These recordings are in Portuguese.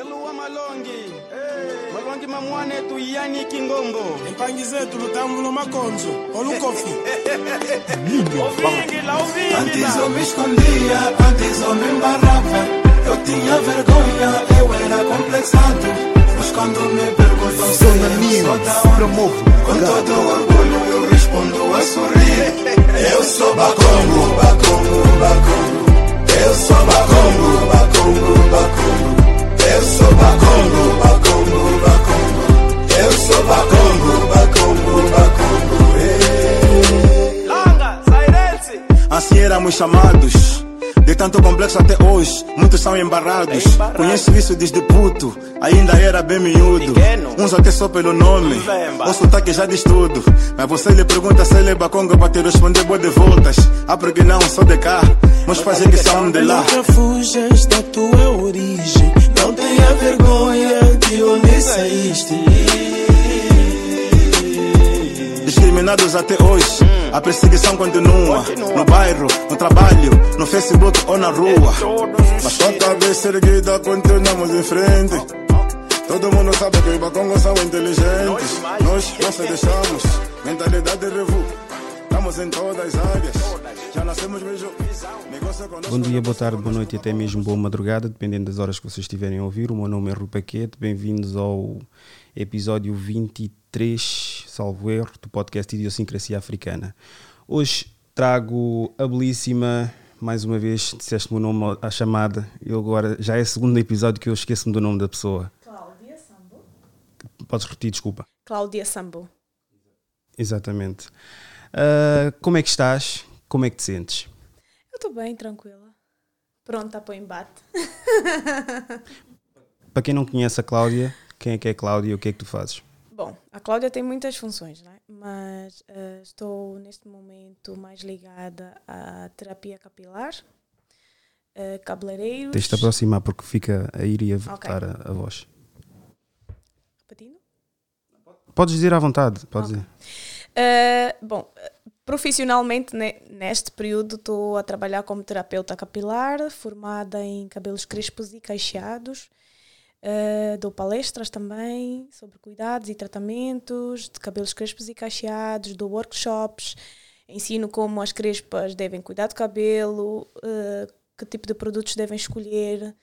Eluwa Malongi. Malongi mamwane tu yani Kingombo. empangi zetu lutambulo makonzo olukofi Ovingi la ovingi Antes eu me escondia, antes eu me embarrava. Eu tinha vergonha, eu era complexado. Mas quando me perguntam se Zona eu News promove com todo orgulho eu respondo a sorrir. Eu sou Bacongo, Bacongo, Bacongo. Eu sou Bacongo, Bacongo, Bacongo. Eu sou Bacongo, Bacongo, Bacongo. Eu sou Bacongo, Bacongo, Bacongo. Ei. Langa, Sairense. Assim éramos chamados. De tanto complexo até hoje, muitos são embarrados. Conheço isso desde puto, ainda era bem miúdo. Pequeno. Uns até só pelo nome, o sotaque já diz tudo. Mas você lhe pergunta se ele é baconga para te responder boa de voltas. Ah, porque não, sou de cá. Meus pais é que são de lá. nunca fujas da tua origem Não tenha vergonha de onde saíste. Discriminados até hoje, a perseguição continua. No bairro, no trabalho, no Facebook ou na rua. Mas com a cabeça erguida, continuamos em frente. Todo mundo sabe que os bacongos são inteligentes. Nós não se deixamos, mentalidade revu. Estamos em todas as áreas. Já nascemos mesmo. Bom dia, boa tarde, boa noite e até mesmo boa madrugada, dependendo das horas que vocês estiverem a ouvir. O meu nome é Rui Paquete, bem-vindos ao episódio 23, salvo erro, do podcast Idiosincrasia Africana. Hoje trago a belíssima, mais uma vez, disseste o meu nome à chamada, eu agora, já é o segundo episódio que eu esqueço-me do nome da pessoa. Cláudia Sambo. Podes repetir, desculpa. Cláudia Sambo. Exatamente. Ah, como é que estás? Como é que te sentes? Eu estou bem, tranquila. Pronta para o embate. Para quem não conhece a Cláudia, quem é que é a Cláudia e o que é que tu fazes? Bom, a Cláudia tem muitas funções, né? mas eh, estou neste momento mais ligada à terapia capilar, eh, cabeleireiros. Tens de aproximar porque fica a ir e a voltar a, a voz. Repetindo? Podes dizer à vontade, podes Ok. dizer. Eh, bom, profissionalmente ne- neste período estou a trabalhar como terapeuta capilar, formada em cabelos crespos e cacheados. Eh, dou palestras também sobre cuidados e tratamentos de cabelos crespos e cacheados, dou workshops, ensino como as crespas devem cuidar do cabelo, eh, que tipo de produtos devem escolher.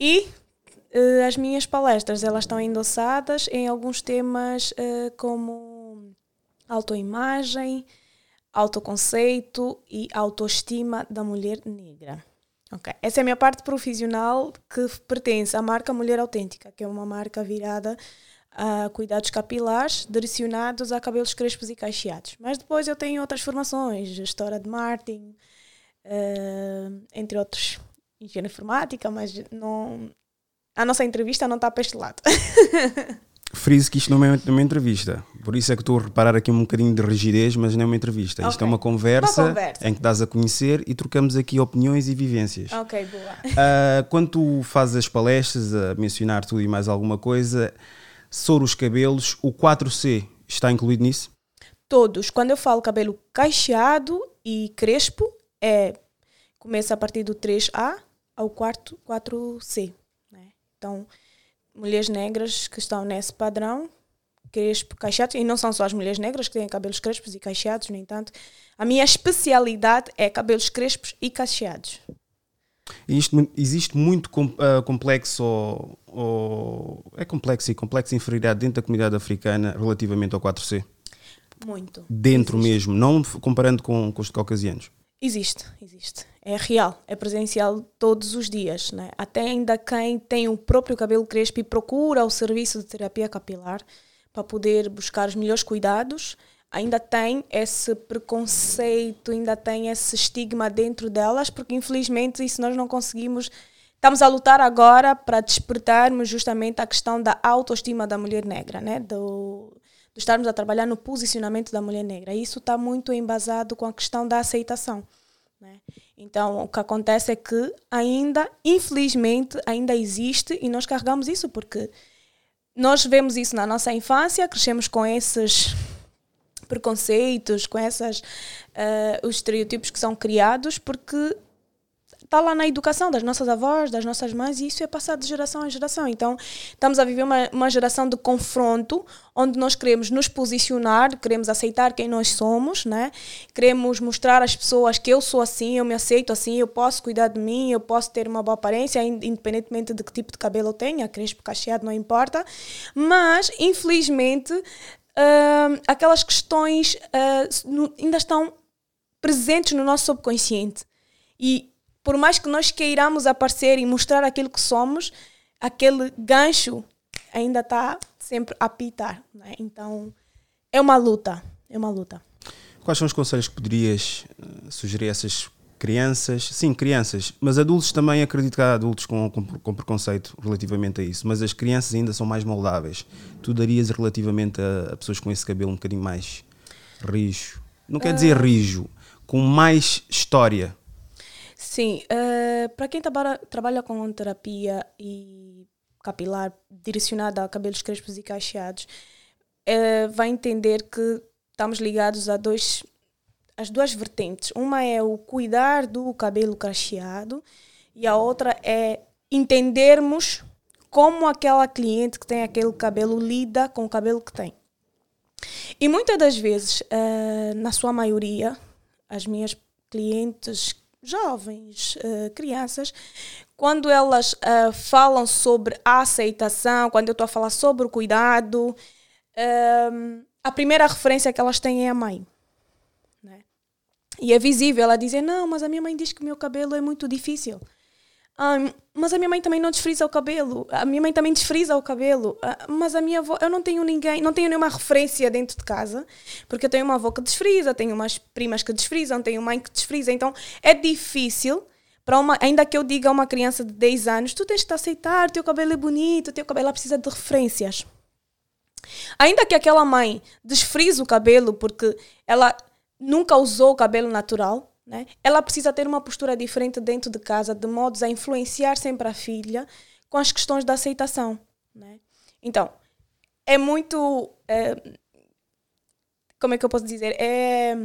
E eh, as minhas palestras elas estão endossadas em alguns temas como autoimagem, autoconceito e autoestima da mulher negra. Ok, Essa é a minha parte profissional que pertence à marca Mulher Autêntica, que é uma marca virada a cuidados capilares direcionados a cabelos crespos e cacheados. Mas depois eu tenho outras formações, gestora de marketing, eh, entre outros, engenharia informática, mas não, a nossa entrevista não está para este lado. Frise que isto não é uma- entrevista. Por isso é que estou a reparar aqui um bocadinho de rigidez, mas não é uma entrevista. Isto Ok. é uma conversa, Uma conversa. em que dás a conhecer e trocamos aqui opiniões e vivências. ok, boa. Ah, quando tu fazes as palestras, a mencionar tudo e mais alguma coisa, sobre os cabelos, o 4C está incluído nisso? Todos. Quando eu falo cabelo cacheado e crespo, é começa a partir do 3A ao quarto 4C. né? Então, mulheres negras que estão nesse padrão, crespo, cacheado, e não são só as mulheres negras que têm cabelos crespos e cacheados, no entanto, a minha especialidade é cabelos crespos e cacheados. Isto existe muito ah, complexo ou, é complexo e complexo inferioridade dentro da comunidade africana relativamente ao 4C. Muito. Dentro Existe. mesmo, não comparando com, com os caucasianos. Existe, existe. É real, é presencial todos os dias. Né? Até ainda quem tem o próprio cabelo crespo e procura o serviço de terapia capilar para poder buscar os melhores cuidados, ainda tem esse preconceito, ainda tem esse estigma dentro delas, porque infelizmente isso nós não conseguimos. Estamos a lutar agora para despertarmos justamente a questão da autoestima da mulher negra, né? do, de estarmos a trabalhar no posicionamento da mulher negra. Isso está muito embasado com a questão da aceitação. Né? Então, o que acontece é que ainda, infelizmente, ainda existe e nós carregamos isso porque nós vemos isso na nossa infância, crescemos com esses preconceitos, com essas, eh, os estereotipos que são criados, porque tá lá na educação das nossas avós, das nossas mães, e isso é passado de geração em geração. Então, estamos a viver uma, uma geração de confronto, onde nós queremos nos posicionar, queremos aceitar quem nós somos, né? queremos mostrar às pessoas que eu sou assim, eu me aceito assim, eu posso cuidar de mim, eu posso ter uma boa aparência, in- independentemente de que tipo de cabelo eu tenha, crespo, cacheado, não importa. Mas, infelizmente, hum, aquelas questões no- ainda estão presentes no nosso subconsciente. E por mais que nós queiramos aparecer e mostrar aquilo que somos, aquele gancho ainda está sempre a apitar. Né? Então é uma luta. É uma luta. Quais são os conselhos que poderias eh, sugerir a essas crianças? Sim, crianças, mas adultos também acredito que há adultos com, com, com preconceito relativamente a isso, mas as crianças ainda são mais moldáveis. Tu darias relativamente a, a pessoas com esse cabelo um bocadinho mais rijo? Não quer dizer rijo, com mais história. Sim, eh, para quem trabalha, trabalha com terapia e capilar direcionada a cabelos crespos e cacheados, eh, vai entender que estamos ligados a dois, as duas vertentes. Uma é o cuidar do cabelo cacheado e a outra é entendermos como aquela cliente que tem aquele cabelo lida com o cabelo que tem. E muitas das vezes, eh, na sua maioria, as minhas clientes jovens, eh, crianças, quando elas eh, falam sobre a aceitação, quando eu estou a falar sobre o cuidado, ehm, a primeira referência que elas têm é a mãe. né? E é visível ela dizer: Não, mas a minha mãe diz que o meu cabelo é muito difícil. Ah, mas a minha mãe também não desfrisa o cabelo. A minha mãe também desfrisa o cabelo. Ah, mas a minha avó, eu não tenho ninguém, não tenho nenhuma referência dentro de casa, porque eu tenho uma avó que desfrisa, tenho umas primas que desfrisam, tenho mãe que desfrisa. Então é difícil para uma, ainda que eu diga a uma criança de 10 anos, tu tens de aceitar, teu cabelo é bonito, teu cabelo ela precisa de referências. Ainda que aquela mãe desfrise o cabelo porque ela nunca usou o cabelo natural, né? ela precisa ter uma postura diferente dentro de casa, de modos a influenciar sempre a filha com as questões da aceitação. Né? Então, é muito. é, como é que eu posso dizer? É.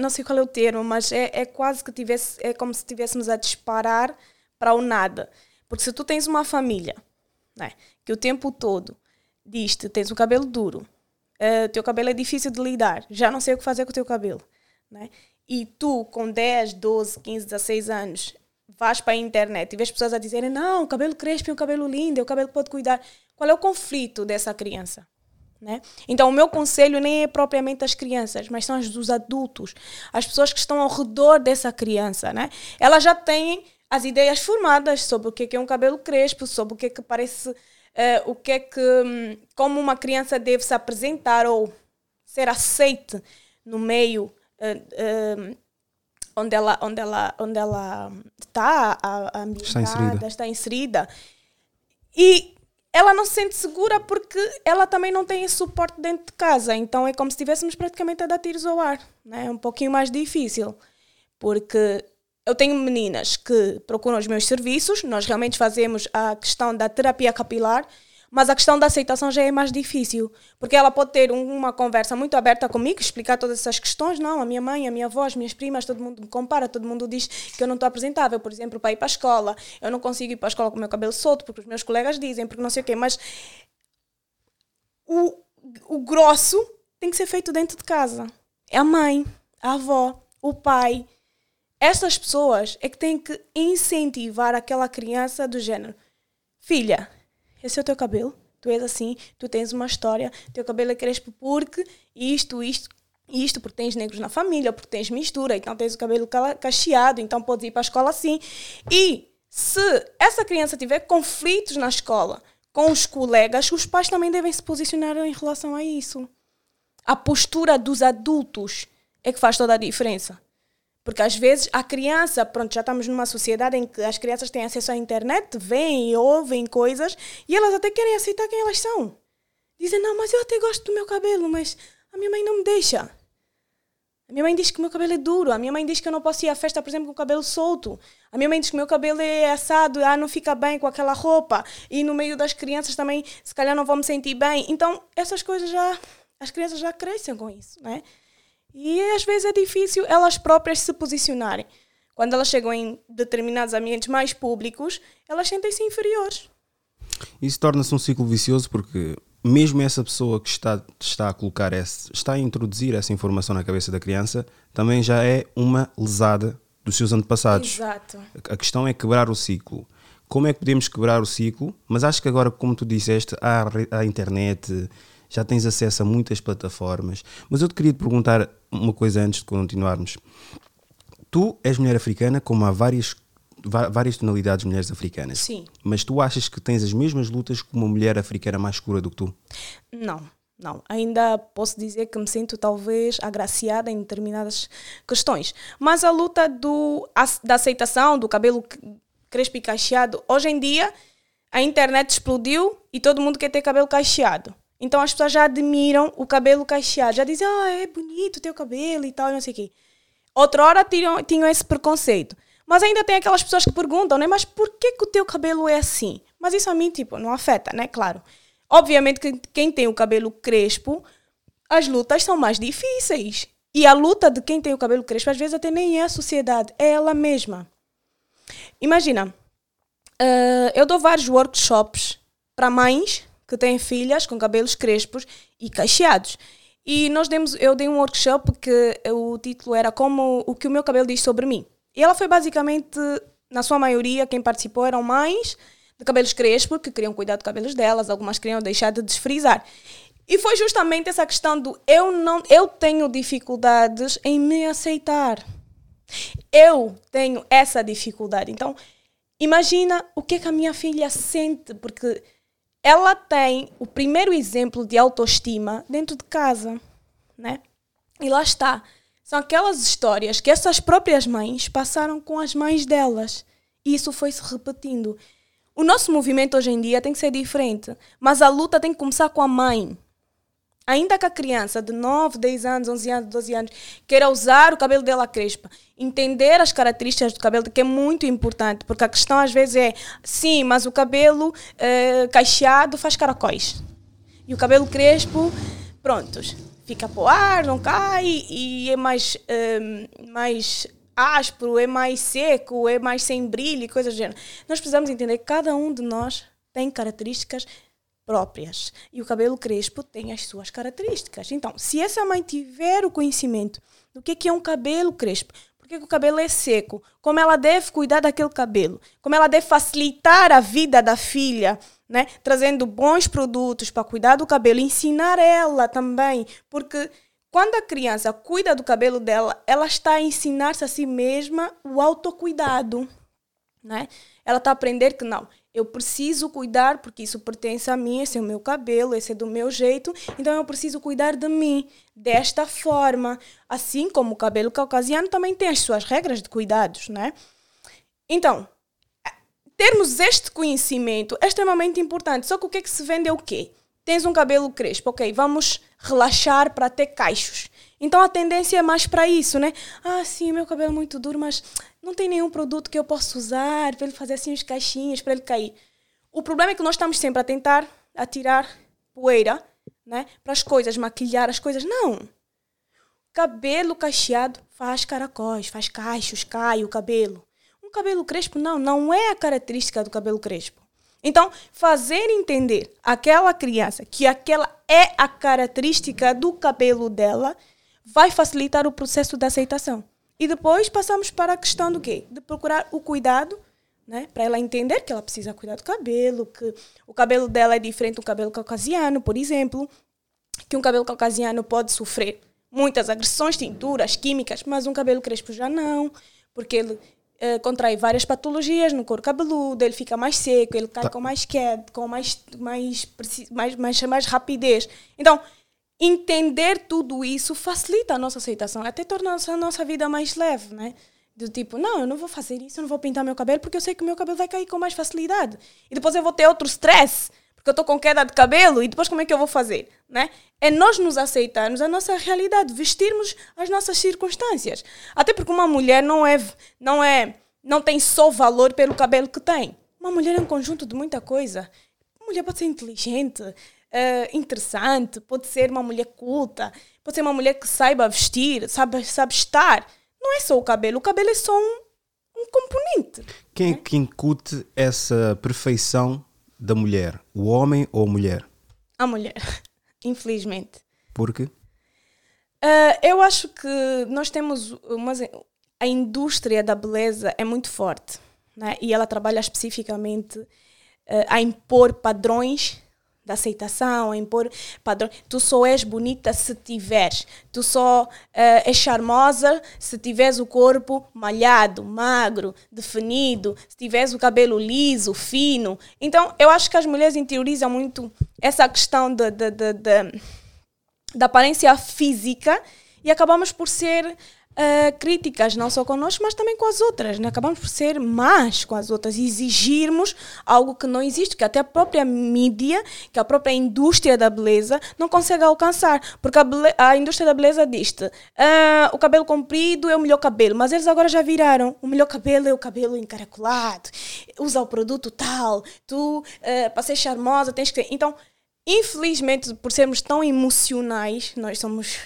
Não sei qual é o termo, mas é, é quase que tivesse, é como se estivéssemos a disparar para o nada. Porque se tu tens uma família né, que o tempo todo diz-te tens o cabelo duro, uh, teu cabelo é difícil de lidar, já não sei o que fazer com o teu cabelo, né? e tu com 10, 12, 15, 16 anos vais para a internet e vês pessoas a dizerem não, o cabelo crespo é um cabelo lindo, é o cabelo que pode cuidar. Qual é o conflito dessa criança? Né? Então, o meu conselho nem é propriamente as crianças, mas são as dos adultos, as pessoas que estão ao redor dessa criança. Né? Elas já têm as ideias formadas sobre o que é um cabelo crespo, sobre o que é que parece, eh, o que é que, hum, como uma criança deve se apresentar ou ser aceite no meio eh, eh, onde ela onde ela onde ela está a, a ambientada, inserida. está inserida e ela não se sente segura porque ela também não tem esse suporte dentro de casa então é como se estivéssemos praticamente a dar tiros ao ar né? é um pouquinho mais difícil porque eu tenho meninas que procuram os meus serviços nós realmente fazemos a questão da terapia capilar mas a questão da aceitação já é mais difícil, porque ela pode ter um- uma conversa muito aberta comigo, explicar todas essas questões. Não, a minha mãe, a minha avó, as minhas primas, todo mundo me compara, todo mundo diz que eu não estou apresentável, por exemplo, para ir para a escola. Eu não consigo ir para a escola com o meu cabelo solto, porque os meus colegas dizem, porque não sei o quê. Mas o, o grosso tem que ser feito dentro de casa. É a mãe, a avó, o pai. Essas pessoas é que têm que incentivar aquela criança do género. Filha, esse é o teu cabelo, tu és assim, tu tens uma história, teu cabelo é crespo porque isto, isto, isto, porque tens negros na família, porque tens mistura, então tens o cabelo cacheado, então podes ir para a escola assim. E se essa criança tiver conflitos na escola com os colegas, os pais também devem se posicionar em relação a isso. A postura dos adultos é que faz toda a diferença. Porque às vezes a criança, pronto, já estamos numa sociedade em que as crianças têm acesso à internet, veem e ouvem coisas e elas até querem aceitar quem elas são. Dizem, não, mas eu até gosto do meu cabelo, mas a minha mãe não me deixa. A minha mãe diz que o meu cabelo é duro. A minha mãe diz que eu não posso ir à festa, por exemplo, com o cabelo solto. A minha mãe diz que o meu cabelo é assado, ah, não fica bem com aquela roupa. E no meio das crianças também, se calhar não vou me sentir bem. Então, essas coisas já, as crianças já crescem com isso, né? E às vezes é difícil elas próprias se posicionarem. Quando elas chegam em determinados ambientes mais públicos, elas sentem-se inferiores. Isso torna-se um ciclo vicioso porque mesmo essa pessoa que está, está a colocar esse, está a introduzir essa informação na cabeça da criança, também já é uma lesada dos seus antepassados. Exato. A questão é quebrar o ciclo. Como é que podemos quebrar o ciclo? Mas acho que agora, como tu disseste, há a internet, já tens acesso a muitas plataformas. Mas eu te queria te perguntar uma coisa antes de continuarmos. Tu és mulher africana, como há várias, várias tonalidades de mulheres africanas. Sim. Mas tu achas que tens as mesmas lutas que uma mulher africana mais escura do que tu? Não, não. Ainda posso dizer que me sinto talvez agraciada em determinadas questões. Mas a luta do, da aceitação do cabelo crespo e cacheado, hoje em dia a internet explodiu e todo mundo quer ter cabelo cacheado. Então as pessoas já admiram o cabelo cacheado, já dizem, ah, é bonito o teu cabelo e tal, e não sei o quê. Outra hora tinham, tinham esse preconceito. Mas ainda tem aquelas pessoas que perguntam, né? Mas por que, que o teu cabelo é assim? Mas isso a mim, tipo, não afeta, né? Claro. Obviamente que quem tem o cabelo crespo, as lutas são mais difíceis. E a luta de quem tem o cabelo crespo, às vezes até nem é a sociedade, é ela mesma. Imagina, eh, eu dou vários workshops para mães que têm filhas com cabelos crespos e cacheados. E nós demos, eu dei um workshop que o título era como o que o meu cabelo diz sobre mim. E ela foi basicamente, na sua maioria, quem participou eram mães de cabelos crespos que queriam cuidar dos cabelos delas, algumas queriam deixar de desfrizar. E foi justamente essa questão do eu não, eu tenho dificuldades em me aceitar. Eu tenho essa dificuldade. Então, imagina o que, é que a minha filha sente, porque ela tem o primeiro exemplo de autoestima dentro de casa, né? E lá está. São aquelas histórias que essas próprias mães passaram com as mães delas. E isso foi se repetindo. O nosso movimento hoje em dia tem que ser diferente, mas a luta tem que começar com a mãe. Ainda que a criança de 9, 10 anos, 11 anos, 12 anos queira usar o cabelo dela crespa, entender as características do cabelo, que é muito importante, porque a questão às vezes é: sim, mas o cabelo eh, cacheado faz caracóis. E o cabelo crespo, prontos, fica para o ar, não cai e é mais, eh, mais áspero, é mais seco, é mais sem brilho e coisas do gênero. Nós precisamos entender que cada um de nós tem características próprias. E o cabelo crespo tem as suas características. Então, se essa mãe tiver o conhecimento do que que é um cabelo crespo, por que que o cabelo é seco, como ela deve cuidar daquele cabelo, como ela deve facilitar a vida da filha, né? trazendo bons produtos para cuidar do cabelo, ensinar ela também, porque quando a criança cuida do cabelo dela, ela está a ensinar-se a si mesma o autocuidado né? Ela está a aprender que não, eu preciso cuidar porque isso pertence a mim, esse é o meu cabelo, esse é do meu jeito, então eu preciso cuidar de mim desta forma. Assim como o cabelo caucasiano também tem as suas regras de cuidados, né? Então, termos este conhecimento é extremamente importante. Só que o que é que se vende é o quê? Tens um cabelo crespo, ok, vamos relaxar para ter caixos. Então a tendência é mais para isso, né? Ah, sim, meu cabelo é muito duro, mas não tem nenhum produto que eu possa usar para ele fazer assim os caixinhos, para ele cair. O problema é que nós estamos sempre a tentar atirar poeira, né? Para as coisas, maquilhar as coisas. Não! Cabelo cacheado faz caracóis, faz cachos, cai o cabelo. Um cabelo crespo, não, não é a característica do cabelo crespo. Então, fazer entender àquela criança que aquela é a característica do cabelo dela vai facilitar o processo de aceitação. E depois passamos para a questão do quê? De procurar o cuidado, né? Para ela entender que ela precisa cuidar do cabelo, que o cabelo dela é diferente do cabelo caucasiano, por exemplo, que um cabelo caucasiano pode sofrer muitas agressões, tinturas, químicas, mas um cabelo crespo já não, porque ele eh, contrai várias patologias no couro cabeludo, ele fica mais seco, ele cai com mais queda, com mais, mais, mais, mais, mais rapidez. Então, entender tudo isso facilita a nossa aceitação, até torna a nossa- vida mais leve, né? Do tipo, não, eu não vou fazer isso, eu não vou pintar meu cabelo porque eu sei que meu cabelo vai cair com mais facilidade. E depois eu vou ter outro stress, porque eu estou com queda de cabelo e depois como é que eu vou fazer, né? É nós nos aceitarmos a nossa realidade, vestirmos as nossas circunstâncias. Até porque uma mulher não é não é não tem só valor pelo cabelo que tem. Uma mulher é um conjunto de muita coisa. Uma mulher pode ser inteligente, eh, interessante, pode ser uma mulher culta, pode ser uma mulher que saiba vestir, sabe, sabe estar. Não é só o cabelo, o cabelo é só um, um componente. Quem é que incute essa perfeição da mulher? O homem ou a mulher? A mulher, infelizmente. Porque Ah, eu acho que nós temos umas, a indústria da beleza é muito forte né? e ela trabalha especificamente ah, a impor padrões de aceitação, a impor padrões. Tu só és bonita se tiveres, tu só ah, és charmosa se tiveres o corpo malhado, magro, definido, se tiveres o cabelo liso, fino. Então, eu acho que as mulheres interiorizam muito essa questão da aparência física e acabamos por ser ah, críticas, não só connosco, mas também com as outras. Né? Acabamos por ser más com as outras exigirmos algo que não existe, que até a própria mídia, que a própria indústria da beleza não consegue alcançar. Porque a, a indústria da beleza diz-te ah, o cabelo comprido é o melhor cabelo, mas eles agora já viraram. O melhor cabelo é o cabelo encaracolado, usa o produto tal, tu, ah, para ser charmosa, tens que. Então, Infelizmente, por sermos tão emocionais, nós somos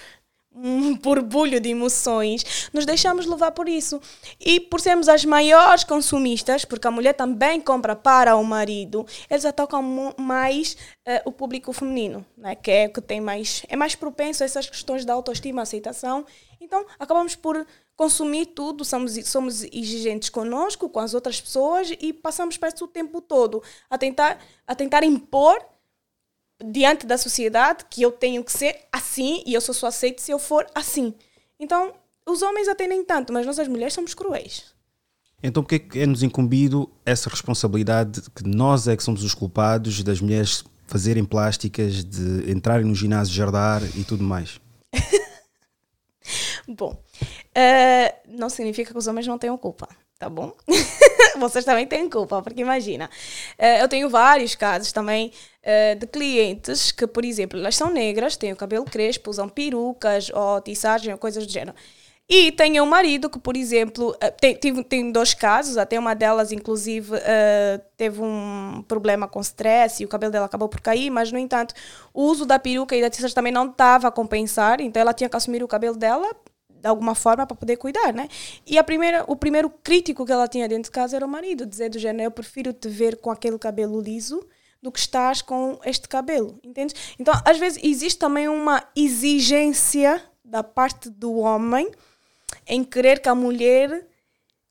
um borbulho de emoções, nos deixamos levar por isso. E por sermos as maiores consumistas, porque a mulher também compra para o marido, eles atacam mais eh, o público feminino, né? que é que tem mais, é mais propenso a essas questões de autoestima, aceitação. Então, acabamos por consumir tudo, somos, somos exigentes conosco, com as outras pessoas e passamos para isso o tempo todo a tentar, a tentar impor diante da sociedade que eu tenho que ser assim e eu só sou aceito se eu for assim. Então, os homens até nem tanto, mas nós as mulheres somos cruéis. Então, porque é que é-nos incumbido essa responsabilidade de que nós é que somos os culpados das mulheres fazerem plásticas, de entrarem no ginásio jardar e tudo mais? Bom, eh, não significa que os homens não tenham culpa, tá bom? Vocês também têm culpa, porque imagina, eh, eu tenho vários casos também eh, de clientes que, por exemplo, elas são negras, têm o cabelo crespo, usam perucas ou tissagem ou coisas do gênero. E tenho um marido que, por exemplo, eh, tem, tem dois casos, até uma delas, inclusive, eh, teve um problema com stress e o cabelo dela acabou por cair, mas, no entanto, o uso da peruca e da tissagem também não estava a compensar, então ela tinha que assumir o cabelo dela de alguma forma para poder cuidar, né? E a primeira, o primeiro crítico que ela tinha dentro de casa era o marido, dizer do género, eu prefiro te ver com aquele cabelo liso do que estás com este cabelo, entende? Então, às vezes existe também uma exigência da parte do homem em querer que a mulher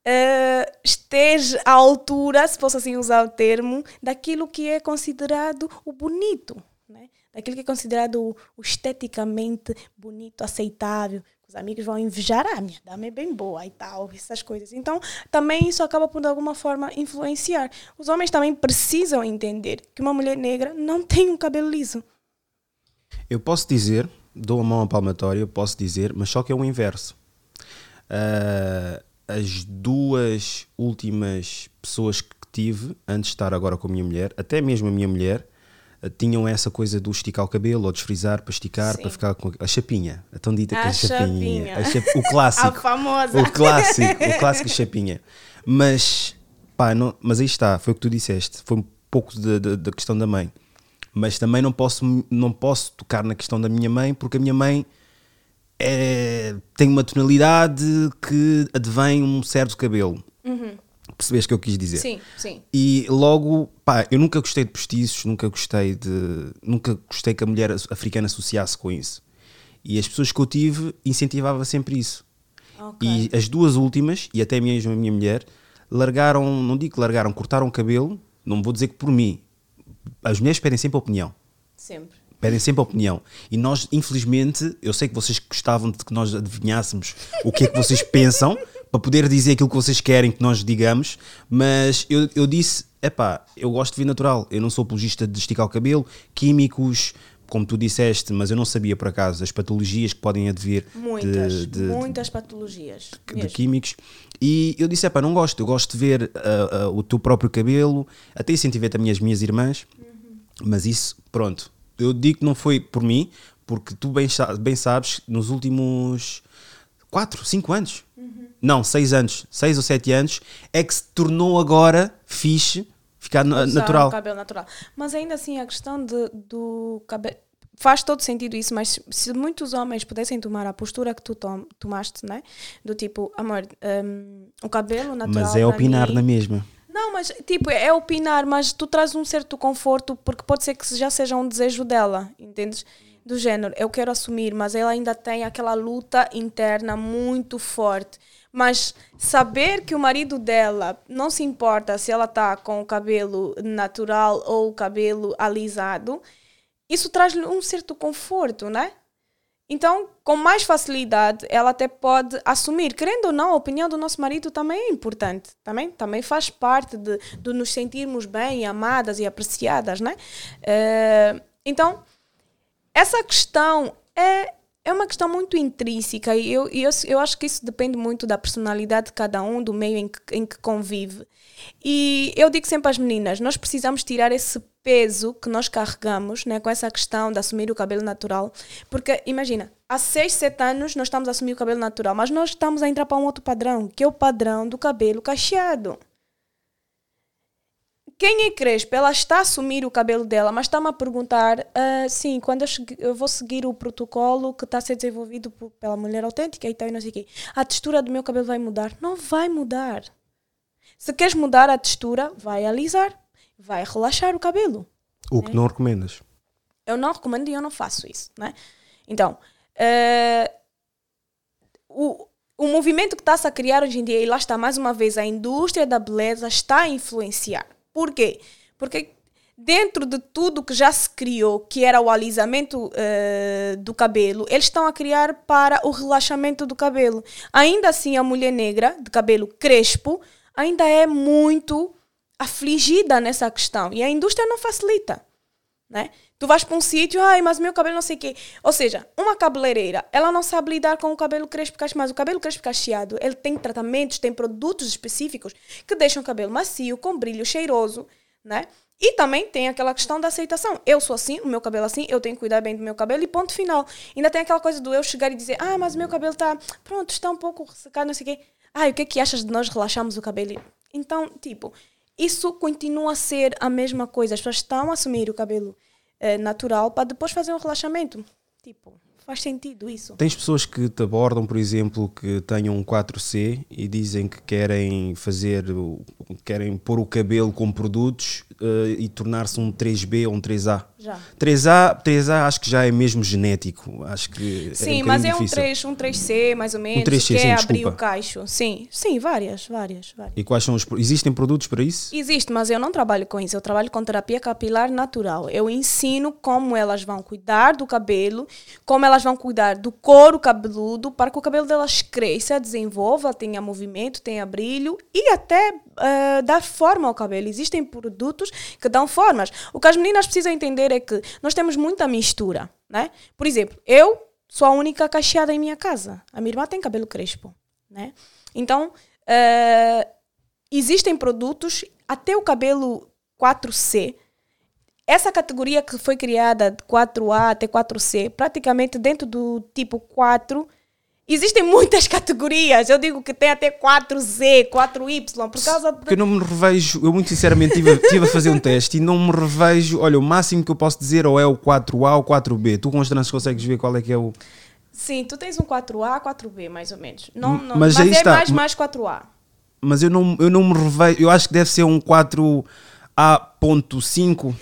eh, esteja à altura, se posso assim usar o termo, daquilo que é considerado o bonito, né? daquilo que é considerado o esteticamente bonito, aceitável. Os amigos vão invejar, ah, minha dama é bem boa e tal, essas coisas. Então, também isso acaba por, de alguma forma, influenciar. Os homens também precisam entender que uma mulher negra não tem um cabelo liso. Eu posso dizer, dou a mão à palmatória, posso dizer, mas só que é o inverso. Ah, as duas últimas pessoas que tive, antes de estar agora com a minha mulher, até mesmo a minha mulher, tinham essa coisa do esticar o cabelo ou de frisar para esticar, Sim. para ficar com a chapinha. A tão dita que A a chapinha. chapinha. A chap- o clássico. A famosa. O clássico, o clássico chapinha. Mas, pá, não, mas aí está, foi o que tu disseste. Foi um pouco da- questão da mãe. Mas também não posso, não posso tocar na questão da minha mãe, porque a minha mãe é, tem uma tonalidade que advém um certo cabelo. Percebeste o que eu quis dizer? Sim, sim. E logo, pá, eu nunca gostei de postiços, nunca gostei de. Nunca gostei que a mulher africana associasse com isso. E as pessoas que eu tive incentivava sempre isso. Ok. E as duas últimas, e até mesmo a minha mulher, largaram, não digo que largaram, cortaram o cabelo, não vou dizer que por mim. As mulheres pedem sempre opinião. Sempre. Pedem sempre opinião. E nós, infelizmente, eu sei que vocês gostavam de que nós adivinhássemos o que é que vocês pensam, para poder dizer aquilo que vocês querem que nós digamos, mas eu, eu disse: epá, eu gosto de vir natural, eu não sou apologista de esticar o cabelo, químicos, como tu disseste, mas eu não sabia por acaso as patologias que podem advir Muitas, de, de, muitas patologias. de mesmo. químicos. E eu disse: epá, não gosto, eu gosto de ver ah, ah, o teu próprio cabelo, até incentivei também as minhas irmãs, mas isso, pronto. Eu digo que não foi por mim, porque tu bem, bem sabes, nos últimos 4, 5 anos, não, 6 anos, 6 ou 7 anos, é que se tornou agora fixe ficar Usar natural. o cabelo natural. Mas ainda assim, a questão de, do cabelo. faz todo sentido isso, mas se- muitos homens pudessem tomar a postura que tu tom- tomaste, né? Do tipo, amor, hum, o cabelo natural. Mas é opinar mim- na mesma. Não, mas tipo, é opinar, mas tu traz um certo conforto porque pode ser que já seja um desejo dela, entendes? Do género, eu quero assumir, mas ela ainda tem aquela luta interna muito forte. Mas saber que o marido dela não se importa se ela está com o cabelo natural ou o cabelo alisado, isso traz-lhe um certo conforto, né? Então, com mais facilidade, ela até pode assumir. Querendo ou não, a opinião do nosso marido também é importante. Também, também faz parte de, de nos sentirmos bem, amadas e apreciadas, né? Eh, então, essa questão é, é uma questão muito intrínseca e eu, eu, eu acho que isso depende muito da personalidade de cada um, do meio em que, em que convive. E eu digo sempre às meninas: nós precisamos tirar esse peso que nós carregamos né, com essa questão de assumir o cabelo natural. Porque, imagina, há 6, 7 anos nós estamos a assumir o cabelo natural, mas nós estamos a entrar para um outro padrão, que é o padrão do cabelo cacheado. Quem é Crespo? Ela está a assumir o cabelo dela, mas está-me a perguntar: ah, sim, quando eu, segui- eu vou seguir o protocolo que está a ser desenvolvido por- pela mulher autêntica e tal, e não sei o quê, a textura do meu cabelo vai mudar? Não vai mudar. Se queres mudar a textura, vai alisar, vai relaxar o cabelo. O que não recomendas. Eu não recomendo e eu não faço isso, né? Então, eh, o, o movimento que está-se a criar hoje em dia, e lá está mais uma vez, a indústria da beleza está a influenciar. Por quê? Porque dentro de tudo que já se criou, que era o alisamento eh, do cabelo, eles estão a criar para o relaxamento do cabelo. Ainda assim, a mulher negra, de cabelo crespo, ainda é muito afligida nessa questão. E a indústria não facilita né? Tu vais para um sítio, ai, mas meu cabelo não sei o quê. Ou seja, uma cabeleireira, ela não sabe lidar com o cabelo crespo cacheado, mas o cabelo crespo cacheado, ele tem tratamentos, tem produtos específicos que deixam o cabelo macio, com brilho, cheiroso, né? E também tem aquela questão da aceitação. Eu sou assim, o meu cabelo é assim, eu tenho que cuidar bem do meu cabelo e ponto final. Ainda tem aquela coisa do eu chegar e dizer, ah, mas o meu cabelo está, pronto, está um pouco ressecado, não sei o quê. Ah, o que é que achas de nós relaxarmos o cabelo? Então, tipo, isso continua a ser a mesma coisa. As pessoas estão a assumir o cabelo eh, natural para depois fazer um relaxamento. Tipo, faz sentido isso. Tens pessoas que te abordam, por exemplo, que tenham um 4C e dizem que querem fazer, querem pôr o cabelo com produtos eh, e tornar-se um 3B ou um 3A. Já. 3A, 3A acho que já é mesmo genético. Acho que Sim, um mas é um, difícil. 3, um 3C, mais ou menos, 3C, que sim, é abrir desculpa. o caixo. Sim, sim, várias, várias, várias. E quais são os. Existem produtos para isso? Existe, mas eu não trabalho com isso. Eu trabalho com terapia capilar natural. Eu ensino como elas vão cuidar do cabelo, como elas vão cuidar do couro cabeludo, para que o cabelo delas cresça, desenvolva, tenha movimento, tenha brilho e até ah, dar forma ao cabelo. Existem produtos que dão formas. O que as meninas precisam entender é que nós temos muita mistura, né? Por exemplo, eu sou a única cacheada em minha casa. A minha irmã tem cabelo crespo, né? Então, ah, existem produtos, até o cabelo 4C, essa categoria que foi criada de 4A até 4C, praticamente dentro do tipo 4, existem muitas categorias. Eu digo que tem até 4Z, 4Y, por causa Porque eu de... não me revejo, eu muito sinceramente tive, tive a fazer um teste e não me revejo. Olha, o máximo que eu posso dizer ou é o 4A ou 4B. Tu com os trans consegues ver qual é que é o. Sim, tu tens um 4A, 4B, mais ou menos. Não, não, Mas mas aí é está. mais, mais 4A. Mas eu não, eu não me revejo. Eu acho que deve ser um 4A.5.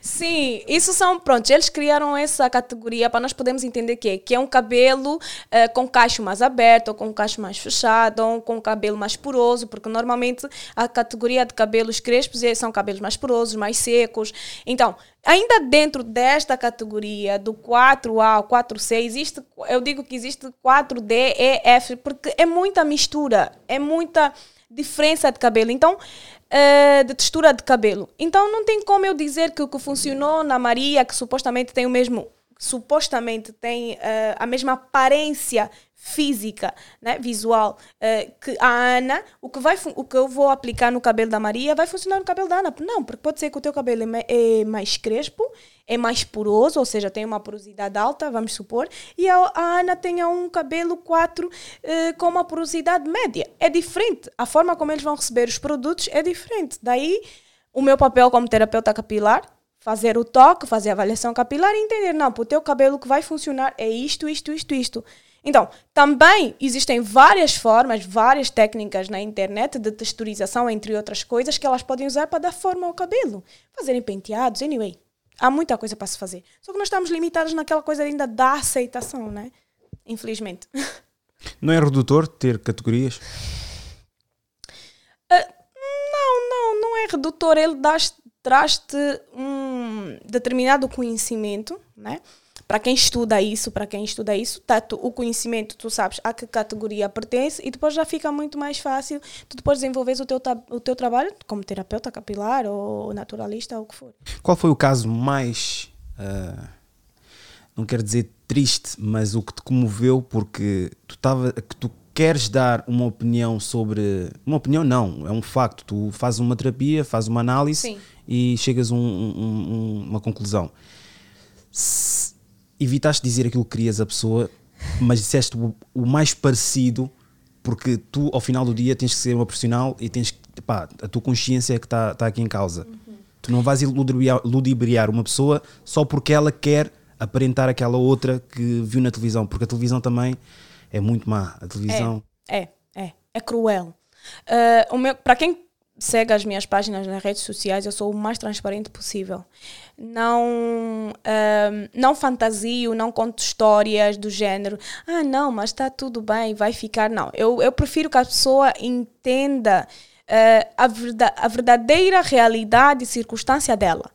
Sim, isso são, pronto, eles criaram essa categoria para nós podermos entender que, que é um cabelo eh, com cacho mais aberto, ou com cacho mais fechado, ou com cabelo mais poroso, porque normalmente a categoria de cabelos crespos é- são cabelos mais porosos, mais secos. Então, ainda dentro desta categoria do 4A ou 4C, existe, eu digo que existe 4D, E, F, porque é muita mistura, é muita diferença de cabelo. Então, eh, de textura de cabelo. Então, não tem como eu dizer que o que funcionou na Maria, que supostamente tem o mesmo, supostamente tem eh, a mesma aparência física, né, visual, eh, que a Ana, o que, vai, o que eu vou aplicar no cabelo da Maria vai funcionar no cabelo da Ana. Não, porque pode ser que o teu cabelo é, é mais crespo, é mais poroso, ou seja, tem uma porosidade alta, vamos supor, e a, a Ana tenha um cabelo 4 eh, com uma porosidade média. É diferente. A forma como eles vão receber os produtos é diferente. Daí, o meu papel como terapeuta capilar fazer o toque, fazer a avaliação capilar e entender, não, para o teu cabelo que vai funcionar é isto, isto, isto, isto. Então, também existem várias formas, várias técnicas na internet de texturização, entre outras coisas, que elas podem usar para dar forma ao cabelo. Fazerem penteados, anyway. Há muita coisa para se fazer. Só que nós estamos limitados naquela coisa ainda da aceitação, né? Infelizmente. Não é redutor ter categorias? Uh, não, não, não é redutor. Ele traz-te um determinado conhecimento, né? Para quem estuda isso, para quem estuda isso, tá, tu, o conhecimento, tu sabes a que categoria pertence e depois já fica muito mais fácil tu depois desenvolveres o teu, o teu trabalho como terapeuta capilar ou naturalista ou o que for. Qual foi o caso mais, uh, não quero dizer triste, mas o que te comoveu porque tu, tava, que tu queres dar uma opinião sobre. Uma opinião não, é um facto. Tu fazes uma terapia, fazes uma análise Sim. e chegas a um, um, uma conclusão. Se evitaste dizer aquilo que querias a pessoa, mas disseste o, o, mais parecido, porque tu, ao final do dia, tens que ser uma profissional e tens que. Pá, a tua consciência é que está tá aqui em causa. Uhum. Tu não vais ludibriar, ludibriar uma pessoa só porque ela quer aparentar aquela outra que viu na televisão, porque a televisão também é muito má. A televisão. É, é, é, é cruel. Uh, para quem segue as minhas páginas nas redes sociais, eu sou o mais transparente possível. Não, um, não fantasio, não conto histórias do género, ah, não, mas está tudo bem, vai ficar. Não, eu, eu prefiro que a pessoa entenda uh, a, verda a verdadeira realidade e circunstância dela.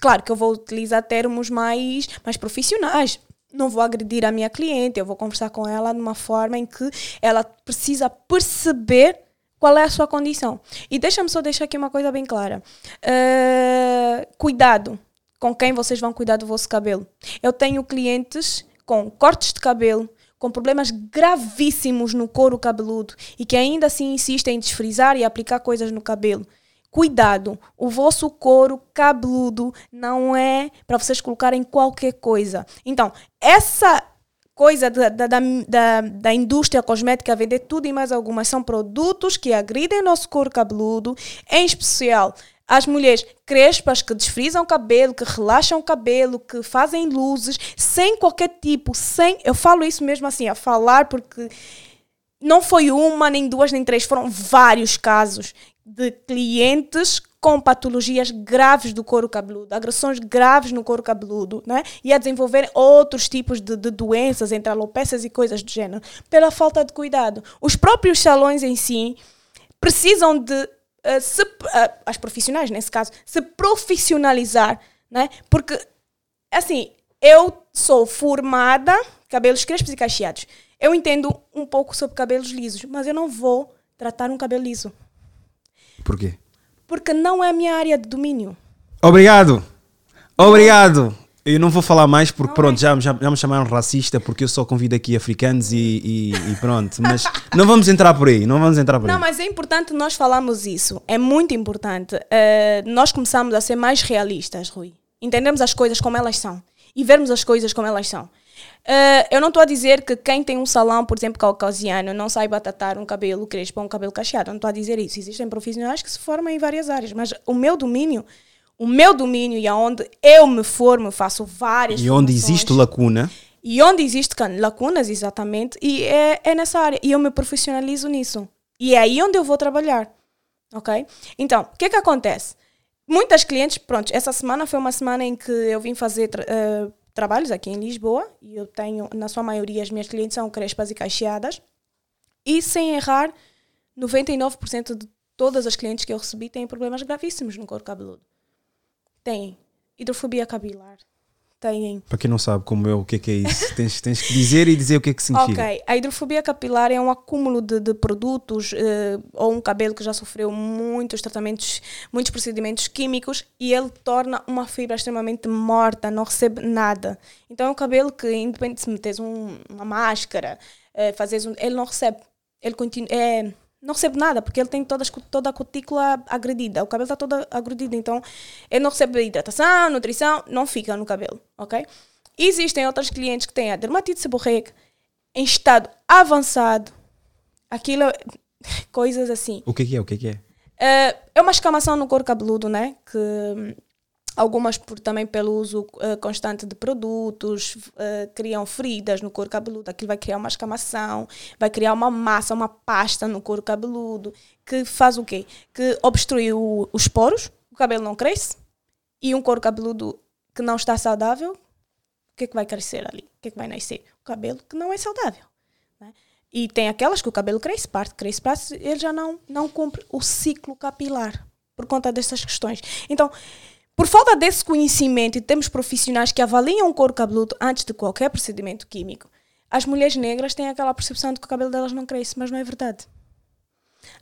Claro que eu vou utilizar termos mais, mais profissionais. Não vou agredir a minha cliente, eu vou conversar com ela de uma forma em que ela precisa perceber qual é a sua condição. E deixa-me só deixar aqui uma coisa bem clara. Uh, cuidado com quem vocês vão cuidar do vosso cabelo. Eu tenho clientes com cortes de cabelo, com problemas gravíssimos no couro cabeludo e que ainda assim insistem em desfrizar e aplicar coisas no cabelo. Cuidado, o vosso couro cabeludo não é para vocês colocarem qualquer coisa. Então, essa coisa da, da, da, da, indústria cosmética vender tudo e mais algumas são produtos que agridem nosso couro cabeludo, em especial as mulheres crespas que desfrizam o cabelo, que relaxam o cabelo, que fazem luzes, sem qualquer tipo, sem. Eu falo isso mesmo assim, a falar, porque não foi uma, nem duas, nem três, foram vários casos de clientes com patologias graves do couro cabeludo, agressões graves no couro cabeludo, né? e a desenvolver outros tipos de, de doenças, entre alopécias e coisas do gênero, pela falta de cuidado. Os próprios salões em si precisam de, uh, se, uh, as profissionais nesse caso, se profissionalizar, né? porque, assim, eu sou formada, cabelos crespos e cacheados. Eu entendo um pouco sobre cabelos lisos, mas eu não vou tratar um cabelo liso. Por quê? porque não é a minha área de domínio. Obrigado. Obrigado. Eu não vou falar mais porque não pronto, é. já, já, já, me chamaram racista porque eu só convido aqui africanos e, e, e pronto. Mas não vamos entrar por aí, não vamos entrar por não, aí. Não, mas é importante nós falarmos isso. É muito importante. Uh, nós começamos a ser mais realistas, Rui. Entendemos as coisas como elas são e vermos as coisas como elas são. Uh, eu não estou a dizer que quem tem um salão, por exemplo, caucasiano, não saiba tratar um cabelo crespo ou um cabelo cacheado. Não estou a dizer isso. Existem profissionais que se formam em várias áreas, mas o meu domínio, o meu domínio e aonde eu me formo, faço várias E onde existe lacuna. E onde existe lacunas, exatamente, e é, é nessa área. E eu me profissionalizo nisso. E é aí onde eu vou trabalhar. Ok? Então, o que é que acontece? Muitas clientes, pronto, essa semana foi uma semana em que eu vim fazer uh, trabalhos aqui em Lisboa e eu tenho, na sua maioria, as minhas clientes são crespas e cacheadas. E sem errar, 99% de todas as clientes que eu recebi têm problemas gravíssimos no couro cabeludo. Têm hidrofobia capilar, têm. Para quem não sabe como é, o que é, que é isso, tens, tens que dizer e dizer o que é que significa. Ok, a hidrofobia capilar é um acúmulo de, de produtos uh, ou um cabelo que já sofreu muitos tratamentos, muitos procedimentos químicos e ele torna uma fibra extremamente morta, não recebe nada. Então é um cabelo que, independente se metes um, uma máscara, uh, fazes um, ele não recebe. Ele continua. É, não recebe nada, porque ele tem toda, toda a cutícula agredida, o cabelo está todo agredido, então ele não recebe hidratação, nutrição, não fica no cabelo, ok? Existem outros clientes que têm a dermatite seborreica em estado avançado, aquilo, coisas assim. O que é? O que é? Uh, é uma escamação no couro cabeludo, né? Que Algumas por, também pelo uso eh, constante de produtos, eh, criam feridas no couro cabeludo. Aquilo vai criar uma escamação, vai criar uma massa, uma pasta no couro cabeludo, que faz o quê? Que obstrui o- os poros, o cabelo não cresce, e um couro cabeludo que não está saudável, o que é que vai crescer ali? O que é que vai nascer? O cabelo que não é saudável. né? E tem aquelas que o cabelo cresce, parte, cresce, parte, ele já não, não cumpre o ciclo capilar por conta dessas questões. Então, por falta desse conhecimento e temos profissionais que avaliam o couro cabeludo antes de qualquer procedimento químico, as mulheres negras têm aquela percepção de que o cabelo delas não cresce, mas não é verdade.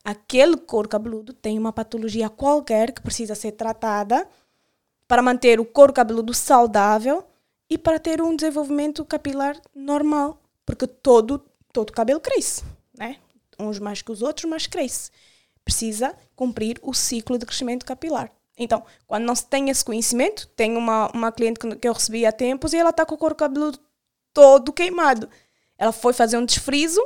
Aquele couro cabeludo tem uma patologia qualquer que precisa ser tratada para manter o couro cabeludo saudável e para ter um desenvolvimento capilar normal, porque todo todo cabelo cresce, né? Uns mais que os outros, mas cresce. Precisa cumprir o ciclo de crescimento capilar. Então, quando não se tem esse conhecimento, tem uma, uma cliente que eu recebi há tempos e ela está com o couro cabeludo todo queimado. Ela foi fazer um desfrizo,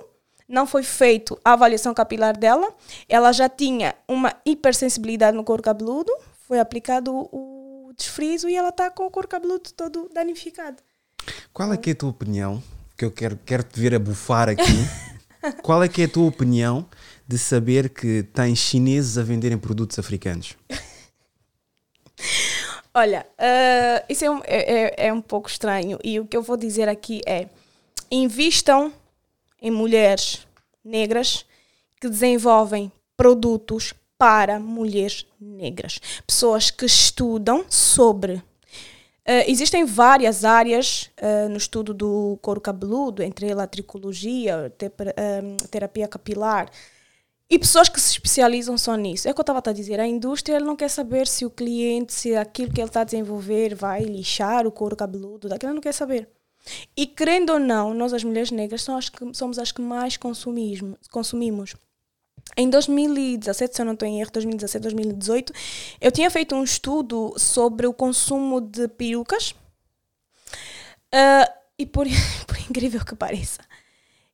não foi feito a avaliação capilar dela, ela já tinha uma hipersensibilidade no couro cabeludo, foi aplicado o, o desfrizo e ela está com o couro cabeludo todo danificado. Qual é que é a tua opinião? Que eu quero, quero te ver a bufar aqui. Qual é que é a tua opinião de saber que tens chineses a venderem produtos africanos? Olha, ah, isso é um, é, é- é um pouco estranho e o que eu vou dizer aqui é: invistam em mulheres negras que desenvolvem produtos para mulheres negras. Pessoas que estudam sobre. Ah, existem várias áreas ah, no estudo do couro cabeludo, entre ela a tricologia, terapia capilar, e pessoas que se especializam só nisso. É o que eu estava a dizer. A indústria não quer saber se o cliente, se aquilo que ele está a desenvolver vai lixar o couro cabeludo. Daquilo não quer saber. E querendo ou não, nós as mulheres negras são as que, somos as que mais consumimos. Em 2017, se eu não estou em erro, 2017, 2018, eu tinha feito um estudo sobre o consumo de perucas. Ah, e por, por incrível que pareça,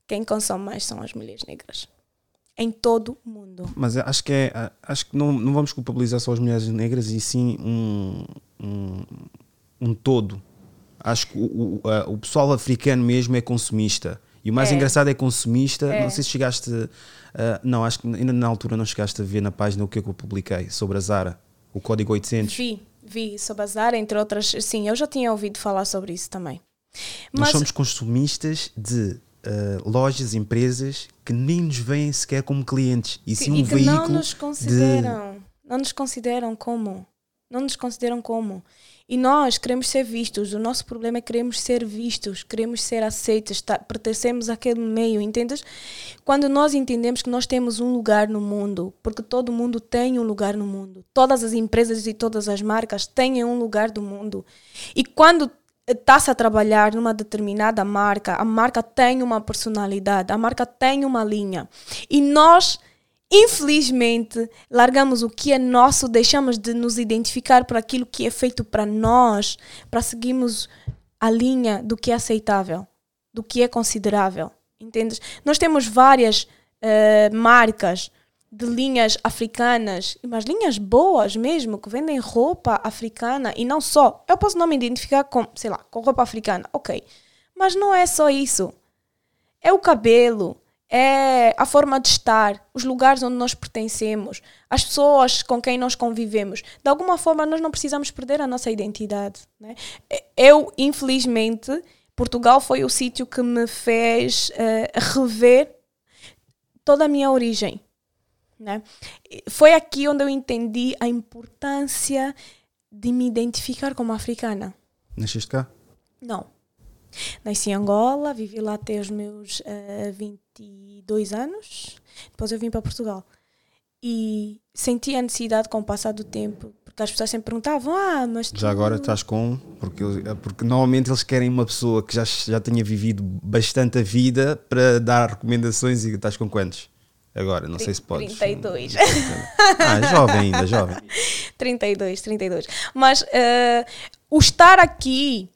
quem consome mais são as mulheres negras. Em todo o mundo. Mas acho que é, acho que não, não vamos culpabilizar só as mulheres negras e sim um, um, um todo. Acho que o, o, a- o pessoal africano mesmo é consumista. E o mais É. engraçado é consumista. É. Não sei se chegaste. ah, não, acho que ainda na altura não chegaste a ver na página o que é que eu publiquei sobre a Zara, o código 800. Vi, vi sobre a Zara, entre outras. Sim, eu já tinha ouvido falar sobre isso também. Nós Mas somos consumistas de ah, lojas, empresas que nem nos veem sequer como clientes. E sim um e que veículo não nos de. consideram. Não nos consideram como. Não nos consideram como. E nós queremos ser vistos. O nosso problema é que queremos ser vistos, queremos ser aceitos, tá, pertencemos àquele meio, entendes? Quando nós entendemos que nós temos um lugar no mundo, porque todo mundo tem um lugar no mundo, todas as empresas e todas as marcas têm um lugar do mundo. E quando está-se a trabalhar numa determinada marca, a marca tem uma personalidade, a marca tem uma linha. E nós, infelizmente, largamos o que é nosso, deixamos de nos identificar por aquilo que é feito para nós, para seguirmos a linha do que é aceitável, do que é considerável. Entendes? Nós temos várias eh, marcas de linhas africanas, mas linhas boas mesmo, que vendem roupa africana e não só. Eu posso não me identificar com, sei lá, com roupa africana, ok. Mas não é só isso. É o cabelo, é a forma de estar, os lugares onde nós pertencemos, as pessoas com quem nós convivemos. De alguma forma, nós não precisamos perder a nossa identidade. Né? Eu, infelizmente, Portugal foi o sítio que me fez eh, rever toda a minha origem. Né? Foi aqui onde eu entendi a importância de me identificar como africana. Nasceste cá? Não. Nasci em Angola, vivi lá até os meus eh, 22 anos. Depois eu vim para Portugal. E senti a necessidade com o passar do tempo, porque as pessoas sempre perguntavam: Ah, mas tu. Já agora estás com. Porque, eles- porque normalmente eles querem uma pessoa que já, já tenha vivido bastante a vida para dar recomendações e estás com quantos? Agora, não sei se podes. 32. Ah, é jovem ainda, jovem. 32, 32. Mas eh, o estar aqui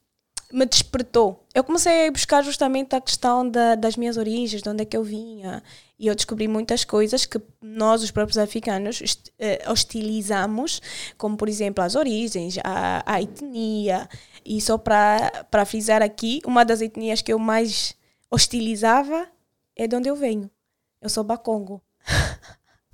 me despertou. Eu comecei a buscar justamente a questão da- das minhas origens, de onde é que eu vinha. E eu descobri muitas coisas que nós, os próprios africanos, eh, hostilizamos, como por exemplo as origens, a, a etnia. E só para para frisar aqui, uma das etnias que eu mais hostilizava é de onde eu venho. Eu sou Bakongo.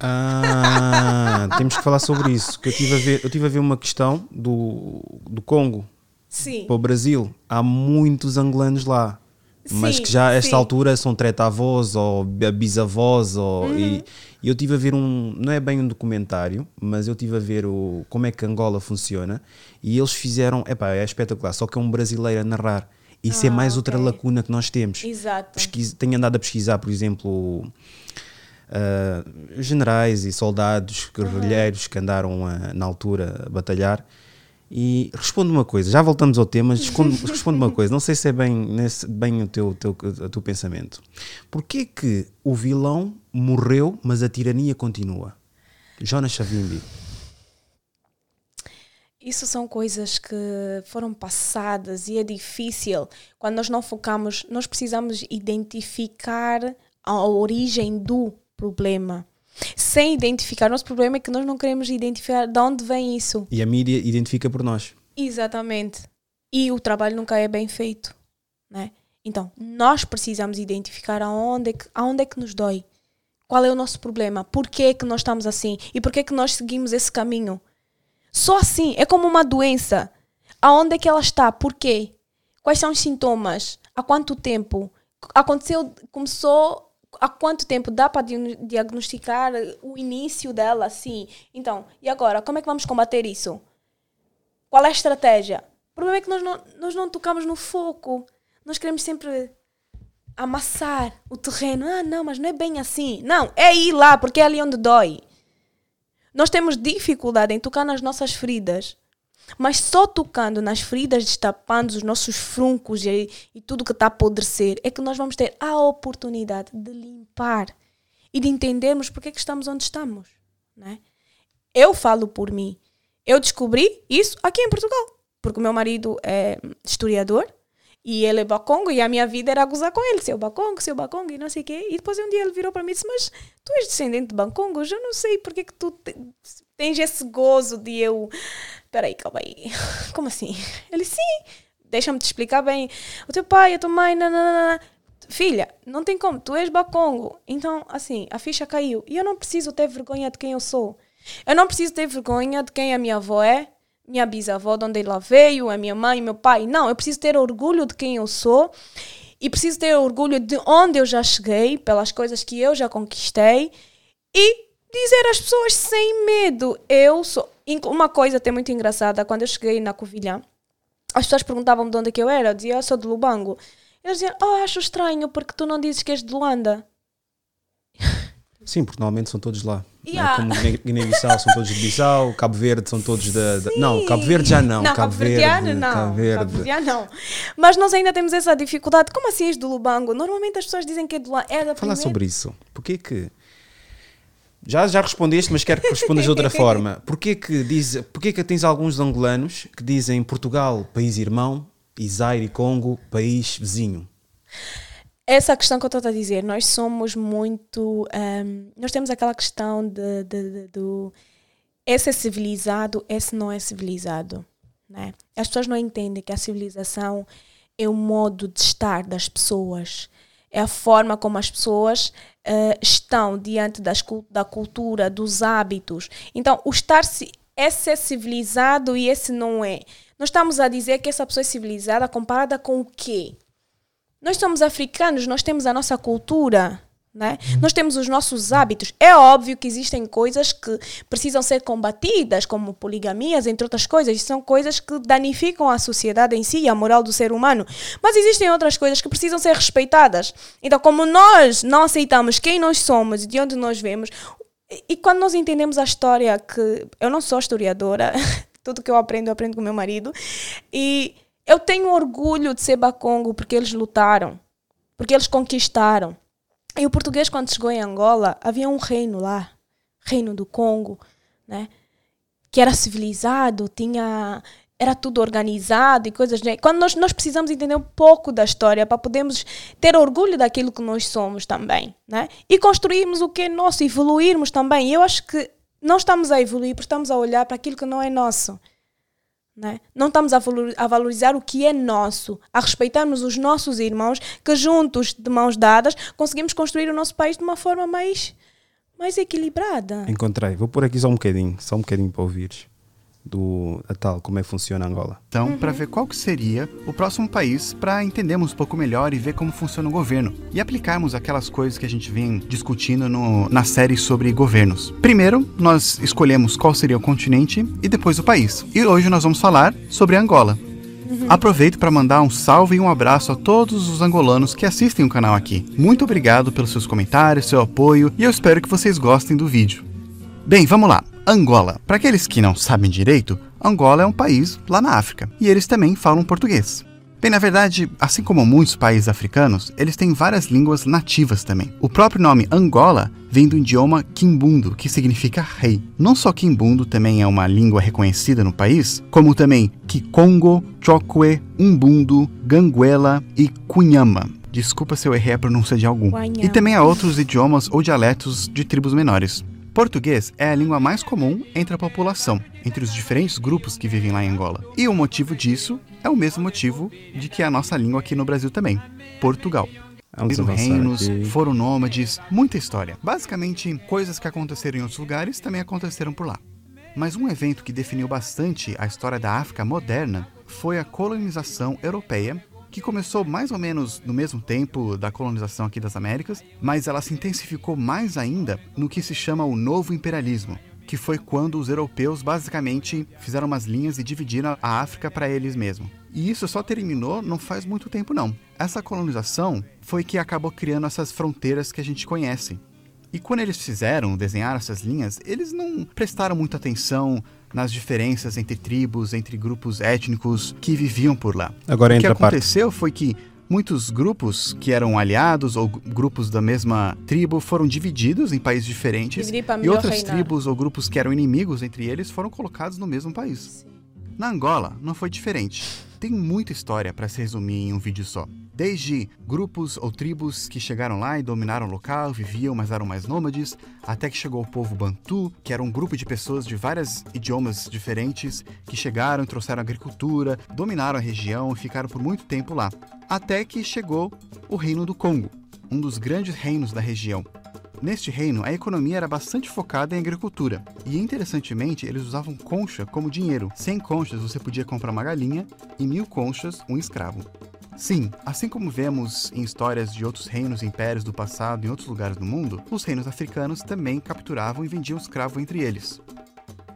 Ah, temos que falar sobre isso. Que eu tive a ver, eu tive a ver uma questão do, do Congo Sim. para o Brasil. Há muitos angolanos lá. Mas Sim, que já a esta sim. altura são treta-avós ou bi- bisavós. Ou, Uhum. e, e eu tive a ver um. Não é bem um documentário, mas eu tive a ver o, como é que Angola funciona. E eles fizeram. Epá, é espetacular. Só que é um brasileiro a narrar. Isso é Ah, mais outra ok. lacuna que nós temos. Exato. Pesquisa, tenho andado a pesquisar, por exemplo, ah, generais e soldados, guerrilheiros que andaram ah, na altura a batalhar. E responde uma coisa, já voltamos ao tema, responde uma coisa, não sei se é bem, nesse, bem o teu, teu, o teu pensamento. Porquê que o vilão morreu, mas a tirania continua? Jonas Savimbi. Isso são coisas que foram passadas e é difícil. Quando nós não focamos, nós precisamos identificar a origem do problema. Sem identificar, nosso problema é que nós não queremos identificar de onde vem isso. E a mídia identifica por nós. Exatamente. E o trabalho nunca é bem feito, né? Então, nós precisamos identificar aonde é que, aonde é que nos dói. Qual é o nosso problema? Por que é que nós estamos assim? E por que é que nós seguimos esse caminho? Só assim, é como uma doença. Aonde é que ela está? Por quê? Quais são os sintomas? Há quanto tempo? Aconteceu, começou há quanto tempo? Dá para diagn- diagnosticar o início dela, assim? Então, e agora? Como é que vamos combater isso? Qual é a estratégia? O problema é que nós não, nós não tocamos no foco. Nós queremos sempre amassar o terreno. Ah, não, mas não é bem assim. Não, é ir lá, porque é ali onde dói. Nós temos dificuldade em tocar nas nossas feridas. Mas só tocando nas feridas, destapando os nossos fruncos e, e tudo que está a apodrecer, é que nós vamos ter a oportunidade de limpar e de entendermos porque é que estamos onde estamos. Né? Eu falo por mim. Eu descobri isso aqui em Portugal. Porque o meu marido é historiador e ele é bacongo e a minha vida era gozar com ele. Seu bacongo, seu bacongo e não sei o quê. E depois um dia ele virou para mim e disse, mas tu és descendente de bancongos? Eu não sei porque é que tu te- tens esse gozo de eu... Peraí, calma aí. Como assim? Ele, sim. Deixa-me te explicar bem. O teu pai, a tua mãe, nananana. Filha, não tem como, tu és bacongo. Então, assim, a ficha caiu. E eu não preciso ter vergonha de quem eu sou. Eu não preciso ter vergonha de quem a minha avó é, minha bisavó, de onde ela veio, a minha mãe, meu pai. Não, eu preciso ter orgulho de quem eu sou e preciso ter orgulho de onde eu já cheguei, pelas coisas que eu já conquistei e dizer às pessoas sem medo, eu sou. Uma coisa até muito engraçada, quando eu cheguei na Covilhã, as pessoas perguntavam de onde é que eu era, eu dizia, eu sou de Lubango. Eles diziam, oh, acho estranho porque tu não dizes que és de Luanda. Sim, porque normalmente são todos lá. Yeah. é? Como Guiné- Guiné-Bissau são todos de Bissau, Cabo Verde são todos da. da- Não, Cabo Verde já não. Não, Cabo Verde, Verdeano não. Cabo Verde. Cabo Verdeano não. Mas nós ainda temos essa dificuldade. Como assim és do Lubango? Normalmente as pessoas dizem que é do Lubango. É da Falar primeira... sobre isso. Porquê que. Já, já respondeste, mas quero que respondas de outra forma. Porquê que, diz, porquê que tens alguns angolanos que dizem Portugal, país irmão, e Zaire e Congo, país vizinho? Essa questão que eu estou a dizer, nós somos muito. ahm, nós temos aquela questão de, de- de- do. Esse é civilizado, esse não é civilizado. Né? As pessoas não entendem que a civilização é o modo de estar das pessoas. É a forma como as pessoas eh, estão diante das, da cultura, dos hábitos. Então, o estar. ci- Esse é civilizado e esse não é. Nós estamos a dizer que essa pessoa é civilizada comparada com o quê? Nós somos africanos, nós temos a nossa cultura, né? nós temos os nossos hábitos. É óbvio que existem coisas que precisam ser combatidas, como poligamias, entre outras coisas. São coisas que danificam a sociedade em si e a moral do ser humano. Mas existem outras coisas que precisam ser respeitadas. Então, como nós não aceitamos quem nós somos e de onde nós vemos, e- e quando nós entendemos a história, que eu não sou historiadora, tudo que eu aprendo, eu aprendo com meu marido, e eu tenho orgulho de ser bacongo porque eles lutaram, porque eles conquistaram. E o português, quando chegou em Angola, havia um reino lá, reino do Congo, né? que era civilizado, tinha era tudo organizado e coisas. Né? Quando nós, nós precisamos entender um pouco da história para podermos ter orgulho daquilo que nós somos também, né? E construirmos o que é nosso, evoluirmos também. Eu acho que não estamos a evoluir porque estamos a olhar para aquilo que não é nosso. Né? Não estamos a, valor, a valorizar o que é nosso, a respeitarmos os nossos irmãos, que juntos, de mãos dadas, conseguimos construir o nosso país de uma forma mais, mais equilibrada. Encontrei. Vou pôr aqui só um bocadinho, só um bocadinho para ouvires do a tal como é que funciona Angola. Então, para ver qual que seria o próximo país para entendermos um pouco melhor e ver como funciona o governo e aplicarmos aquelas coisas que a gente vem discutindo no, na série sobre governos. Primeiro, nós escolhemos qual seria o continente e depois o país. E hoje nós vamos falar sobre Angola. Aproveito para mandar um salve e um abraço a todos os angolanos que assistem o canal aqui. Muito obrigado pelos seus comentários, seu apoio e eu espero que vocês gostem do vídeo. Bem, vamos lá. Angola. Para aqueles que não sabem direito, Angola é um país lá na África e eles também falam português. Bem, na verdade, assim como muitos países africanos, eles têm várias línguas nativas também. O próprio nome Angola vem do idioma Kimbundo, que significa rei. Não só Kimbundo também é uma língua reconhecida no país, como também Kikongo, Chokwe, Umbundo, Ganguela e Cunhama. Desculpa se eu errei a pronúncia de algum. E também há outros idiomas ou dialetos de tribos menores. Português é a língua mais comum entre a população, entre os diferentes grupos que vivem lá em Angola. E o motivo disso é o mesmo motivo de que é a nossa língua aqui no Brasil também, Portugal. Vamos reinos, aqui. foram nômades, muita história. Basicamente, coisas que aconteceram em outros lugares também aconteceram por lá. Mas um evento que definiu bastante a história da África moderna foi a colonização europeia, que começou mais ou menos no mesmo tempo da colonização aqui das Américas, mas ela se intensificou mais ainda no que se chama o Novo Imperialismo, que foi quando os europeus basicamente fizeram umas linhas e dividiram a África para eles mesmos. E isso só terminou não faz muito tempo não. Essa colonização foi que acabou criando essas fronteiras que a gente conhece. E quando eles fizeram, desenharam essas linhas, eles não prestaram muita atenção nas diferenças entre tribos, entre grupos étnicos que viviam por lá. Agora o que aconteceu foi que muitos grupos que eram aliados ou grupos da mesma tribo foram divididos em países diferentes e outras reinar. tribos ou grupos que eram inimigos entre eles foram colocados no mesmo país. Na Angola não foi diferente. Tem muita história para se resumir em um vídeo só. Desde grupos ou tribos que chegaram lá e dominaram o local, viviam, mas eram mais nômades, até que chegou o povo Bantu, que era um grupo de pessoas de vários idiomas diferentes que chegaram trouxeram agricultura, dominaram a região e ficaram por muito tempo lá. Até que chegou o Reino do Congo, um dos grandes reinos da região. Neste reino, a economia era bastante focada em agricultura. E interessantemente, eles usavam concha como dinheiro. 100 conchas você podia comprar uma galinha e mil conchas um escravo. Sim, assim como vemos em histórias de outros reinos e impérios do passado em outros lugares do mundo, os reinos africanos também capturavam e vendiam escravo entre eles.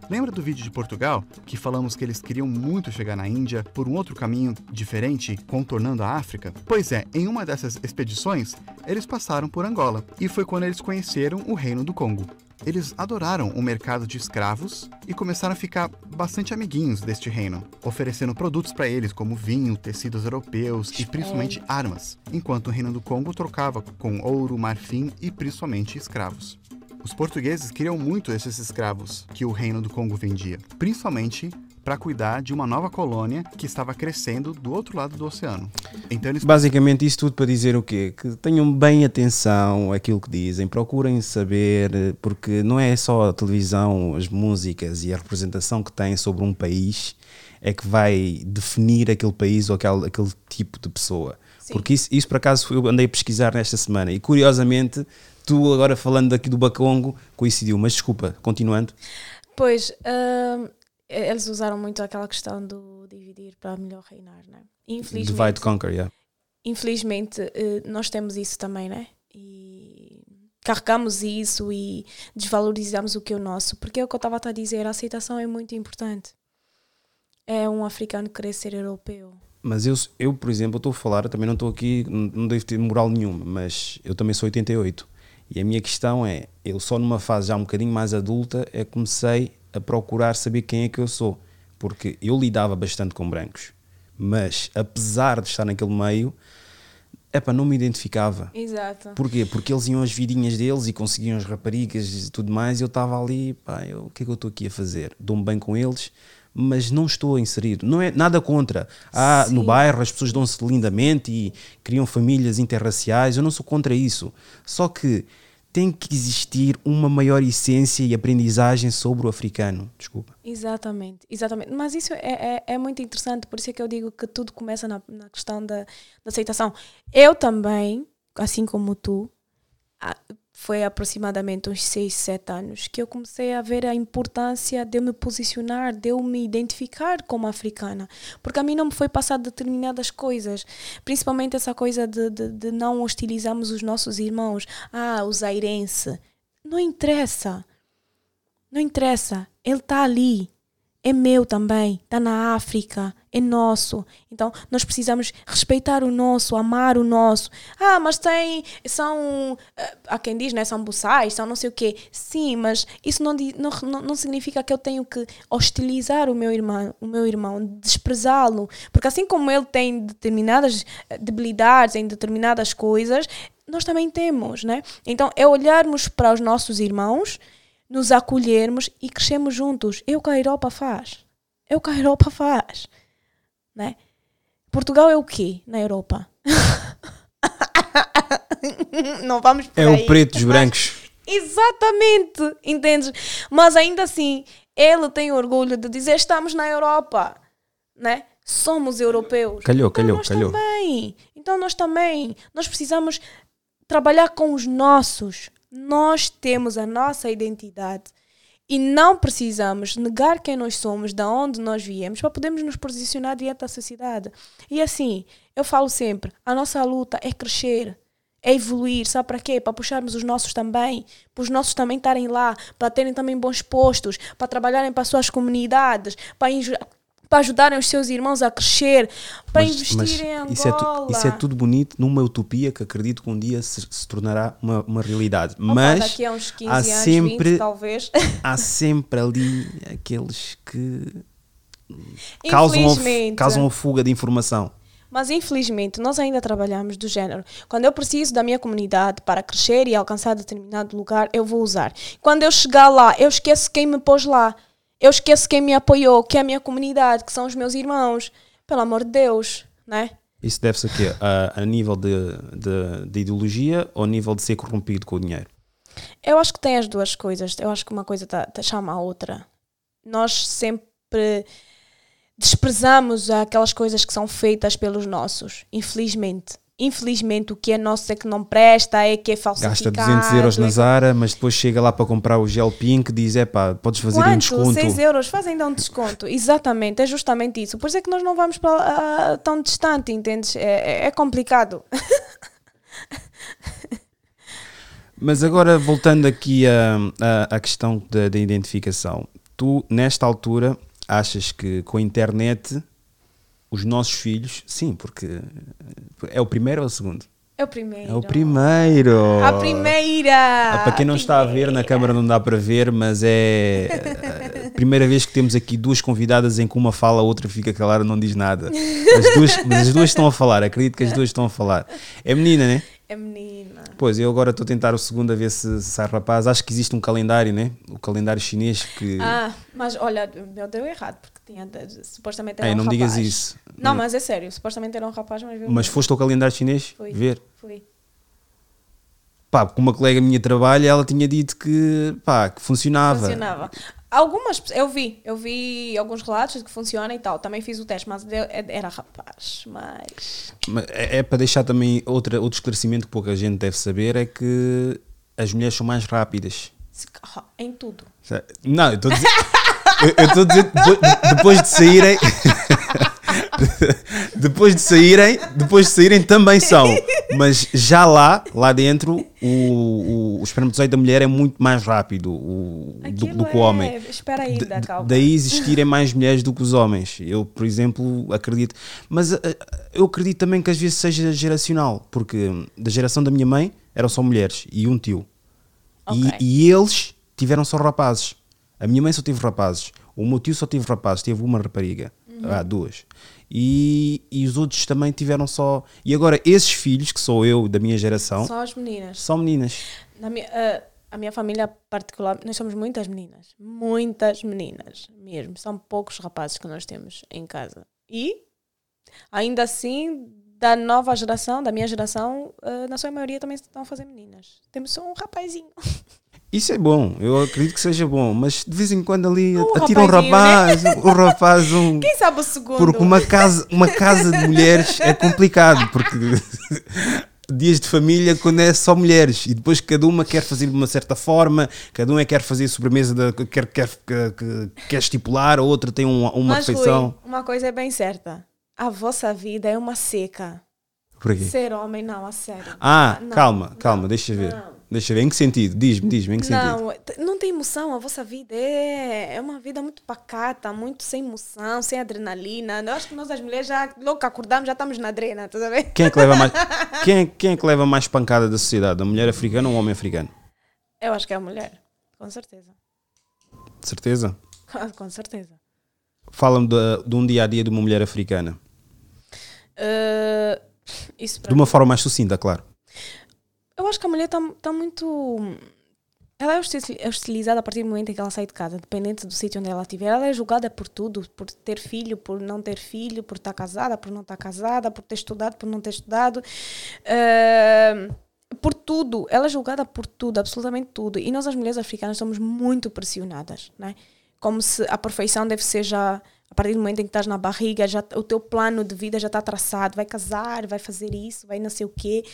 Lembra do vídeo de Portugal, que falamos que eles queriam muito chegar na Índia por um outro caminho diferente, contornando a África? Pois é, em uma dessas expedições, eles passaram por Angola, e foi quando eles conheceram o Reino do Congo. Eles adoraram o mercado de escravos e começaram a ficar bastante amiguinhos deste reino, oferecendo produtos para eles como vinho, tecidos europeus e principalmente armas, enquanto o Reino do Congo trocava com ouro, marfim e principalmente escravos. Os portugueses queriam muito esses escravos que o Reino do Congo vendia, principalmente para cuidar de uma nova colônia que estava crescendo do outro lado do oceano. Então eles Basicamente, isso tudo para dizer o quê? Que tenham bem atenção àquilo que dizem, procurem saber, porque não é só a televisão, as músicas e a representação que têm sobre um país é que vai definir aquele país ou aquele, aquele tipo de pessoa. Porque isso, isso, por acaso, eu andei a pesquisar nesta semana e curiosamente, tu agora falando aqui do Bacongo, coincidiu, mas desculpa, continuando. Pois, hum, eles usaram muito aquela questão do dividir para melhor reinar, né? Infelizmente, Divide Conquer, yeah. infelizmente eh, nós temos isso também, né? E carregamos isso e desvalorizamos o que é o nosso, porque é o que eu estava a dizer, a aceitação é muito importante. É um africano querer ser europeu. Mas eu, eu por exemplo, estou a falar, também não estou aqui, não devo ter moral nenhuma, mas eu também sou 88. E a minha questão é, eu só numa fase já um bocadinho mais adulta é que comecei a procurar saber quem é que eu sou. Porque eu lidava bastante com brancos, mas apesar de estar naquele meio, epá, não me identificava. Exato. Porquê? Porque eles iam as vidinhas deles e conseguiam as raparigas e tudo mais, e eu estava ali, pá, eu, o que é que eu estou aqui a fazer? Dou-me bem com eles, mas não estou inserido. Não é nada contra. Ah, no bairro as pessoas dão-se lindamente e criam famílias interraciais. Eu não sou contra isso. Só que tem que existir uma maior essência e aprendizagem sobre o africano. Desculpa. Exatamente, exatamente. Mas isso é, é, é muito interessante, por isso é que eu digo que tudo começa na, na questão da, da aceitação. Eu também, assim como tu, foi aproximadamente uns 6, 7 anos que eu comecei a ver a importância de eu me posicionar, de eu me identificar como africana. Porque a mim não me foi passado determinadas coisas, principalmente essa coisa de, de, de não hostilizarmos os nossos irmãos. Ah, o zairense. Não interessa. Não interessa, ele está ali. É meu também, está na África, é nosso. Então nós precisamos respeitar o nosso, amar o nosso. Ah, mas tem, são, eh, há quem diz, né, são buçais, são não sei o quê. Sim, mas isso não, não, não, significa que eu tenho que hostilizar o meu irmão, o meu irmão, desprezá-lo. Porque assim como ele tem determinadas eh, debilidades em determinadas coisas, nós também temos, né? Então é olharmos para os nossos irmãos nos acolhermos e crescemos juntos. É o que a Europa faz. É o que a Europa faz. Né? Portugal é o quê na Europa? Não vamos por É aí. o preto dos Mas- brancos. Exatamente, entendes? Mas ainda assim, ele tem orgulho de dizer estamos na Europa, né? Somos europeus. Calhou, então calhou, nós calhou. também. Então nós também. Nós precisamos trabalhar com os nossos. Nós temos a nossa identidade e não precisamos negar quem nós somos, de onde nós viemos, para podermos nos posicionar diante da sociedade. E assim, eu falo sempre, a nossa luta é crescer, é evoluir, sabe para quê? Para puxarmos os nossos também, para os nossos também estarem lá, para terem também bons postos, para trabalharem para as suas comunidades, para, para ajudarem os seus irmãos a crescer, para investirem em Angola. isso, é tu- isso é tudo bonito numa utopia que acredito que um dia se, se tornará uma, uma realidade. Opa, Mas daqui a uns 15 há anos, sempre, 20 talvez. há sempre ali aqueles que causam a, causam a fuga de informação. Mas infelizmente nós ainda trabalhamos do género. Quando eu preciso da minha comunidade para crescer e alcançar determinado lugar, eu vou usar. Quando eu chegar lá, eu esqueço quem me pôs lá. Eu esqueço quem me apoiou, que é a minha comunidade, que são os meus irmãos. Pelo amor de Deus, né? Isso deve-se a quê? A, a nível de, de, de ideologia ou a nível de ser corrompido com o dinheiro? Eu acho que tem as duas coisas. Eu acho que uma coisa tá, tá- chama a outra. Nós sempre desprezamos aquelas coisas que são feitas pelos nossos, infelizmente. Infelizmente, o que é nosso é que não presta, é que é Gasta falsificado. 200 euros na Zara, mas depois chega lá para comprar o gel pink diz: é pá, podes fazer um Quanto? desconto. 6 euros, faz ainda um desconto. Exatamente, é justamente isso. Por isso é que nós não vamos para ah, tão distante, entendes? É, é- é complicado. Mas agora, voltando aqui à à- à questão da, da identificação, tu, nesta altura, achas que com a internet os nossos filhos, sim, porque é o primeiro ou o segundo? É o primeiro. É o primeiro! A primeira! Ah, Para quem não está a ver, na câmara não dá para ver, mas é a primeira vez que temos aqui duas convidadas em que uma fala, a outra fica calada, não diz nada. As duas, mas as duas estão a falar, acredito que as duas estão a falar. É menina, né? É menina. Pois, eu agora estou a tentar o segundo a ver se, se sai rapaz. Acho que existe um calendário, né? O calendário chinês que. Ah, mas olha, meu deu errado, porque tinha supostamente era Ei, um não rapaz. digas isso. Não, mas é sério, supostamente era um rapaz, mas viu Mas foste ao calendário chinês Fui. ver? Fui. Pá, porque uma colega minha trabalha, ela tinha dito que, pá, que funcionava. Funcionava. Algumas, eu vi, eu vi alguns relatos de que funciona e tal. Também fiz o teste, mas deu- era rapaz. Mas. Mas É, é para deixar também outra, outro esclarecimento que pouca gente deve saber: é que as mulheres são mais rápidas. ah, Em tudo. Não, eu estou a dizer. eu- estou a dizer depois, depois de saírem. depois de saírem, depois de saírem também são. Mas já lá, lá dentro, o, o, o espermatozoide da mulher é muito mais rápido o, do, do que o homem. é- Espera aí, Da- calma. daí existirem mais mulheres do que os homens. Eu, por exemplo, acredito. Mas eh, eu acredito também que às vezes seja geracional, porque da geração da minha mãe eram só mulheres e um tio. E- Ok. E, eles tiveram só rapazes. A minha mãe só teve rapazes. O meu tio só teve rapazes, teve uma rapariga. Uhum. Ah, duas. E, e os outros também tiveram só. E agora, esses filhos, que sou eu, da minha geração, Só as meninas. são meninas. Na minha, ah, a minha família particular, nós somos muitas meninas. Muitas meninas mesmo. São poucos rapazes que nós temos em casa. E, ainda assim, da nova geração, da minha geração, eh, na sua maioria também estão a fazer meninas. Temos só um rapazinho. Isso é bom, eu acredito que seja bom, mas de vez em quando ali Um atira um né? rapaz, um rapaz, um. Quem sabe o segundo? Porque uma casa, uma casa de mulheres é complicado, porque dias de família quando é só mulheres e depois cada uma quer fazer de uma certa forma, cada uma quer fazer sobremesa, da, quer, quer, quer, quer estipular, a outra tem um- uma Mas, refeição. Rui, uma coisa é bem certa. A vossa vida é uma seca. Ser homem, não, a sério. Ah, Não, calma, não, calma, deixa ver. não. Deixa ver, em que sentido? Diz-me, diz-me, em que sentido? Não, t- não tem emoção. A vossa vida é, é uma vida muito pacata, muito sem emoção, sem adrenalina. Eu acho que nós, as mulheres, já logo que acordamos, já estamos na adrena, a ver? Quem é que leva mais, quem, é- quem é que leva mais pancada da sociedade? A mulher africana ou o homem africano? Eu acho que é a mulher, com certeza. Certeza? com certeza. Fala-me de, de um dia a dia de uma mulher africana. Uh, De uma forma mais sucinta, claro. Eu acho que a mulher está tá muito. Ela é é hostilizada a partir do momento em que ela sai de casa, dependente do sítio onde ela estiver. Ela é julgada por tudo, por ter filho, por não ter filho, por estar casada, por não estar casada, por ter estudado, por não ter estudado. Ahn, por tudo. Ela é julgada por tudo, absolutamente tudo. E nós, as mulheres africanas, somos muito pressionadas, né? Como se a perfeição deve ser já. A partir do momento em que estás na barriga, já, o teu plano de vida já está traçado. Vai casar, vai fazer isso, vai não sei o quê.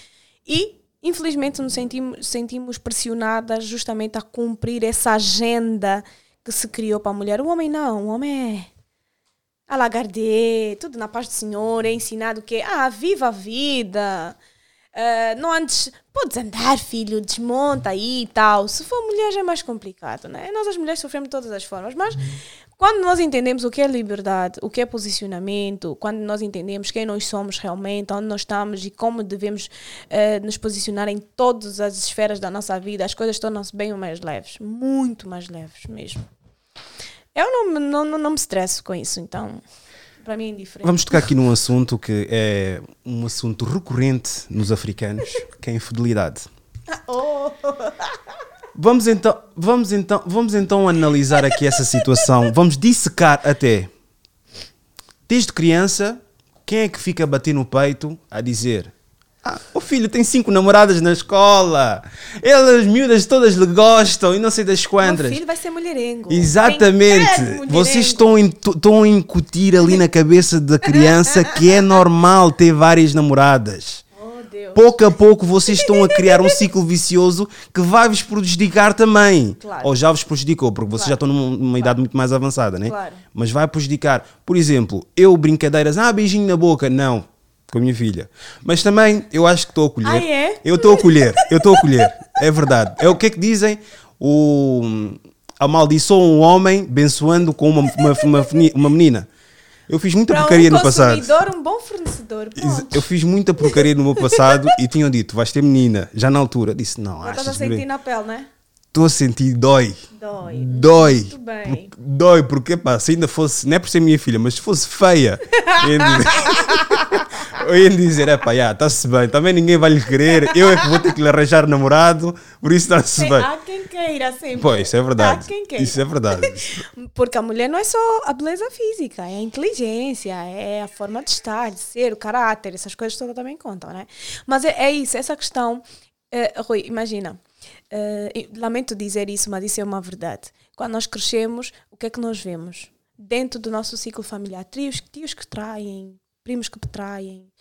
E, infelizmente, nos sentimos, sentimos pressionadas justamente a cumprir essa agenda que se criou para a mulher. O homem não, o homem é a tudo na paz do Senhor, é ensinado que, ah, viva a vida. Ah, não antes, podes andar, filho, desmonta aí e tal. Se for mulher já é mais complicado, né? Nós as mulheres sofremos de todas as formas, mas quando nós entendemos o que é liberdade, o que é posicionamento, quando nós entendemos quem nós somos realmente, onde nós estamos e como devemos eh, nos posicionar em todas as esferas da nossa vida, as coisas tornam-se bem mais leves, muito mais leves mesmo. Eu não, me- não, não, não me estresso com isso, então para mim é indiferente. Vamos tocar aqui num assunto que é um assunto recorrente nos africanos, que é a infidelidade. Oh. Vamos então, vamos então, vamos então analisar aqui essa situação. Vamos dissecar até. Desde criança, quem é que fica a bater no peito a dizer: ah, o filho tem cinco namoradas na escola, elas miúdas todas lhe gostam e não sei das quantas. filho vai ser mulherengo. Exatamente. Ser Vocês mulherengo. estão, estão a incutir ali na cabeça da criança que é normal ter várias namoradas. Pouco a pouco vocês estão a criar um ciclo vicioso que vai vos prejudicar também. Claro. Ou já vos prejudicou, porque vocês já estão numa, numa idade muito mais avançada, né? Claro. Mas vai prejudicar. Por exemplo, eu brincadeiras, ah, beijinho na boca. Não, com a minha filha. Mas também eu acho que estou a colher. Ah, é? Eu estou a colher, eu estou a colher. É verdade. É o que é que dizem? O amaldiçoa um homem bençoando com uma, uma, uma, uma menina. Eu fiz muita Para porcaria um no passado. consumidor, um bom fornecedor. Pronto. Eu fiz muita porcaria no meu passado e tinham dito, vais ter menina. Já na altura, disse, não, Já estás a sentir na pele, né? Estou a sentir, dói. Dói. Dói. Muito bem. Dói, porque pá, se ainda fosse, não é por ser minha filha, mas se fosse feia, eu ia dizer, é pá, está-se bem, também ninguém vai lhe querer, eu é que vou ter que lhe arranjar namorado, por isso está-se bem. Há quem queira sempre. Pois, isso é verdade. Há quem queira. Isso é verdade. Porque a mulher não é só a beleza física, é a inteligência, é a forma de estar, de ser, o caráter, essas coisas todas também contam, né? Mas é, é isso, essa questão. eh, Rui, imagina, e lamento dizer isso, mas isso é uma verdade. Quando nós crescemos, o que é que nós vemos? Dentro do nosso ciclo familiar, tios, tios que traem, primos que traem,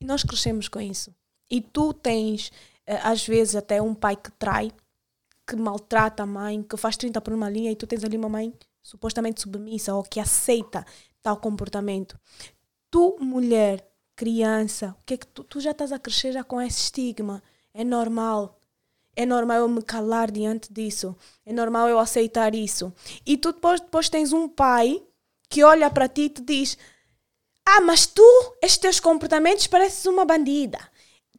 e nós crescemos com isso. E tu tens, eh, às vezes, até um pai que trai, que maltrata a mãe, que faz 30 por uma linha e tu tens ali uma mãe supostamente submissa ou que aceita tal comportamento. Tu, mulher, criança, o que é que tu, tu já estás a crescer já com esse estigma? É normal. É normal eu me calar diante disso. É normal eu aceitar isso. E tu depois, depois tens um pai que olha para ti e te diz: Ah, mas tu, estes teus comportamentos pareces uma bandida.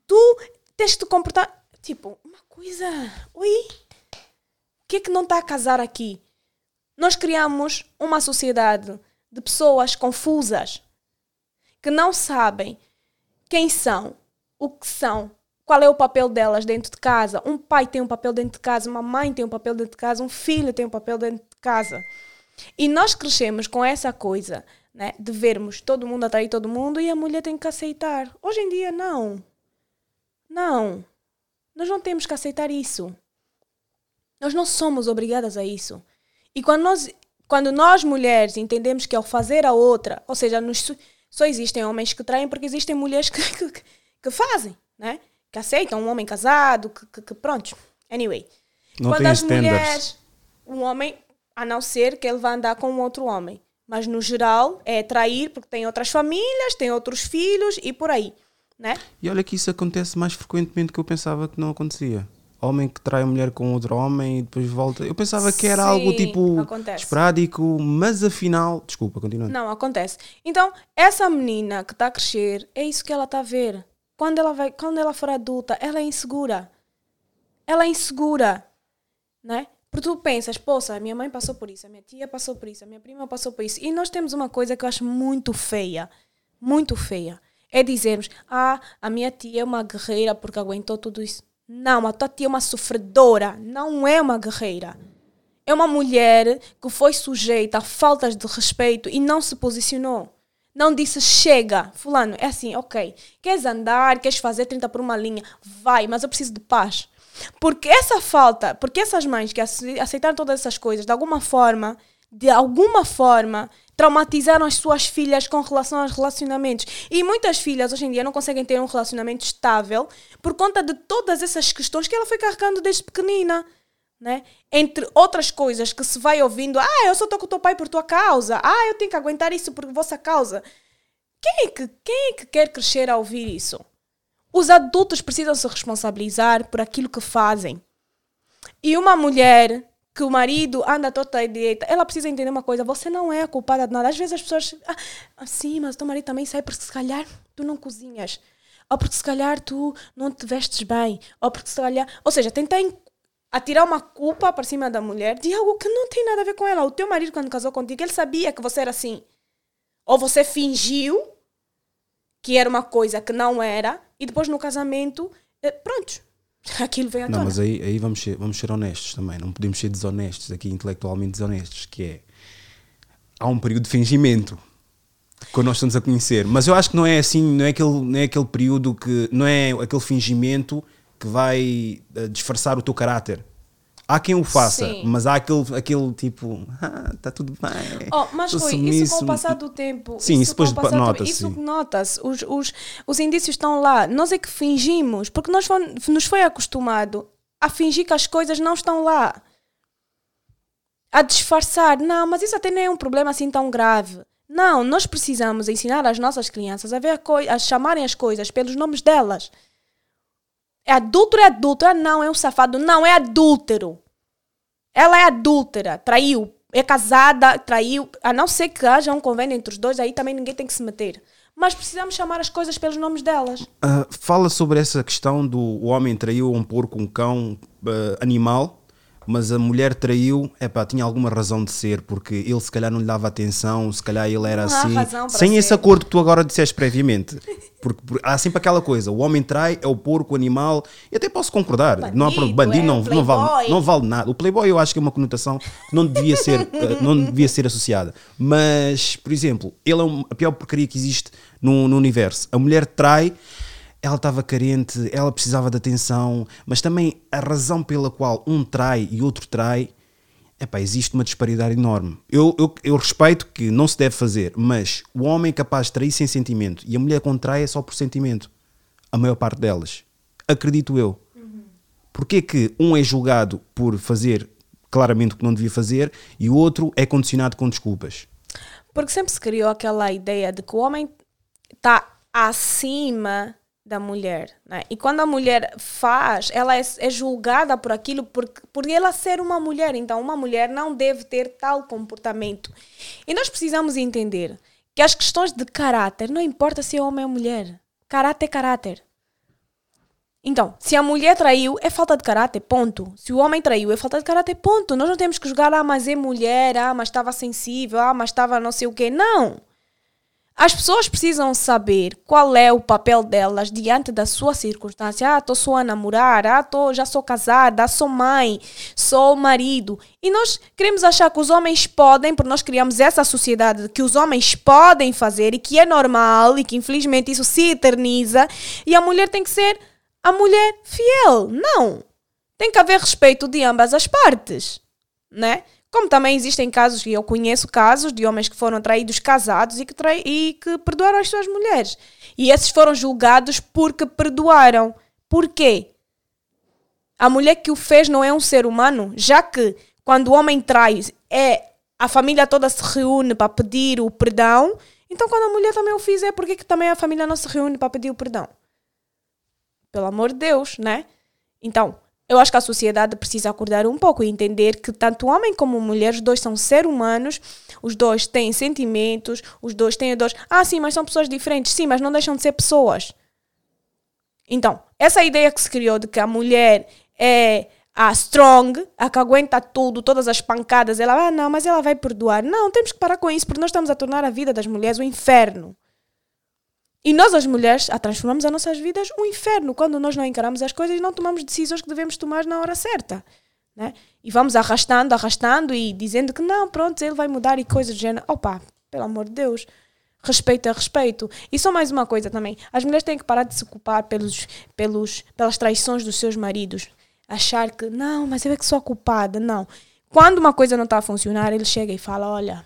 Tu tens de comportar. Tipo, uma coisa. Oi? O que é que não está a casar aqui? Nós criamos uma sociedade de pessoas confusas que não sabem quem são, o que são, qual é o papel delas dentro de casa. Um pai tem um papel dentro de casa, uma mãe tem um papel dentro de casa, um filho tem um papel dentro de casa. E nós crescemos com essa coisa, né, de vermos todo mundo atrair todo mundo e a mulher tem que aceitar. Hoje em dia, não. Não. Nós não temos que aceitar isso. Nós não somos obrigadas a isso. E quando nós, quando nós mulheres entendemos que ao fazer a outra, ou seja, nos, só existem homens que traem porque existem mulheres que, que, que fazem, né? Que aceitam um homem casado, que, que, que pronto. Anyway. Não quando as standards. mulheres, um homem, a não ser que ele vá andar com um outro homem. Mas no geral é trair porque tem outras famílias, tem outros filhos e por aí, né? E olha que isso acontece mais frequentemente do que eu pensava que não acontecia. Homem que trai a mulher com outro homem e depois volta. Eu pensava que era Sim, algo tipo acontece. esporádico, mas afinal. Desculpa, continua. Não, acontece. Então, essa menina que está a crescer, é isso que ela está a ver. Quando ela, vai, quando ela for adulta, ela é insegura. Ela é insegura. Né? Porque tu pensas, poxa, minha mãe passou por isso, a minha tia passou por isso, a minha prima passou por isso. E nós temos uma coisa que eu acho muito feia. Muito feia. É dizermos, ah, a minha tia é uma guerreira porque aguentou tudo isso. Não, a tua tia é uma sofredora. Não é uma guerreira. É uma mulher que foi sujeita a faltas de respeito e não se posicionou. Não disse chega, fulano, é assim, ok. Queres andar, queres fazer 30 por uma linha, vai, mas eu preciso de paz. Porque essa falta, porque essas mães que ace- aceitaram todas essas coisas, de alguma forma, de alguma forma, traumatizaram as suas filhas com relação aos relacionamentos. E muitas filhas hoje em dia não conseguem ter um relacionamento estável por conta de todas essas questões que ela foi carregando desde pequenina. Né? Entre outras coisas que se vai ouvindo, ah, eu só estou com o teu pai por tua causa, ah, eu tenho que aguentar isso por vossa causa. Quem é que, quem é que quer crescer a ouvir isso? Os adultos precisam se responsabilizar por aquilo que fazem. E uma mulher que o marido anda torta à direita, ela precisa entender uma coisa: você não é culpada de nada. Às vezes as pessoas, ah, ah, sim, mas o teu marido também sai porque se calhar tu não cozinhas, ou porque se calhar tu não te vestes bem, ou porque se calhar. Ou seja, tentar en- atirar uma culpa para cima da mulher de algo que não tem nada a ver com ela. O teu marido, quando casou contigo, ele sabia que você era assim. Ou você fingiu que era uma coisa que não era, e depois no casamento, eh, pronto, aquilo vem à Não, tona. mas aí, aí vamos, ser, vamos ser honestos também. Não podemos ser desonestos aqui, intelectualmente desonestos, que é há um período de fingimento quando nós estamos a conhecer. Mas eu acho que não é assim, não é aquele, não é aquele período que não é aquele fingimento que vai eh, disfarçar o teu caráter. Há quem o faça, Sim. mas há aquele, aquele tipo, ah, está tudo bem. Oh, mas sou Rui, isso com submisso." o passar do tempo. Sim, isso depois nota-se, Isso nota-se. Os, os, os indícios estão lá. Nós é que fingimos, porque nós foi, nos foi acostumado a fingir que as coisas não estão lá. A disfarçar. Não, mas isso até nem é um problema assim tão grave. Não, nós precisamos ensinar as nossas crianças a, ver a, a chamarem as coisas pelos nomes delas. É adúltero, é adúltero. Ah, não, é um safado. Não, é adúltero. Ela é adúltera, traiu, é casada, traiu. A não ser que haja um convênio entre os dois, aí também ninguém tem que se meter. Mas precisamos chamar as coisas pelos nomes delas. Ah, fala sobre essa questão do homem traiu um porco, um cão, ah, animal, mas a mulher traiu, epá, tinha alguma razão de ser, porque ele se calhar não lhe dava atenção, se calhar ele era assim, sem esse ser. acordo que tu agora disseste previamente. Porque, por- há sempre aquela coisa, o homem trai, é o porco, o animal, e até posso concordar, não há Bandido, problema, bandido é, não, não, vale, não vale nada. O playboy eu acho que é uma conotação que não devia ser, eh, não devia ser associada. Mas, por exemplo, ele é a pior porcaria que existe no, no universo. A mulher trai, ela estava carente, ela precisava de atenção, mas também a razão pela qual um trai e outro trai, epá, existe uma disparidade enorme. Eu, eu, eu respeito que não se deve fazer, mas o homem é capaz de trair sem sentimento e a mulher quando trai é só por sentimento. A maior parte delas. Acredito eu. Porquê que um é julgado por fazer claramente o que não devia fazer e o outro é condicionado com desculpas? Porque sempre se criou aquela ideia de que o homem está acima da mulher. Né? E quando a mulher faz, ela é, é julgada por aquilo, por, por ela ser uma mulher. Então, uma mulher não deve ter tal comportamento. E nós precisamos entender que as questões de caráter, não importa se é homem ou mulher. Caráter é caráter. Então, se a mulher traiu, é falta de caráter, ponto. Se o homem traiu, é falta de caráter, ponto. Nós não temos que julgar, ah, mas é mulher, ah, mas estava sensível, ah, mas estava não sei o quê. Não. As pessoas precisam saber qual é o papel delas diante da sua circunstância. Ah, estou só a namorar, ah, tô, já sou casada, sou mãe, sou marido. E nós queremos achar que os homens podem, porque nós criamos essa sociedade que os homens podem fazer e que é normal e que infelizmente isso se eterniza. E a mulher tem que ser a mulher fiel. Não. Tem que haver respeito de ambas as partes, né? Como também existem casos, e eu conheço casos de homens que foram traídos casados e que, trai, e que perdoaram as suas mulheres. E esses foram julgados porque perdoaram. Por quê? A mulher que o fez não é um ser humano, já que quando o homem trai, é a família toda se reúne para pedir o perdão. Então, quando a mulher também o fizer, por que também a família não se reúne para pedir o perdão? Pelo amor de Deus, né? Então, eu acho que a sociedade precisa acordar um pouco e entender que tanto homem como mulher, os dois são seres humanos, os dois têm sentimentos, os dois têm dores. Ah, sim, mas são pessoas diferentes. Sim, mas não deixam de ser pessoas. Então, essa ideia que se criou de que a mulher é a strong, a que aguenta tudo, todas as pancadas, ela, ah, não, mas ela vai perdoar. Não, temos que parar com isso, porque nós estamos a tornar a vida das mulheres um inferno. E nós, as mulheres, a transformamos as nossas vidas um inferno quando nós não encaramos as coisas e não tomamos decisões que devemos tomar na hora certa. Né? E vamos arrastando, arrastando e dizendo que não, pronto, ele vai mudar e coisas do gênero. Opa, pelo amor de Deus. Respeito é respeito. E só mais uma coisa também. As mulheres têm que parar de se culpar pelos, pelos, pelas traições dos seus maridos. Achar que, não, mas eu é que sou a culpada. Não. Quando uma coisa não está a funcionar, ele chega e fala: Olha,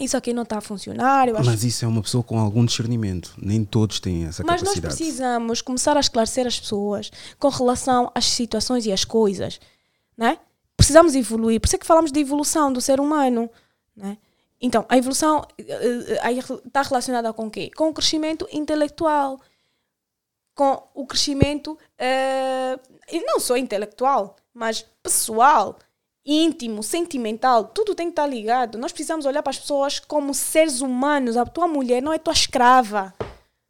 isso aqui não está a funcionar. Eu acho... Mas isso é uma pessoa com algum discernimento. Nem todos têm essa Mas capacidade. nós precisamos começar a esclarecer as pessoas com relação às situações e às coisas. Né? Precisamos evoluir. Por isso é que falamos de evolução do ser humano. Né? Então, a evolução está relacionada com o quê? Com o crescimento intelectual. Com o crescimento, uh, não só intelectual, mas pessoal íntimo, sentimental, tudo tem que estar ligado. Nós precisamos olhar para as pessoas como seres humanos. A tua mulher não é tua escrava,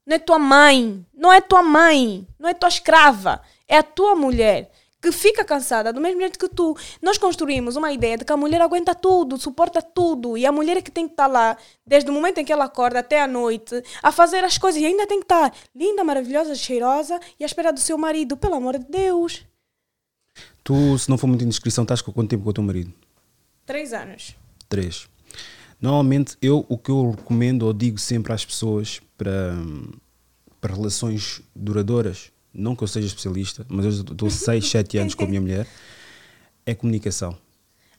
não é tua mãe, não é tua mãe, não é tua escrava, é a tua mulher que fica cansada do mesmo jeito que tu. Nós construímos uma ideia de que a mulher aguenta tudo, suporta tudo, e a mulher é que tem que estar lá, desde o momento em que ela acorda até a noite, a fazer as coisas, e ainda tem que estar linda, maravilhosa, cheirosa e à espera do seu marido, pelo amor de Deus. Tu, se não for muita indiscrição, estás com quanto tempo com o teu marido? Três anos. Três. Normalmente, eu o que eu recomendo ou digo sempre às pessoas para, para relações duradouras, não que eu seja especialista, mas eu estou 6, 7 anos com a minha mulher, é comunicação.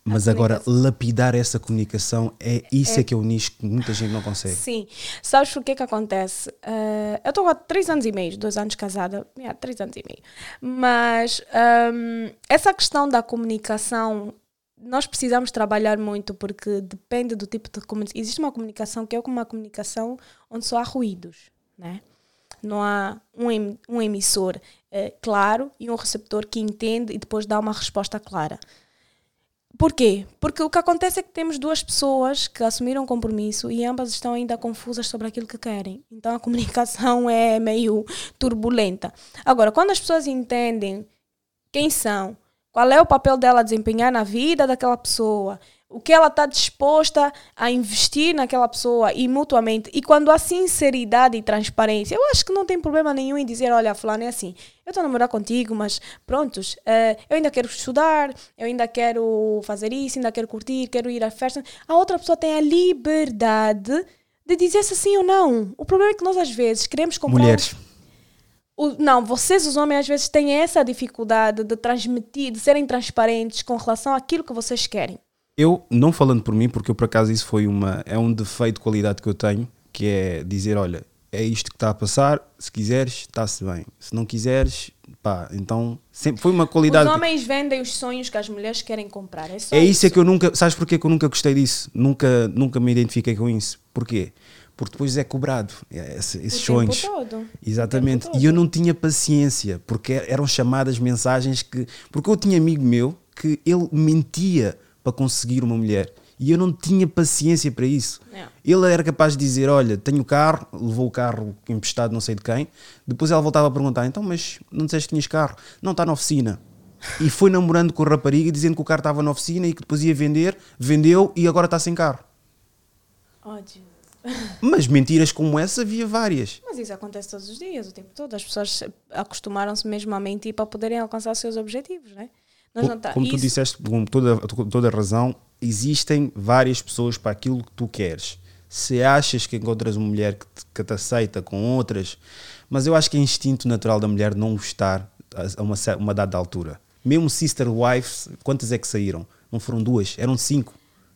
Mas agora, lapidar essa comunicação, é isso é. é. que é o nicho que muita gente não consegue. Sim. Sabes o que é que acontece? Uh, eu estou há três anos e meio, dois anos casada, yeah, três anos e meio. Mas um, essa questão da comunicação, nós precisamos trabalhar muito porque depende do tipo de comunicação. Existe uma comunicação que é como uma comunicação onde só há ruídos, né? Não há um, um emissor uh, claro e um receptor que entende e depois dá uma resposta clara. Porquê? Porque o que acontece é que temos duas pessoas que assumiram compromisso e ambas estão ainda confusas sobre aquilo que querem. Então a comunicação é meio turbulenta. Agora, quando as pessoas entendem quem são, qual é o papel dela desempenhar na vida daquela pessoa, o que ela está disposta a investir naquela pessoa e mutuamente. E quando há sinceridade e transparência, eu acho que não tem problema nenhum em dizer: olha, fulano é assim, eu estou a namorar contigo, mas prontos, uh, eu ainda quero estudar, eu ainda quero fazer isso, ainda quero curtir, quero ir à festa. A outra pessoa tem a liberdade de dizer se sim ou não. O problema é que nós às vezes queremos comprar. Mulheres. O, não, vocês, os homens, às vezes têm essa dificuldade de transmitir, de serem transparentes com relação àquilo que vocês querem. Eu, não falando por mim, porque eu por acaso isso foi uma. É um defeito de qualidade que eu tenho, que é dizer: olha, é isto que está a passar, se quiseres, está-se bem. Se não quiseres, pá, então. Sempre foi uma qualidade. Os homens vendem os sonhos que as mulheres querem comprar. É, é isso, é que eu nunca. Sabes porquê que eu nunca gostei disso? Nunca, nunca me identifiquei com isso. Porquê? Porque depois é cobrado é, esse, esses o sonhos. Todo. Exatamente. Tempo E eu não tinha paciência, porque eram chamadas mensagens que. Porque eu tinha amigo meu que ele mentia para conseguir uma mulher. E eu não tinha paciência para isso. Não. Ele era capaz de dizer: Olha, tenho o carro, levou o carro emprestado, não sei de quem. Depois ela voltava a perguntar: Então, mas não disseste que tinhas carro? Não, está na oficina. E foi namorando com a rapariga dizendo que o carro estava na oficina e que depois ia vender, vendeu e agora está sem carro. Ódio. Mas mentiras como essa havia várias. Mas isso acontece todos os dias, o tempo todo. As pessoas acostumaram-se mesmo a mentir para poderem alcançar os seus objetivos, não é? Nós não tá- Como tu isso- disseste, com toda, com toda a razão, existem várias pessoas para aquilo que tu queres. Se achas que encontras uma mulher que te, que te aceita com outras, mas eu acho que é instinto natural da mulher não gostar a uma, uma dada altura. Mesmo Sister Wives, quantas é que saíram? Não foram duas, eram cinco.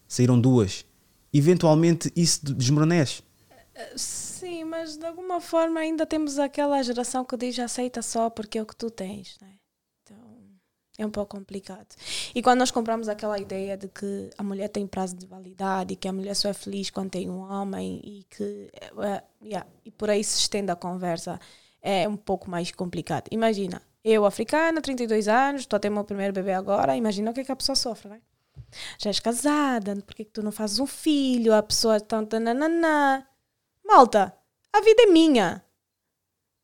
Saíram duas. Eventualmente isso de- desmoronece. Sim, mas de alguma forma ainda temos aquela geração que diz aceita só porque é o que tu tens, né? É um pouco complicado. E quando nós compramos aquela ideia de que a mulher tem prazo de validade e que a mulher só é feliz quando tem um homem e que eh, yeah, e por aí se estende a conversa, é um pouco mais complicado. Imagina, eu africana, 32 anos, estou a ter meu primeiro bebê agora, imagina o que, é que a pessoa sofre, né? Já és casada, por que, que tu não fazes um filho? A pessoa está tananana. Malta, a vida é minha.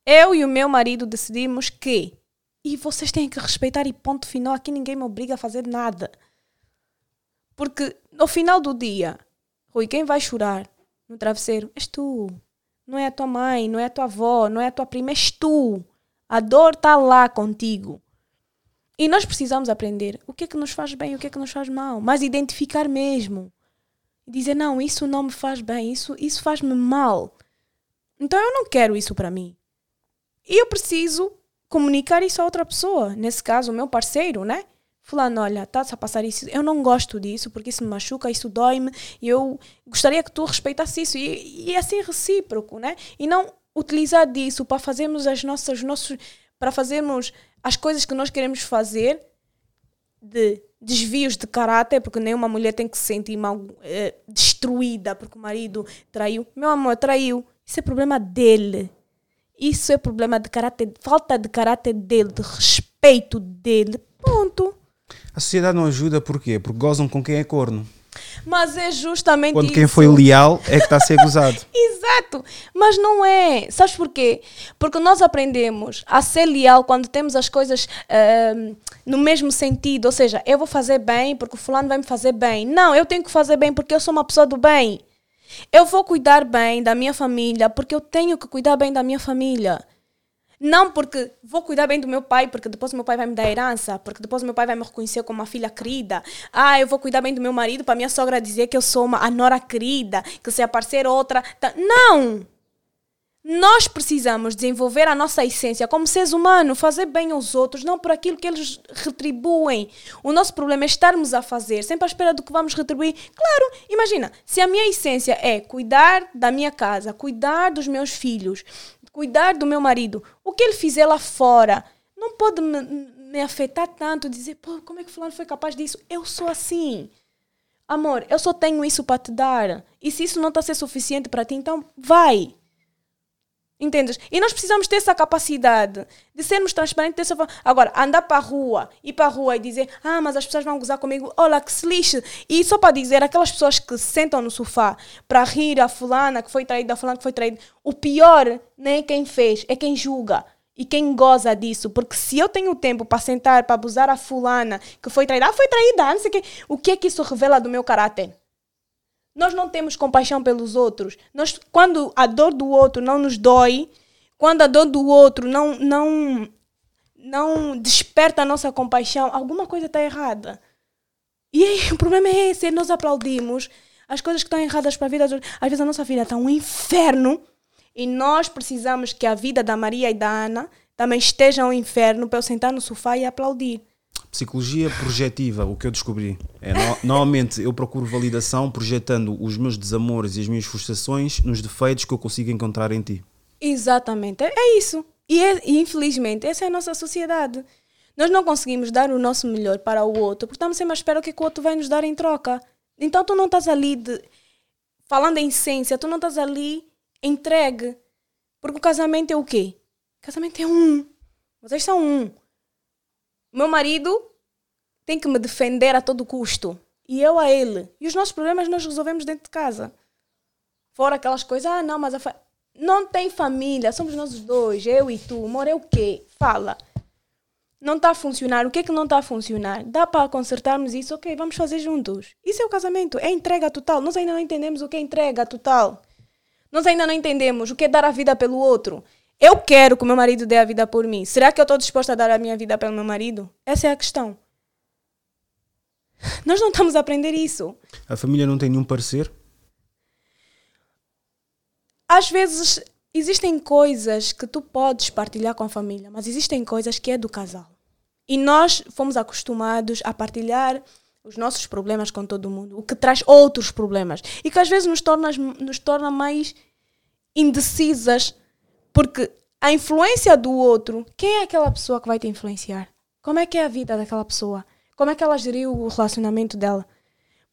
Eu e o meu marido decidimos que. E vocês têm que respeitar e ponto final. Aqui ninguém me obriga a fazer nada. Porque no final do dia, Rui, quem vai chorar no travesseiro és tu. Não é a tua mãe, não é a tua avó, não é a tua prima, és tu. A dor está lá contigo. E nós precisamos aprender o que é que nos faz bem e o que é que nos faz mal. Mas identificar mesmo. Dizer, não, isso não me faz bem, isso, isso faz-me mal. Então eu não quero isso para mim. E eu preciso comunicar isso a outra pessoa. Nesse caso, o meu parceiro, né? Fulano, olha, estás a passar isso. Eu não gosto disso porque isso me machuca, isso dói-me. E eu gostaria que tu respeitasse isso. E, e é assim recíproco, né? E não utilizar disso para fazermos as nossas, nossos, para fazermos as coisas que nós queremos fazer de desvios de caráter, porque nenhuma mulher tem que se sentir mal, eh, destruída porque o marido traiu. Meu amor, traiu. Isso é problema dele. Isso é problema de caráter, falta de caráter dele, de respeito dele. Ponto. A sociedade não ajuda porquê? Porque gozam com quem é corno. Mas é justamente Quando isso. quem foi leal é que está a ser gozado. Exato, mas não é. Sabes porquê? Porque nós aprendemos a ser leal quando temos as coisas ahm, no mesmo sentido. Ou seja, eu vou fazer bem porque o fulano vai me fazer bem. Não, eu tenho que fazer bem porque eu sou uma pessoa do bem. Eu vou cuidar bem da minha família porque eu tenho que cuidar bem da minha família. Não porque vou cuidar bem do meu pai, porque depois meu pai vai me dar herança, porque depois meu pai vai me reconhecer como uma filha querida. Ah, eu vou cuidar bem do meu marido para minha sogra dizer que eu sou uma a nora querida, que se aparecer outra. tá- Não! Nós precisamos desenvolver a nossa essência como seres humanos, fazer bem aos outros, não por aquilo que eles retribuem. O nosso problema é estarmos a fazer, sempre à espera do que vamos retribuir. Claro, imagina, se a minha essência é cuidar da minha casa, cuidar dos meus filhos, cuidar do meu marido, o que ele fizer lá fora não pode me, me afetar tanto, dizer, pô, como é que fulano foi capaz disso? Eu sou assim. Amor, eu só tenho isso para te dar. E se isso não está a ser suficiente para ti, então vai. Entendes? E nós precisamos ter essa capacidade de sermos transparentes dessa forma. Agora, andar para a rua, ir para a rua e dizer, ah, mas as pessoas vão gozar comigo, olha que se lixe. E só para dizer, aquelas pessoas que se sentam no sofá para rir a fulana que foi traída, a fulana que foi traída, o pior nem é quem fez, é quem julga. E quem goza disso, porque se eu tenho tempo para sentar, para abusar a fulana que foi traída, ah, foi traída, não sei o quê, o que é que isso revela do meu caráter? Nós não temos compaixão pelos outros. Nós, quando a dor do outro não nos dói, quando a dor do outro não, não, não desperta a nossa compaixão, alguma coisa está errada. E aí, o problema é esse, é nós aplaudimos as coisas que estão erradas para a vida. Às vezes a nossa vida está um inferno e nós precisamos que a vida da Maria e da Ana também esteja um inferno para eu sentar no sofá e aplaudir. Psicologia projetiva, o que eu descobri. É, no- normalmente eu procuro validação projetando os meus desamores e as minhas frustrações nos defeitos que eu consigo encontrar em ti. Exatamente, é isso. E, é- e, infelizmente, essa é a nossa sociedade. Nós não conseguimos dar o nosso melhor para o outro, porque estamos sempre à espera o que, é que o outro vai nos dar em troca. Então tu não estás ali de. Falando em essência, tu não estás ali entregue. Porque o casamento é o quê? O casamento é um. Vocês são um. Meu marido tem que me defender a todo custo. E eu a ele. E os nossos problemas nós resolvemos dentro de casa. Fora aquelas coisas, ah, não, mas a fa... não tem família, somos nós os dois, eu e tu. Amor, é o quê? Fala. Não está a funcionar. O que é que não está a funcionar? Dá para consertarmos isso? Ok, vamos fazer juntos. Isso é o casamento, é entrega total. Nós ainda não entendemos o que é entrega total. Nós ainda não entendemos o que é dar a vida pelo outro. Eu quero que o meu marido dê a vida por mim. Será que eu estou disposta a dar a minha vida pelo meu marido? Essa é a questão. Nós não estamos a aprender isso. A família não tem nenhum parecer? Às vezes existem coisas que tu podes partilhar com a família, mas existem coisas que é do casal. E nós fomos acostumados a partilhar os nossos problemas com todo mundo, o que traz outros problemas e que às vezes nos torna, nos torna mais indecisas, porque a influência do outro, quem é aquela pessoa que vai te influenciar? Como é que é a vida daquela pessoa? Como é que ela geriu o relacionamento dela?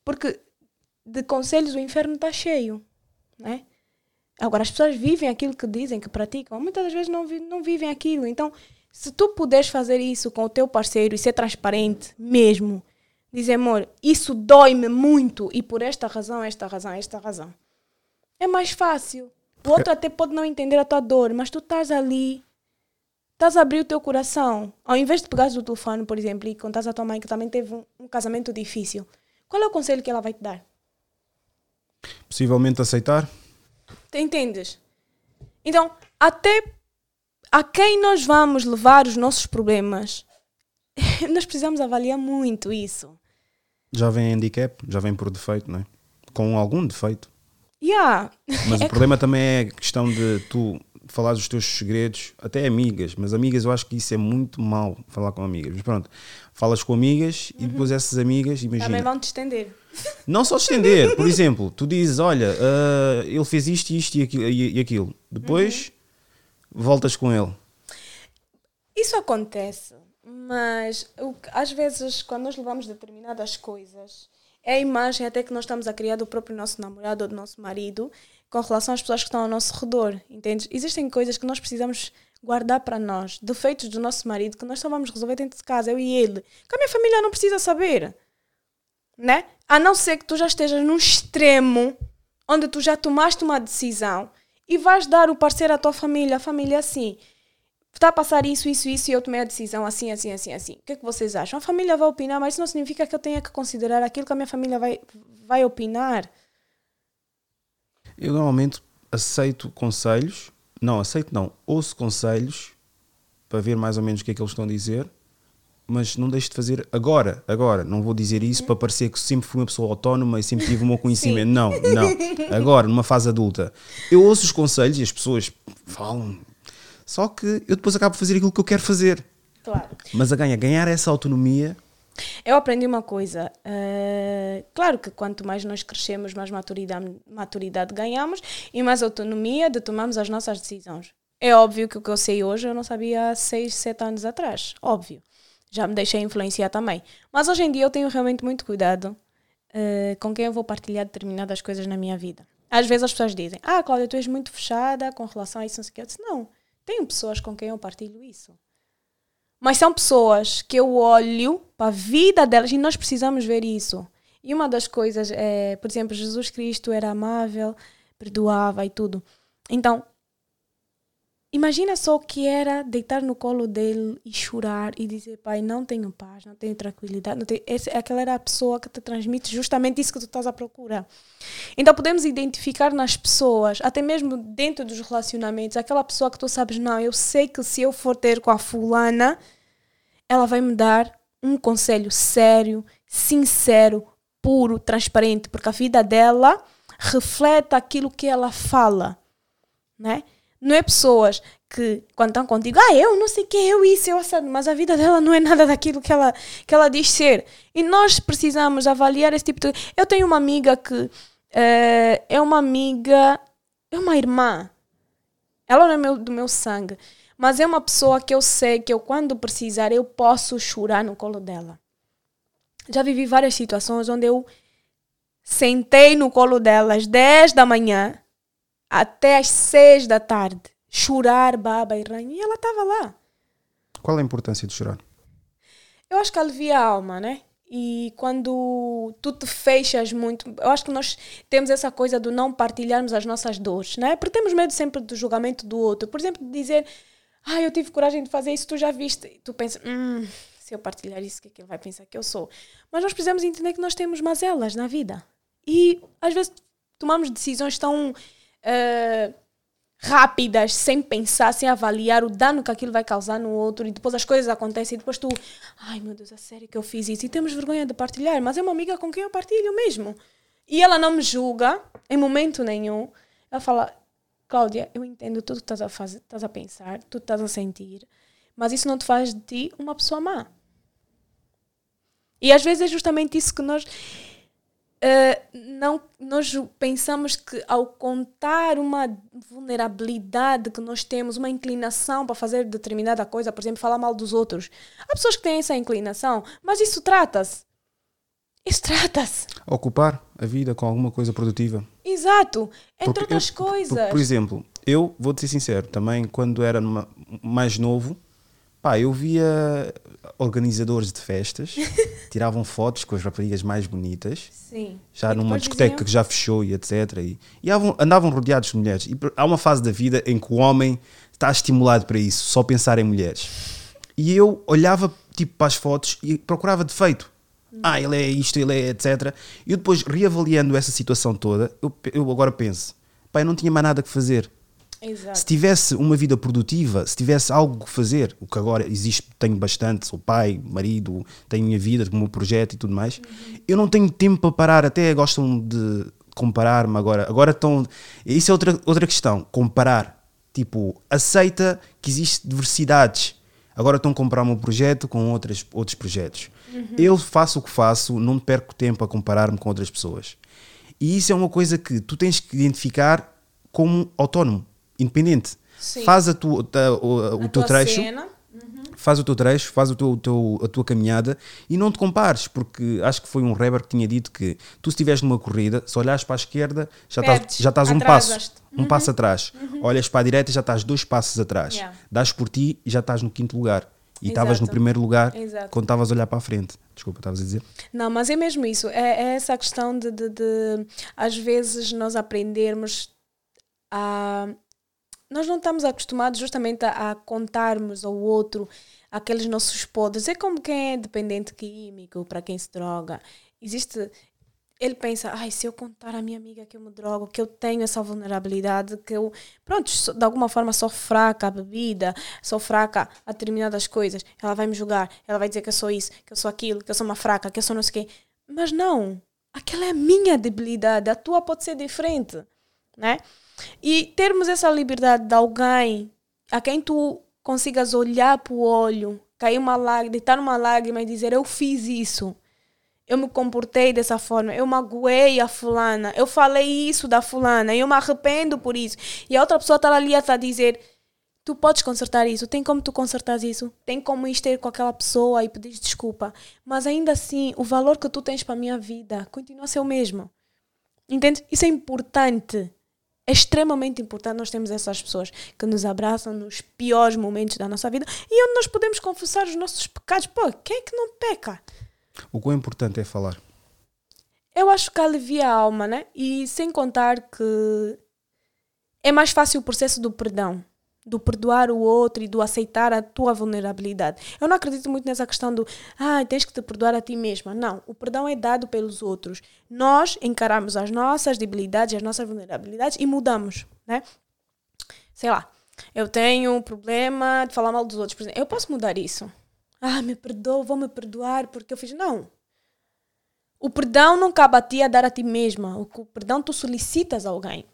Porque de conselhos o inferno está cheio, né? Agora, as pessoas vivem aquilo que dizem, que praticam, muitas das vezes não, vi, não vivem aquilo. Então, se tu puderes fazer isso com o teu parceiro e ser transparente mesmo, dizer, amor, isso dói-me muito e por esta razão, esta razão, esta razão. É mais fácil. O outro até pode não entender a tua dor, mas tu estás ali, estás a abrir o teu coração. Ao invés de pegares o telefone, por exemplo, e contares à tua mãe que também teve um, um casamento difícil, qual é o conselho que ela vai te dar? Possivelmente aceitar? Entendes? Então, até a quem nós vamos levar os nossos problemas, nós precisamos avaliar muito isso. Já vem handicap, já vem por defeito, não é? Com algum defeito. Yeah. Mas É o problema também é a questão de tu falar os teus segredos, até amigas, mas amigas eu acho que isso é muito mal falar com amigas. Mas pronto, falas com amigas e depois essas amigas, Também imagina, vão te estender. não só estender, por exemplo, tu dizes, olha, ah, ele fez isto, isto e aquilo, e, aquilo. depois voltas com ele. Isso acontece, mas o que- às vezes, quando nós levamos determinadas coisas, é a imagem até que nós estamos a criar do próprio nosso namorado ou do nosso marido com relação às pessoas que estão ao nosso redor, entende? Existem coisas que nós precisamos guardar para nós, defeitos do nosso marido que nós só vamos resolver dentro de casa, eu e ele, que a minha família não precisa saber, né? A não ser que tu já estejas num extremo onde tu já tomaste uma decisão e vais dar o parceiro à tua família, a família assim, está a passar isso, isso, isso e eu tomei a decisão assim, assim, assim, assim. O que é que vocês acham? A família vai opinar, mas isso não significa que eu tenha que considerar aquilo que a minha família vai, vai opinar. Eu normalmente aceito conselhos, não, aceito não, ouço conselhos para ver mais ou menos o que é que eles estão a dizer, mas não deixo de fazer agora, agora. Não vou dizer isso para parecer que sempre fui uma pessoa autónoma e sempre tive o meu conhecimento. Não, não. Agora, numa fase adulta. Eu ouço os conselhos e as pessoas falam, só que eu depois acabo por fazer aquilo que eu quero fazer. Claro. Mas a ganhar, ganhar essa autonomia, Eu aprendi uma coisa. eh, claro que quanto mais nós crescemos, mais maturidade, maturidade ganhamos e mais autonomia de tomarmos as nossas decisões. É óbvio que o que eu sei hoje eu não sabia há 6, 7 anos atrás. Óbvio. Já me deixei influenciar também. Mas hoje em dia eu tenho realmente muito cuidado eh, com quem eu vou partilhar determinadas coisas na minha vida. Às vezes as pessoas dizem: Ah, Cláudia, tu és muito fechada com relação a isso, não sei o que. Eu disse: Não, tenho pessoas com quem eu partilho isso. Mas são pessoas que eu olho para a vida delas e nós precisamos ver isso. E uma das coisas é, por exemplo, Jesus Cristo era amável, perdoava e tudo. Então, imagina só o que era deitar no colo dele e chorar e dizer, pai, não tenho paz, não tenho tranquilidade. Não tenho... Esse, aquela era a pessoa que te transmite justamente isso que tu estás à procura. Então podemos identificar nas pessoas, até mesmo dentro dos relacionamentos, aquela pessoa que tu sabes, não, eu sei que se eu for ter com a fulana, ela vai me dar um conselho sério, sincero, puro, transparente, porque a vida dela reflete aquilo que ela fala, né? Não é pessoas que quando estão contigo, ah, eu não sei o que, eu isso, eu assado, mas a vida dela não é nada daquilo que ela, que ela diz ser. E nós precisamos avaliar esse tipo de. Eu tenho uma amiga que eh, é uma amiga, é uma irmã. Ela não é meu, do meu sangue, mas é uma pessoa que eu sei que eu, quando precisar, eu posso chorar no colo dela. Já vivi várias situações onde eu sentei no colo dela às 10 da manhã até às 6 da tarde, chorar, baba e ranho, e ela estava lá. qual a importância de chorar? Eu acho que alivia a alma, né? E quando tu te fechas muito, eu acho que nós temos essa coisa do não partilharmos as nossas dores, né? Porque temos medo sempre do julgamento do outro. Por exemplo, de dizer, ah, eu tive coragem de fazer isso, tu já viste. E tu pensas, hum, se eu partilhar isso, o que é que ele vai pensar que eu sou? Mas nós precisamos entender que nós temos mazelas na vida. E às vezes tomamos decisões tão eh, rápidas, sem pensar, sem avaliar o dano que aquilo vai causar no outro, e depois as coisas acontecem, e depois tu, ai meu Deus, a sério que eu fiz isso, e temos vergonha de partilhar, mas é uma amiga com quem eu partilho mesmo. E ela não me julga em momento nenhum. Ela fala, Cláudia, eu entendo tudo que estás a fazer, estás a pensar, tudo que estás a sentir, mas isso não te faz de ti uma pessoa má. E às vezes é justamente isso que nós eh, não nós pensamos que ao contar uma vulnerabilidade que nós temos, uma inclinação para fazer determinada coisa, por exemplo, falar mal dos outros. Há pessoas que têm essa inclinação, mas isso trata-se. Isso trata-se. Ocupar a vida com alguma coisa produtiva. Exato. Entre Porque outras eu- coisas. Por, por exemplo, eu vou-te ser sincero, também quando era mais novo, pá, eu via organizadores de festas, tiravam fotos com as raparigas mais bonitas, Sim. já E numa discoteca diziam- que já fechou e etc. E, e andavam rodeados de mulheres. E há uma fase da vida em que o homem está estimulado para isso, só pensar em mulheres. E eu olhava tipo para as fotos e procurava defeito. Ah, ele é isto, ele é etc. E eu depois, reavaliando essa situação toda, eu, eu agora penso, pá, eu não tinha mais nada que fazer. Exato. Se tivesse uma vida produtiva, se tivesse algo que fazer, o que agora existe, tenho bastante, sou pai, marido, tenho minha vida, o meu projeto e tudo mais, eu não tenho tempo para parar, até gostam de comparar-me agora. Agora estão. Isso é outra, outra questão, comparar. Tipo, aceita que existe diversidades. Agora estão a comparar o meu projeto com outras, outros projetos. Eu faço o que faço, não perco tempo a comparar-me com outras pessoas. E isso é uma coisa que tu tens que identificar como autónomo, independente. Sim. Faz a o, o A teu trecho, cena. faz o teu trecho, faz o teu, o teu- a tua caminhada e não te compares, porque acho que foi um rapper que tinha dito que tu se estiveres numa corrida, se olhares para a esquerda, já estás, Perdes, já estás um passo, atrasas-te. um passo atrás. Olhas para a direita, já estás dois passos atrás. Yeah. Dás por ti e já estás no quinto lugar. E estavas no primeiro lugar Exato. quando estavas a olhar para a frente. Desculpa, estavas a dizer? Não, mas é mesmo isso. É, é essa questão de, de, de, às vezes, nós aprendermos a. Nós não estamos acostumados justamente a, a contarmos ao outro aqueles nossos podres. É como quem é dependente químico, para quem se droga. Existe. Ele pensa, ai, se eu contar à minha amiga que eu me drogo, que eu tenho essa vulnerabilidade, que eu, pronto, sou- de alguma forma sou fraca à bebida, sou fraca a determinadas coisas, ela vai me julgar, ela vai dizer que eu sou isso, que eu sou aquilo, que eu sou uma fraca, que eu sou não sei o quê. Mas não, aquela é a minha debilidade, a tua pode ser diferente, né? E termos essa liberdade de alguém a quem tu consigas olhar para o olho, cair uma lágrima, deitar uma lágrima e dizer eu fiz isso. Eu me comportei dessa forma, eu magoei a fulana, eu falei isso da fulana, eu me arrependo por isso. E a outra pessoa está ali a dizer: Tu podes consertar isso, tem como tu consertar isso, tem como ir ter com aquela pessoa e pedir desculpa. Mas ainda assim, o valor que tu tens para a minha vida continua a ser o mesmo. Entende? Isso é importante. É extremamente importante nós termos essas pessoas que nos abraçam nos piores momentos da nossa vida e onde nós podemos confessar os nossos pecados. Pô, quem é que não peca? O quão importante é falar. Eu acho que alivia a alma, né? E sem contar que é mais fácil o processo do perdão, do perdoar o outro e do aceitar a tua vulnerabilidade. Eu não acredito muito nessa questão do, ah, tens que te perdoar a ti mesma. Não, o perdão é dado pelos outros. Nós encaramos as nossas debilidades, as nossas vulnerabilidades e mudamos, né? Sei lá, eu tenho um problema de falar mal dos outros, por exemplo. Eu posso mudar isso? Ah, me perdoa, vou me perdoar porque eu fiz. Não. O perdão não cabe a ti a dar a ti mesma. O perdão tu solicitas a alguém.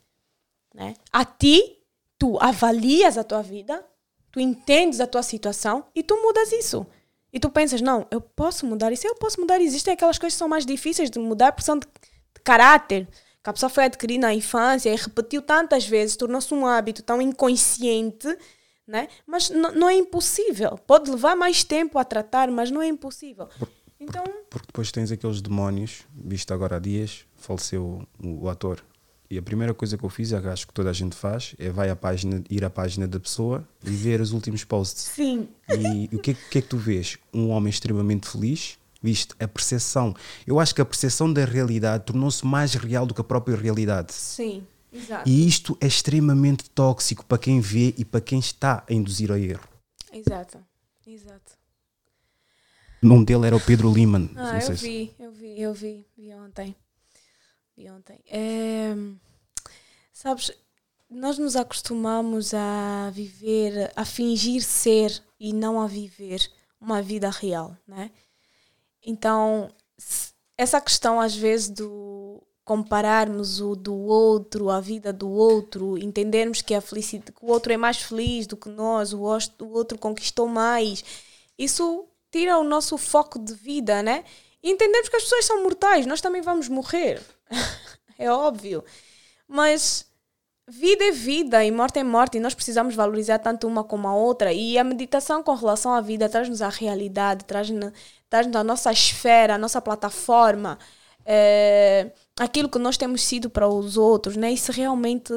Né? A ti, tu avalias a tua vida, tu entendes a tua situação e tu mudas isso. E tu pensas, não, eu posso mudar isso, eu posso mudar. Existem aquelas coisas que são mais difíceis de mudar porque são de, de caráter. Que a pessoa foi adquirir na infância e repetiu tantas vezes, tornou-se um hábito tão inconsciente, né? mas não é impossível. Pode levar mais tempo a tratar, mas não é impossível. Então, Porque depois tens aqueles demónios, visto agora há dias, faleceu o, o ator. E a primeira coisa que eu fiz, e que acho que toda a gente faz, é vai à página, ir à página da pessoa e ver os últimos posts. sim, E o que, é que- é que tu vês? Um homem extremamente feliz, viste? A percepção. Eu acho que a percepção da realidade tornou-se mais real do que a própria realidade. sim, exato. E isto é extremamente tóxico para quem vê e para quem está a induzir ao erro. Exato, exato. O nome dele era o Pedro Liman. Ah, eu vi, eu vi, eu vi, vi ontem. Vi ontem. É, sabes, nós nos acostumamos a viver, a fingir ser e não a viver uma vida real, né? Então, essa questão às vezes do compararmos o do outro, a vida do outro, entendermos que a felicidade, que o outro é mais feliz do que nós, o outro conquistou mais, isso tira o nosso foco de vida, né? E entendemos que as pessoas são mortais, nós também vamos morrer. é óbvio. Mas vida é vida e morte é morte e nós precisamos valorizar tanto uma como a outra e a meditação com relação à vida traz-nos a realidade, traz-nos traz a nossa esfera, a nossa plataforma, eh, aquilo que nós temos sido para os outros, né? E se realmente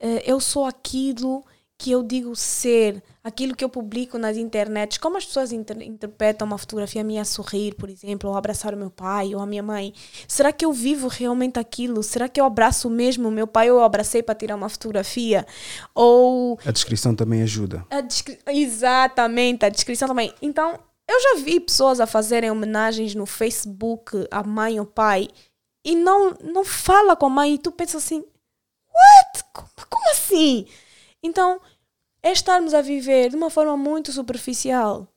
eh, eu sou aquilo que eu digo ser, aquilo que eu publico nas internets, como as pessoas inter- interpretam uma fotografia minha a sorrir, por exemplo, ou abraçar o meu pai ou a minha mãe. Será que eu vivo realmente aquilo? Será que eu abraço mesmo o meu pai ou eu abracei para tirar uma fotografia? Ou A descrição também ajuda. a descri- Exatamente, a descrição também. Então, eu já vi pessoas a fazerem homenagens no Facebook à mãe ou pai e não, não fala com a mãe e tu pensas assim, what? Como, como assim? Então, é estarmos a viver de uma forma muito superficial.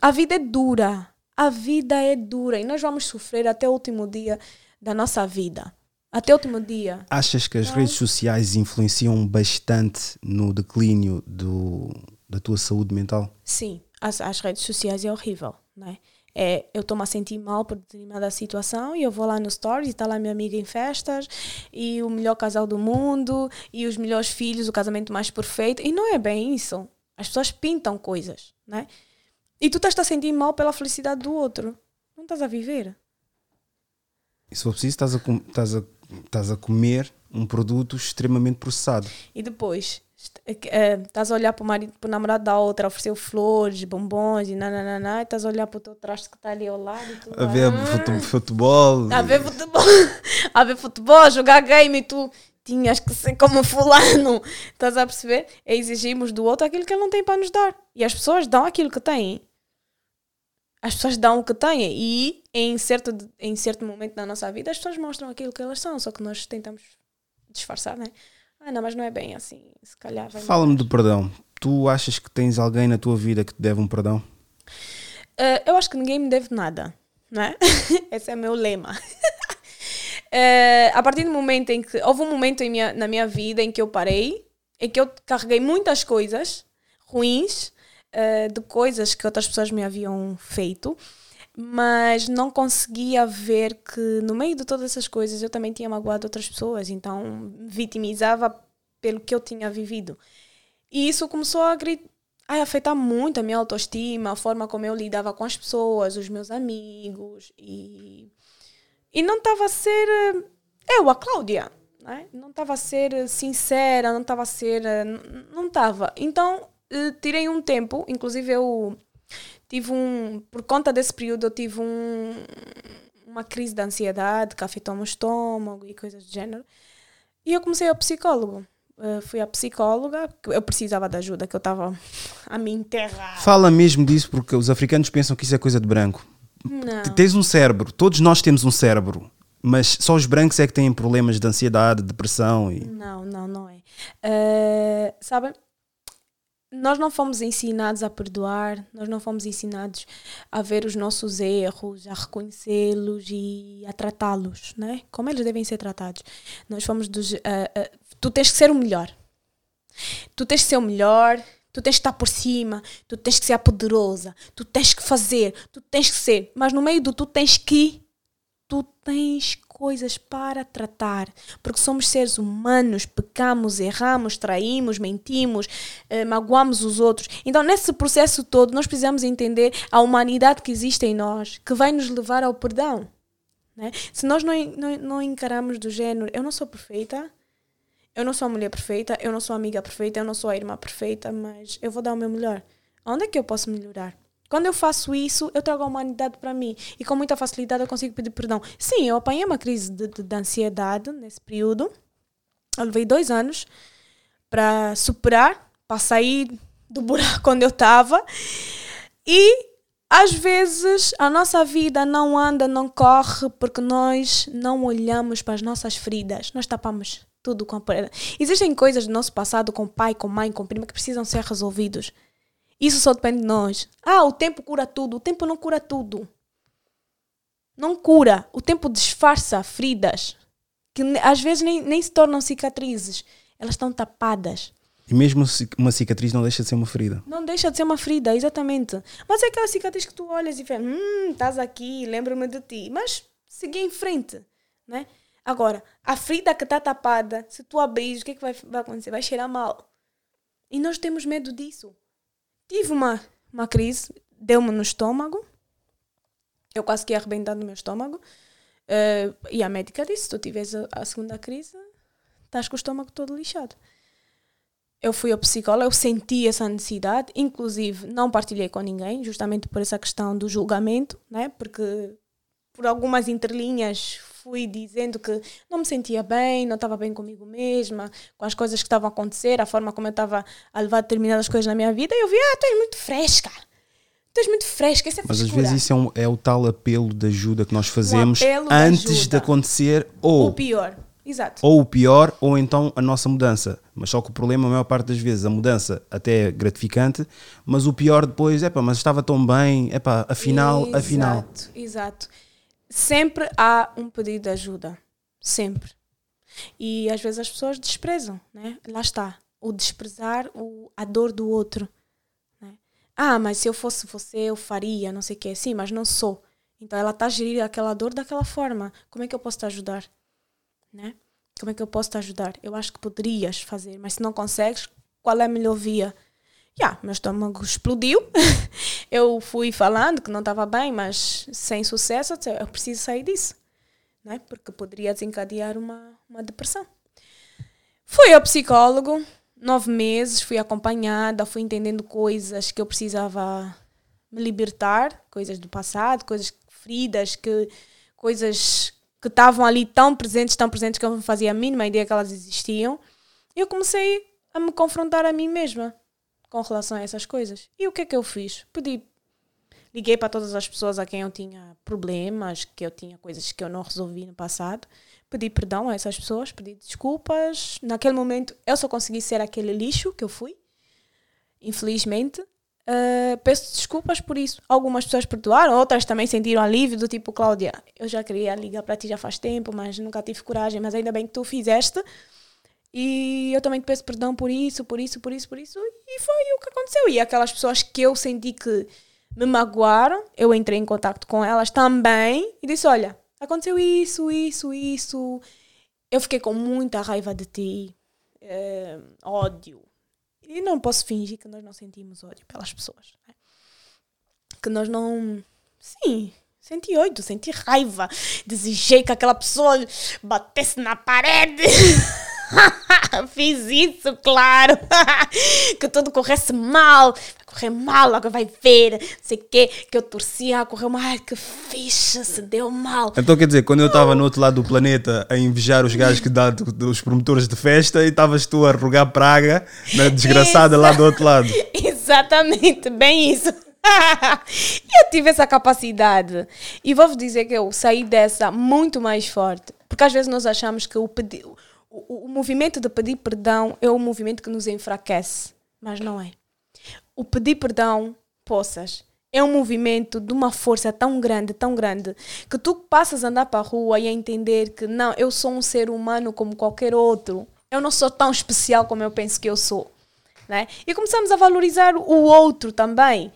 A vida é dura. A vida é dura e nós vamos sofrer até o último dia da nossa vida. Até o último dia. Achas que as redes sociais influenciam bastante no declínio do, da tua saúde mental? Sim, as, as redes sociais é horrível, né? É, eu estou-me a sentir mal por determinada situação e eu vou lá no stories e está lá minha amiga em festas e o melhor casal do mundo e os melhores filhos, o casamento mais perfeito. E não é bem isso. As pessoas pintam coisas, né? E tu estás a sentir mal pela felicidade do outro. Não estás a viver. E se for preciso, estás a, estás a, estás a comer um produto extremamente processado. E depois estás a olhar para o, marido, para o namorado da outra, ofereceu flores, bombons e nananana, e estás a olhar para o teu traste que está ali ao lado e tu, A ver ah, fute- futebol. a ver futebol, a ver futebol, jogar game e tu tinhas que ser como fulano. Estás a perceber? É exigirmos do outro aquilo que ele não tem para nos dar. E as pessoas dão aquilo que têm. As pessoas dão o que têm e em certo, em certo momento da nossa vida as pessoas mostram aquilo que elas são, só que nós tentamos disfarçar, né? Ah, não, mas não é bem assim. Se calhar vai Fala-me do perdão. Tu achas que tens alguém na tua vida que te deve um perdão? Uh, eu acho que ninguém me deve nada, não é? Esse é o meu lema. Uh, a partir do momento em que houve um momento minha, na minha vida em que eu parei, em que eu carreguei muitas coisas ruins uh, de coisas que outras pessoas me haviam feito, mas não conseguia ver que no meio de todas essas coisas eu também tinha magoado outras pessoas, então vitimizava pelo que eu tinha vivido. E isso começou a a afetar muito a minha autoestima, a forma como eu lidava com as pessoas, os meus amigos e e não estava a ser eh, eu, a Cláudia, né? não estava a ser sincera, não estava a ser, eh, não estava. Então eh, tirei um tempo, inclusive eu tive um, por conta desse período eu tive um, uma crise de ansiedade que afetou o meu estômago e coisas do género. E eu comecei ao psicólogo. Eh, fui à psicóloga, porque eu precisava de ajuda, que eu estava a me enterrar. Fala mesmo disso porque os africanos pensam que isso é coisa de branco. Não. Tens um cérebro, todos nós temos um cérebro, mas só os brancos é que têm problemas de ansiedade, depressão e. Não, não, não é. Eh, sabem, nós não fomos ensinados a perdoar, nós não fomos ensinados a ver os nossos erros, a reconhecê-los e a tratá-los, né? Como eles devem ser tratados. Nós fomos dos. eh, eh, tu tens que ser o melhor. Tu tens que ser o melhor, tu tens que estar por cima, tu tens que ser a poderosa, tu tens que fazer, tu tens que ser. Mas no meio do tu tens que, tu tens coisas para tratar. Porque somos seres humanos, pecamos, erramos, traímos, mentimos, eh, magoamos os outros. Então, nesse processo todo, nós precisamos entender a humanidade que existe em nós, que vai nos levar ao perdão. Né? Se nós não, não, não encaramos do género, eu não sou perfeita, eu não sou a mulher perfeita, eu não sou a amiga perfeita, eu não sou a irmã perfeita, mas eu vou dar o meu melhor. Onde é que eu posso melhorar? Quando eu faço isso, eu trago a humanidade para mim e com muita facilidade eu consigo pedir perdão. Sim, eu apanhei uma crise de, de, de ansiedade nesse período. Eu levei dois anos para superar, para sair do buraco onde eu estava. E às vezes a nossa vida não anda, não corre porque nós não olhamos para as nossas feridas, nós tapamos. Tudo com a perda. Existem coisas do nosso passado com pai, com mãe, com prima que precisam ser resolvidos. Isso só depende de nós. Ah, o tempo cura tudo. O tempo não cura tudo. Não cura. O tempo disfarça feridas que às vezes nem, nem se tornam cicatrizes. Elas estão tapadas. E mesmo uma cicatriz não deixa de ser uma ferida. Não deixa de ser uma ferida, exatamente. Mas é aquela cicatriz que tu olhas e vês, hum, estás aqui, lembro-me de ti. Mas segui em frente, né? Agora, a ferida que está tapada, se tu abrir, o que é que vai, vai acontecer? Vai cheirar mal. E nós temos medo disso. Tive uma, uma crise, deu-me no estômago. Eu quase que ia arrebentar no meu estômago. Eh, e a médica disse, se tu tiveres a, a segunda crise, estás com o estômago todo lixado eu fui ao psicólogo, eu senti essa necessidade, inclusive não partilhei com ninguém, justamente por essa questão do julgamento, né? Porque por algumas entrelinhas fui dizendo que não me sentia bem, não estava bem comigo mesma, com as coisas que estavam a acontecer, a forma como eu estava a levar determinadas coisas na minha vida, e eu vi, ah, tu és muito fresca. Tu és muito fresca, isso é Mas às vezes isso é, um- é o tal apelo de ajuda que nós fazemos antes de acontecer ou, O pior, exato. ou o pior ou então a nossa mudança. Mas só que o problema, a maior parte das vezes, a mudança até é gratificante, mas o pior depois, é pá, mas estava tão bem, é pá, afinal, exato, afinal. Exato. Sempre há um pedido de ajuda. Sempre. E às vezes as pessoas desprezam, né? Lá está. O desprezar o, a dor do outro. né? Ah, mas se eu fosse você, eu faria, não sei o que. Sim, mas não sou. Então ela está a gerir aquela dor daquela forma. Como é que eu posso te ajudar? Né? Como é que eu posso te ajudar? Eu acho que poderias fazer, mas se não consegues, qual é a melhor via? Já, meu estômago explodiu. eu fui falando que não estava bem, mas sem sucesso, eu preciso sair disso. Né? Porque poderia desencadear uma, uma depressão. Fui ao psicólogo, nove meses, fui acompanhada, fui entendendo coisas que eu precisava me libertar, coisas do passado, coisas feridas, que, coisas que estavam ali tão presentes, tão presentes que eu não fazia a mínima ideia que elas existiam. Eu comecei a me confrontar a mim mesma com relação a essas coisas. E o que é que eu fiz? Pedi, liguei para todas as pessoas a quem eu tinha problemas, que eu tinha coisas que eu não resolvi no passado. Pedi perdão a essas pessoas, pedi desculpas. Naquele momento eu só consegui ser aquele lixo que eu fui, infelizmente. Uh, peço desculpas por isso. Algumas pessoas perdoaram, outras também sentiram alívio, do tipo, Cláudia, eu já queria ligar para ti já faz tempo, mas nunca tive coragem, mas ainda bem que tu fizeste. E eu também te peço perdão por isso, por isso, por isso, por isso. E foi o que aconteceu. E aquelas pessoas que eu senti que me magoaram, eu entrei em contato com elas também e disse: Olha, aconteceu isso, isso, isso. Eu fiquei com muita raiva de ti, eh, ódio. E não posso fingir que nós não sentimos ódio pelas pessoas. né? Que nós não. Sim, senti ódio, senti raiva. Desejei que aquela pessoa batesse na parede. Fiz isso, claro. que tudo corresse mal. Vai correr mal, agora vai ver. Não sei o quê. Que eu torcia, correu mal. Ai, que ficha, se deu mal. Então quer dizer, quando eu estava no outro lado do planeta a invejar os gajos que dá do- dos promotores de festa e estavas tu a rogar praga na desgraçada lá do outro lado. Exatamente, bem isso. eu tive essa capacidade. E vou-vos dizer que eu saí dessa muito mais forte. Porque às vezes nós achamos que o, pedi- o, o- movimento de pedir perdão é o movimento que nos enfraquece. Mas não é. O pedir perdão, poças, é um movimento de uma força tão grande, tão grande, que tu passas a andar para a rua e a entender que não, eu sou um ser humano como qualquer outro. Eu não sou tão especial como eu penso que eu sou. Né? E começamos a valorizar o outro também.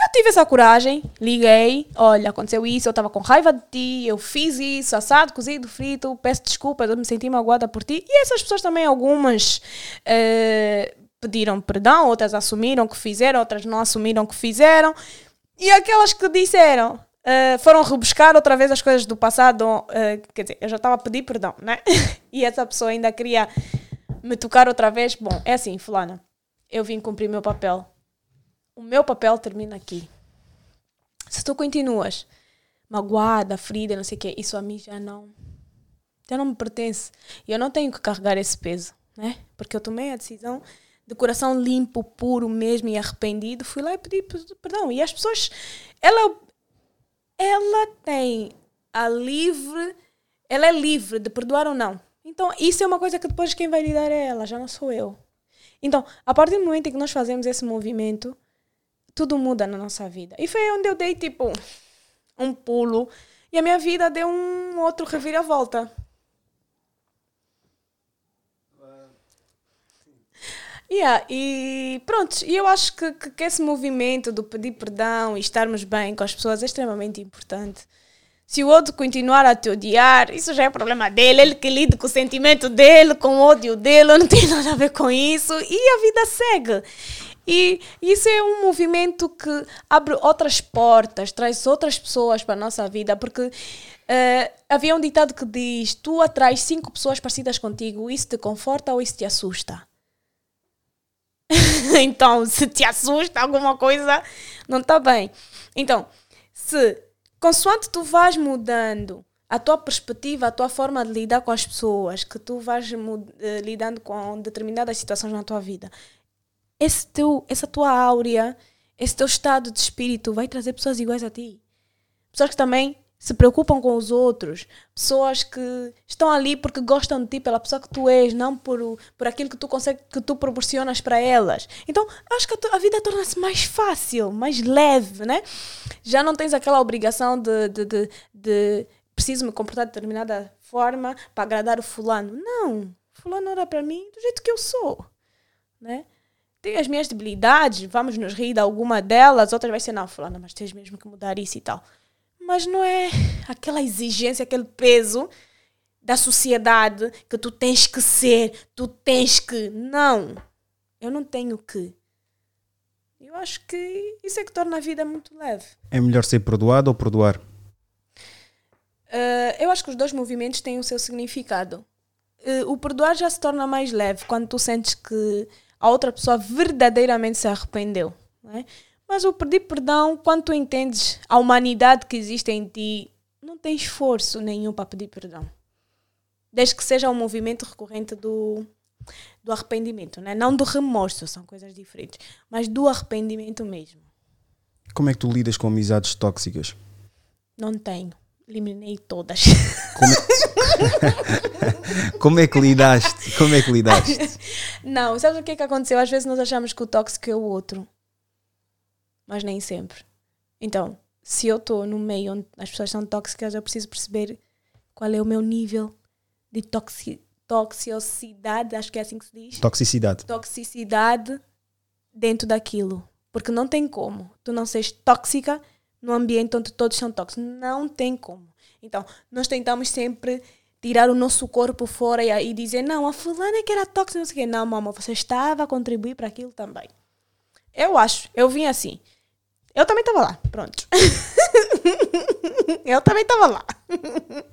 Eu tive essa coragem, liguei, olha, aconteceu isso, eu estava com raiva de ti, eu fiz isso, assado, cozido, frito, peço desculpas, eu me senti magoada por ti. E essas pessoas também, algumas eh, pediram perdão, outras assumiram que fizeram, outras não assumiram que fizeram. E aquelas que disseram, eh, foram rebuscar outra vez as coisas do passado, eh, quer dizer, eu já estava a pedir perdão, né? e essa pessoa ainda queria me tocar outra vez. Bom, é assim, fulana, eu vim cumprir meu papel o meu papel termina aqui. Se tu continuas magoada, ferida, não sei o quê, isso a mim já não, já não me pertence. E eu não tenho que carregar esse peso, né? Porque eu tomei a decisão de coração limpo, puro mesmo e arrependido, fui lá e pedi per- perdão. E as pessoas, ela, ela tem a livre, ela é livre de perdoar ou não. Então, isso é uma coisa que depois quem vai lidar é ela, já não sou eu. Então, a partir do momento em que nós fazemos esse movimento, tudo muda na nossa vida. E foi onde eu dei, tipo, um pulo. E a minha vida deu um outro reviravolta. Yeah, e pronto, e eu acho que, que, que esse movimento do pedir perdão e estarmos bem com as pessoas é extremamente importante. Se o outro continuar a te odiar, isso já é problema dele, ele que lida com o sentimento dele, com o ódio dele, não tem nada a ver com isso, e a vida segue. E isso é um movimento que abre outras portas, traz outras pessoas para a nossa vida, porque uh, havia um ditado que diz: tu atrais cinco pessoas parecidas contigo, isso te conforta ou isso te assusta? então, se te assusta alguma coisa, não está bem. Então, se consoante tu vais mudando a tua perspectiva, a tua forma de lidar com as pessoas, que tu vais uh, lidando com determinadas situações na tua vida, esse teu, essa tua áurea, esse teu estado de espírito vai trazer pessoas iguais a ti. Pessoas que também se preocupam com os outros, pessoas que estão ali porque gostam de ti pela pessoa que tu és, não por, por aquilo que tu consegues, que tu proporcionas para elas. Então, acho que a, a vida torna-se mais fácil, mais leve, né? Já não tens aquela obrigação de, de, de, de preciso me comportar de determinada forma para agradar o fulano. Não, fulano era para mim do jeito que eu sou, né? Tenho as minhas debilidades, vamos nos rir de alguma delas, outras vai ser, não, fulano, mas tens mesmo que mudar isso e tal mas não é aquela exigência, aquele peso da sociedade que tu tens que ser, tu tens que. Não, eu não tenho que. Eu acho que isso é que torna a vida muito leve. É melhor ser perdoado ou perdoar? Uh, eu acho que os dois movimentos têm o seu significado. Uh, o perdoar já se torna mais leve quando tu sentes que a outra pessoa verdadeiramente se arrependeu. É? Mas o pedir perdão, quando tu entendes a humanidade que existe em ti, não tem esforço nenhum para pedir perdão. Desde que seja um movimento recorrente do, do arrependimento, né? não do remorso, são coisas diferentes, mas do arrependimento mesmo. Como é que tu lidas com amizades tóxicas? Não tenho. Eliminei todas. Como é... Como é que lidaste? Como é que lidaste? Não, sabes o que é que aconteceu? Às vezes nós achamos que o tóxico é o outro mas nem sempre. Então, se eu estou no meio onde as pessoas são tóxicas, eu preciso perceber qual é o meu nível de toxi toxicidade, acho que é assim que se diz. Toxicidade. Toxicidade dentro daquilo. Porque não tem como tu não seres tóxica no ambiente onde todos são tóxicos. Não tem como. Então, nós tentamos sempre tirar o nosso corpo fora e, e dizer, não, a fulana é que era tóxica, não sei o quê. Não, mamãe, você estava a contribuir para aquilo também. Eu acho, eu vim assim. Eu também estava lá, pronto. eu também estava lá.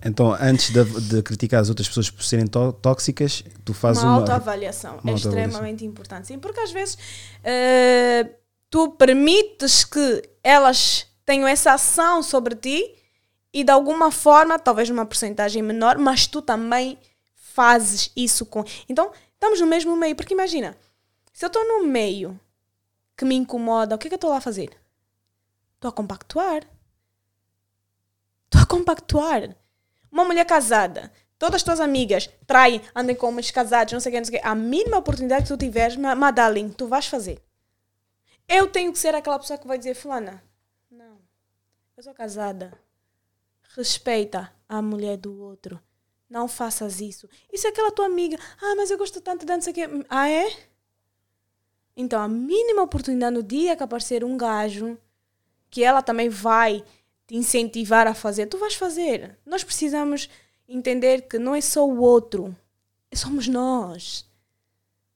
Então, antes de, de, criticar as outras pessoas por serem tóxicas, tu fazes uma, uma autoavaliação. Uma é extremamente importante. Sim, porque às vezes uh, tu permites que elas tenham essa ação sobre ti e de alguma forma, talvez numa porcentagem menor, mas tu também fazes isso com. Então, estamos no mesmo meio, porque imagina, se eu estou no meio que me incomoda, o que é que eu estou lá a fazer? Estou a compactuar. Estou a compactuar. Uma mulher casada, todas as tuas amigas traem, andem com homens casados, não sei o que, não sei o que. A mínima oportunidade que tu tiveres, Madalene, tu vais fazer. Eu tenho que ser aquela pessoa que vai dizer, fulana, eu sou casada. Respeita a mulher do outro. Não faças isso. Isso é aquela tua amiga. Ah, mas eu gosto tanto de não sei. Ah, é? Então, a mínima oportunidade no dia que aparecer um gajo que ela também vai te incentivar a fazer, tu vais fazer. Nós precisamos entender que não é só o outro, somos nós.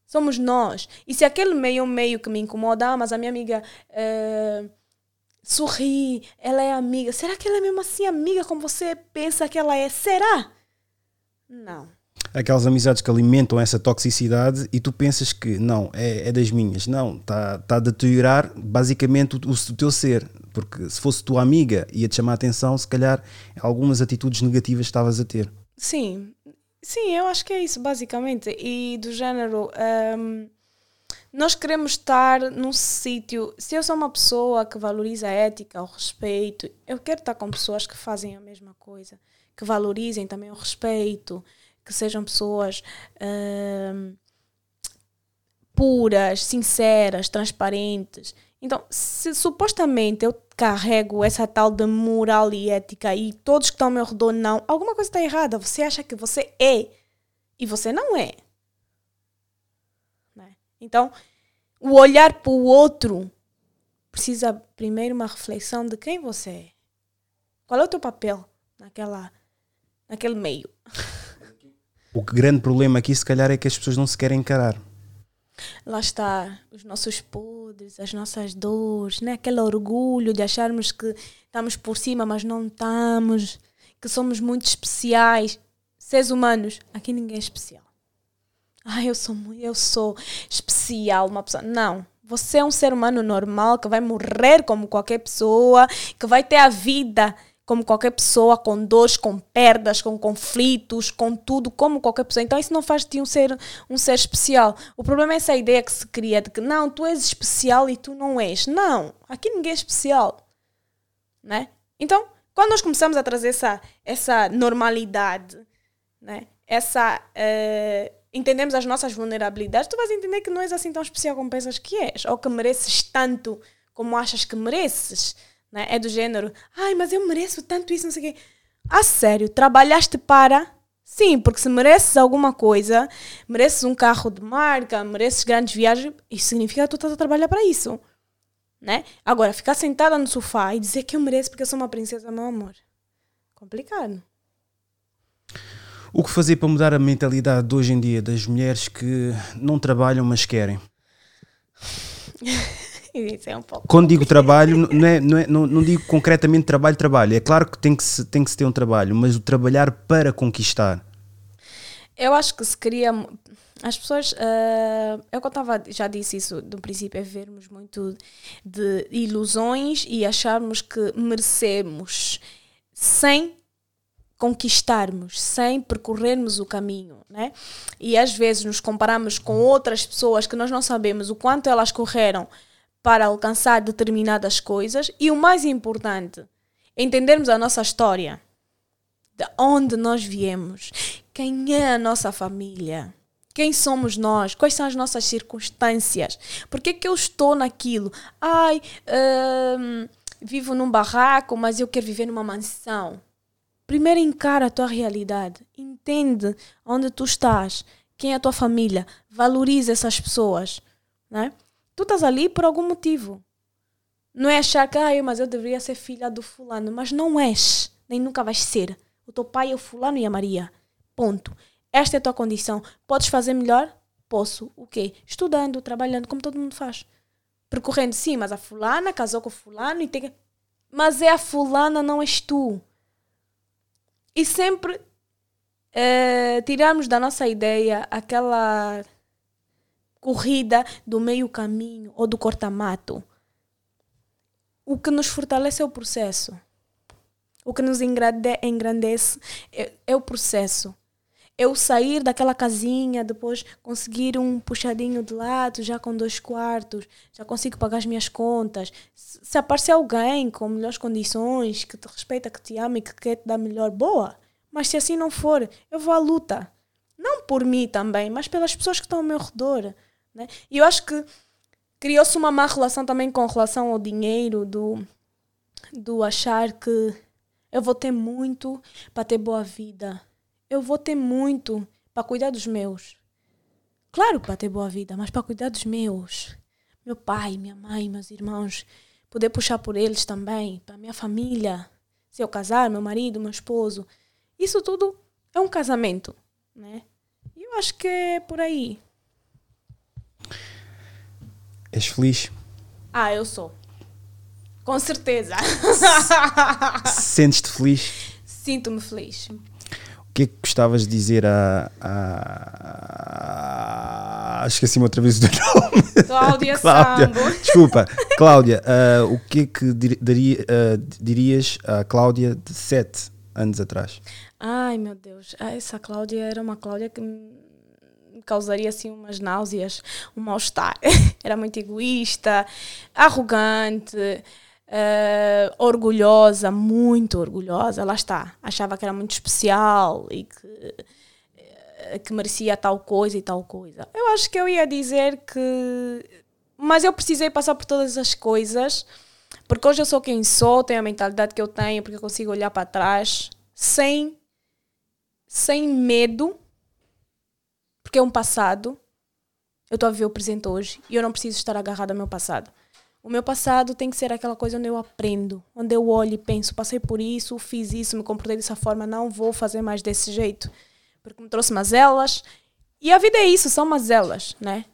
Somos nós. E se aquele meio meio que me incomoda, ah, mas a minha amiga uh, sorri, ela é amiga. Será que ela é mesmo assim amiga como você pensa que ela é? Será? Não aquelas amizades que alimentam essa toxicidade e tu pensas que não, é, é das minhas. Não, está tá a deteriorar basicamente o, o, teu ser. Porque se fosse tua amiga ia-te chamar a atenção, se calhar algumas atitudes negativas estavas a ter. Sim, sim, eu acho que é isso, basicamente. E do género. Um, nós queremos estar num sítio. Se eu sou uma pessoa que valoriza a ética, o respeito, eu quero estar com pessoas que fazem a mesma coisa, que valorizem também o respeito, que sejam pessoas ahm, puras, sinceras, transparentes. Então, se supostamente eu carrego essa tal de moral e ética e todos que estão ao meu redor não, alguma coisa está errada. Você acha que você é e você não é. Então, o olhar para o outro precisa primeiro uma reflexão de quem você é. Qual é o teu papel naquela, naquele meio? O grande problema aqui, se calhar, é que as pessoas não se querem encarar. Lá está, os nossos podres, as nossas dores, né? aquele orgulho de acharmos que estamos por cima, mas não estamos, que somos muito especiais. Seres humanos, aqui ninguém é especial. Ah, eu sou, eu sou especial, uma pessoa. Não. Você é um ser humano normal que vai morrer como qualquer pessoa, que vai ter a vida como qualquer pessoa, com dores, com perdas, com conflitos, com tudo, como qualquer pessoa. Então isso não faz de ti um ser, um ser especial. O problema é essa ideia que se cria de que não, tu és especial e tu não és. Não, aqui ninguém é especial. Né? Então, quando nós começamos a trazer essa, essa normalidade, né? essa, eh, entendemos as nossas vulnerabilidades, tu vais entender que não és assim tão especial como pensas que és, ou que mereces tanto como achas que mereces. Né? É do género, ai, mas eu mereço tanto isso, não sei o quê. A sério, trabalhaste para. Sim, porque se mereces alguma coisa, mereces um carro de marca, mereces grandes viagens, isso significa que tu estás a trabalhar para isso. Né? Agora, ficar sentada no sofá e dizer que eu mereço porque eu sou uma princesa, meu amor. Complicado. O que fazer para mudar a mentalidade de hoje em dia das mulheres que não trabalham, mas querem? Isso é um pouco. Quando digo trabalho, não, é, não, é- não- não digo concretamente trabalho, trabalho. É claro que tem que, se, tem que se ter um trabalho, mas o trabalhar para conquistar. Eu acho que se cria. As pessoas. eh, eu contava, já disse isso no princípio, é vermos muito de ilusões e acharmos que merecemos sem conquistarmos, sem percorrermos o caminho, né? E às vezes nos comparamos com outras pessoas que nós não sabemos o quanto elas correram para alcançar determinadas coisas e o mais importante, entendermos a nossa história de onde nós viemos, quem é a nossa família, quem somos nós, quais são as nossas circunstâncias, por que, que eu estou naquilo? Ai, hum, vivo num barraco, mas eu quero viver numa mansão. Primeiro encara a tua realidade, entende onde tu estás, quem é a tua família, valoriza essas pessoas, né? Tu estás ali por algum motivo. Não é achar que, ah, mas eu deveria ser filha do fulano, mas não és, nem nunca vais ser. O teu pai é o fulano e a Maria. Ponto. Esta é a tua condição. Podes fazer melhor? Posso. O quê? Estudando, trabalhando, como todo mundo faz. Percorrendo, sim, mas a fulana casou com o fulano e tem que... Mas é a fulana, não és tu. E sempre eh, tirarmos da nossa ideia aquela corrida do meio caminho ou do corta-mato. O que nos fortalece é o processo. O que nos engrande- engrandece é, é o processo. O sair daquela casinha, depois conseguir um puxadinho de lado, já com dois quartos, já consigo pagar as minhas contas. Se aparecer alguém com melhores condições, que te respeita, que te ama e que quer te dar melhor, boa. Mas se assim não for, eu vou à luta. Não por mim também, mas pelas pessoas que estão ao meu redor. Né? E eu acho que criou-se uma má relação também com relação ao dinheiro, do, do achar que eu vou ter muito para ter boa vida. Eu vou ter muito para cuidar dos meus. Claro, para ter boa vida, mas para cuidar dos meus. Meu pai, minha mãe, meus irmãos. Poder puxar por eles também, para minha família. Se eu casar, meu marido, meu esposo. Isso tudo é um casamento, né? E eu acho que é por aí. És feliz? Ah, eu sou. Com certeza. Sentes-te feliz? Sinto-me feliz. O que é que gostavas de dizer a. a... Esqueci-me outra vez do nome. Cláudia Cláudia. Desculpa, Cláudia, ah, o que é que dir- daria- ah, dirias à Cláudia de 7 anos atrás? Ai, meu Deus. Ah, Essa Cláudia era uma Cláudia que me causaria assim umas náuseas, um mal-estar. era muito egoísta, arrogante, eh, orgulhosa, muito orgulhosa. Lá está. Achava que era muito especial e que eh, que merecia tal coisa e tal coisa. Eu acho que eu ia dizer que. Mas eu precisei passar por todas as coisas, porque hoje eu sou quem sou, tenho a mentalidade que eu tenho, porque eu consigo olhar para trás sem, sem medo, porque é um passado. Eu estou a viver o presente hoje e eu não preciso estar agarrado ao meu passado. O meu passado tem que ser aquela coisa onde eu aprendo, onde eu olho e penso, passei por isso, fiz isso, me comportei dessa forma, não vou fazer mais desse jeito, porque me trouxe mazelas. E a vida é isso, são mazelas, né?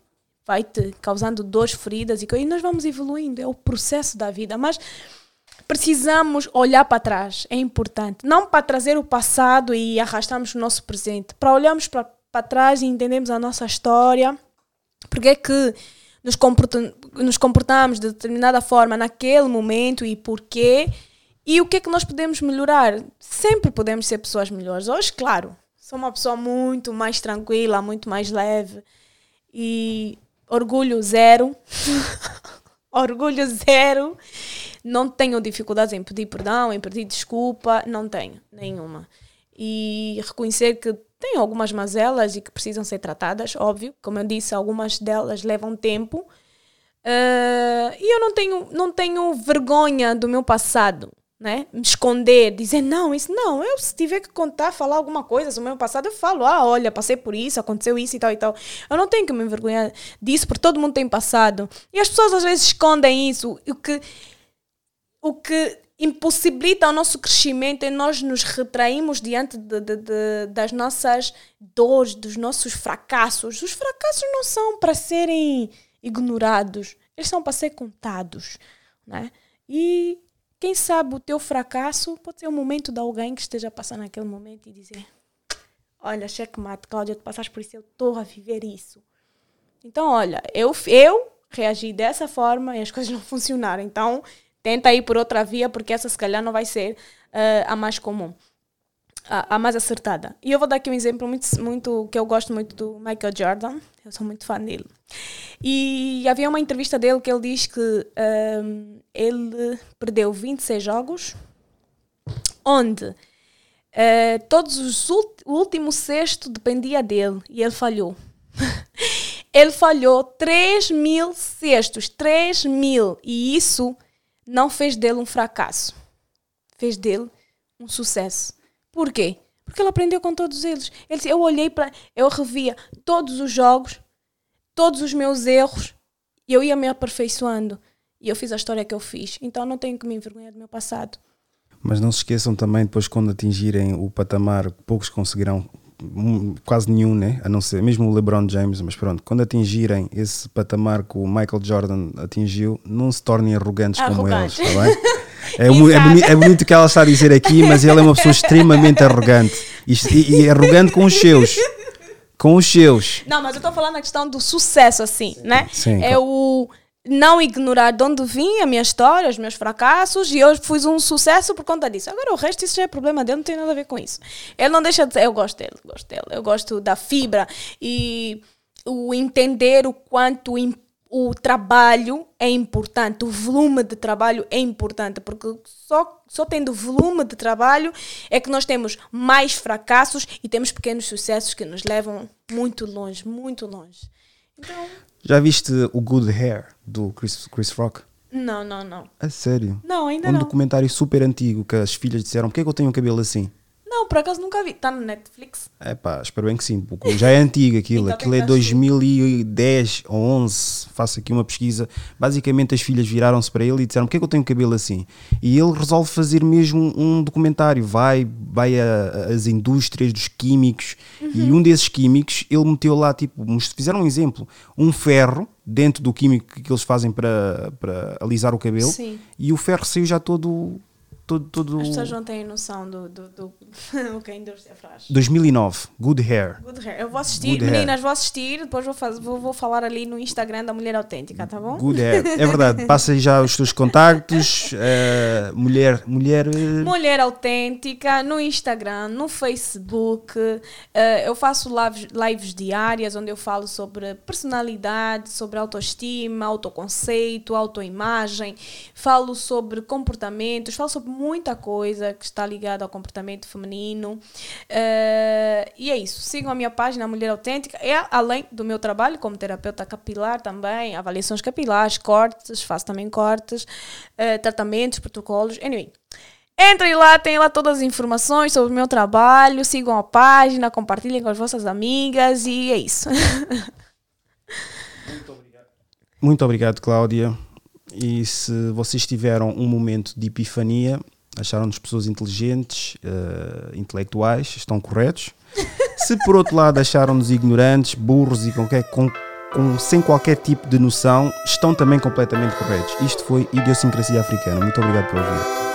Vai te causando dores, feridas e, e nós vamos evoluindo, é o processo da vida, mas precisamos olhar para trás, é importante. Não para trazer o passado e arrastarmos o nosso presente, para olharmos para, para trás e entendermos a nossa história, porque é que nos, comporta- nos comportamos de determinada forma naquele momento e porquê, e o que é que nós podemos melhorar. Sempre podemos ser pessoas melhores. Hoje, claro, sou uma pessoa muito mais tranquila, muito mais leve e orgulho zero. orgulho zero. Não tenho dificuldades em pedir perdão, em pedir desculpa, não tenho nenhuma. E reconhecer que tenho algumas mazelas e que precisam ser tratadas, óbvio. Como eu disse, algumas delas levam tempo. Ah, e eu não tenho, não tenho vergonha do meu passado, né? Me esconder, dizer não, isso não. Eu, se tiver que contar, falar alguma coisa sobre o meu passado, eu falo, ah, olha, passei por isso, aconteceu isso e tal e tal. Eu não tenho que me envergonhar disso, porque todo mundo tem passado. E as pessoas às vezes escondem isso, o que, o que impossibilita o nosso crescimento e nós nos retraímos diante de- de- de- das nossas dores, dos nossos fracassos. Os fracassos não são para serem ignorados, eles são para ser contados, né? E quem sabe o teu fracasso pode ser o momento de alguém que esteja passando naquele momento e dizer: Olha, checkmate, Cláudia, tu passaste por isso, eu estou a viver isso. Então, olha, eu, eu reagi dessa forma e as coisas não funcionaram. Então, tenta ir por outra via, porque essa se calhar não vai ser eh, a mais comum, a, a mais acertada. E eu vou dar aqui um exemplo muito, muito que eu gosto muito do Michael Jordan. Eu sou muito fã dele. E havia uma entrevista dele que ele diz que ehm, ele perdeu 26 jogos, onde eh, todos os o último sexto dependia dele e ele falhou. ele falhou 3 mil cestos, 3 mil. E isso não fez dele um fracasso. Fez dele um sucesso. Por quê? Porque ele aprendeu com todos eles. Ele, eu olhei para. Eu revia todos os jogos, todos os meus erros, e eu ia me aperfeiçoando. E eu fiz a história que eu fiz. Então não tenho que me envergonhar do meu passado. Mas não se esqueçam também, depois, quando atingirem o patamar, poucos conseguirão, quase nenhum, né? A não ser, mesmo o LeBron James, mas pronto, quando atingirem esse patamar que o Michael Jordan atingiu, não se tornem arrogantes como eles, está bem? É, é, boni- é bonito o que ela está a dizer aqui, mas ele é uma pessoa extremamente arrogante e, e arrogante com os seus. Com os seus. Não, mas eu estou falando na questão do sucesso, assim, né? Sim, é o não ignorar de onde vim, a minha história, os meus fracassos, e eu fui um sucesso por conta disso. Agora, o resto, isso já é problema dele, não tem nada a ver com isso. Ele não deixa de ser. Eu gosto dele, gosto dele. Eu gosto da fibra e o entender o quanto o trabalho é importante, o volume de trabalho é importante, porque só, só tendo volume de trabalho é que nós temos mais fracassos e temos pequenos sucessos que nos levam muito longe, muito longe. Já viste o Good Hair do Chris, Chris Rock? não, não, não. A sério? Não, ainda um não. documentário super antigo que as filhas disseram: Porquê é que eu tenho um cabelo assim? Não, por acaso nunca vi. Está no Netflix? É pá, espero bem que sim, porque já é antigo aquilo. Então aquilo é tem que 2010 ou 11. Faço aqui uma pesquisa. Basicamente, as filhas viraram-se para ele e disseram: Porquê é que eu tenho cabelo assim? E ele resolve fazer mesmo um documentário. Vai, vai às indústrias dos químicos e um desses químicos ele meteu lá, tipo, fizeram um exemplo: um ferro dentro do químico que eles fazem para, para alisar o cabelo Sim. e o ferro saiu já todo. Todo, todo As pessoas não têm noção do, do, do o que a indústria faz. 2009, Good Hair. Good hair. Eu vou assistir, Good hair. meninas, vou assistir, depois vou, faz, vou, vou falar ali no Instagram da Mulher Autêntica, tá bom? Good hair. É verdade. Passa aí já os teus contactos. eh, mulher. Mulher. eh, Mulher Autêntica no Instagram, no Facebook. Eh, eu faço lives, lives diárias onde eu falo sobre personalidade, sobre autoestima, autoconceito, autoimagem. Falo sobre comportamentos, falo sobre muita coisa que está ligada ao comportamento feminino. Uh, e é isso. Sigam a minha página Mulher Autêntica. É além do meu trabalho como terapeuta capilar também, avaliações capilares, cortes, faço também cortes, uh, tratamentos, protocolos. Anyway. Entrem lá, tem lá todas as informações sobre o meu trabalho, sigam a página, compartilhem com as vossas amigas e é isso. Muito obrigado. Muito obrigado, Cláudia. E se vocês tiveram um momento de epifania, acharam-nos pessoas inteligentes, uh, intelectuais, estão corretos. Se por outro lado acharam-nos ignorantes, burros e com, com, com, sem qualquer tipo de noção, estão também completamente corretos. Isto foi Idiosincrasia Africana. Muito obrigado por ouvir.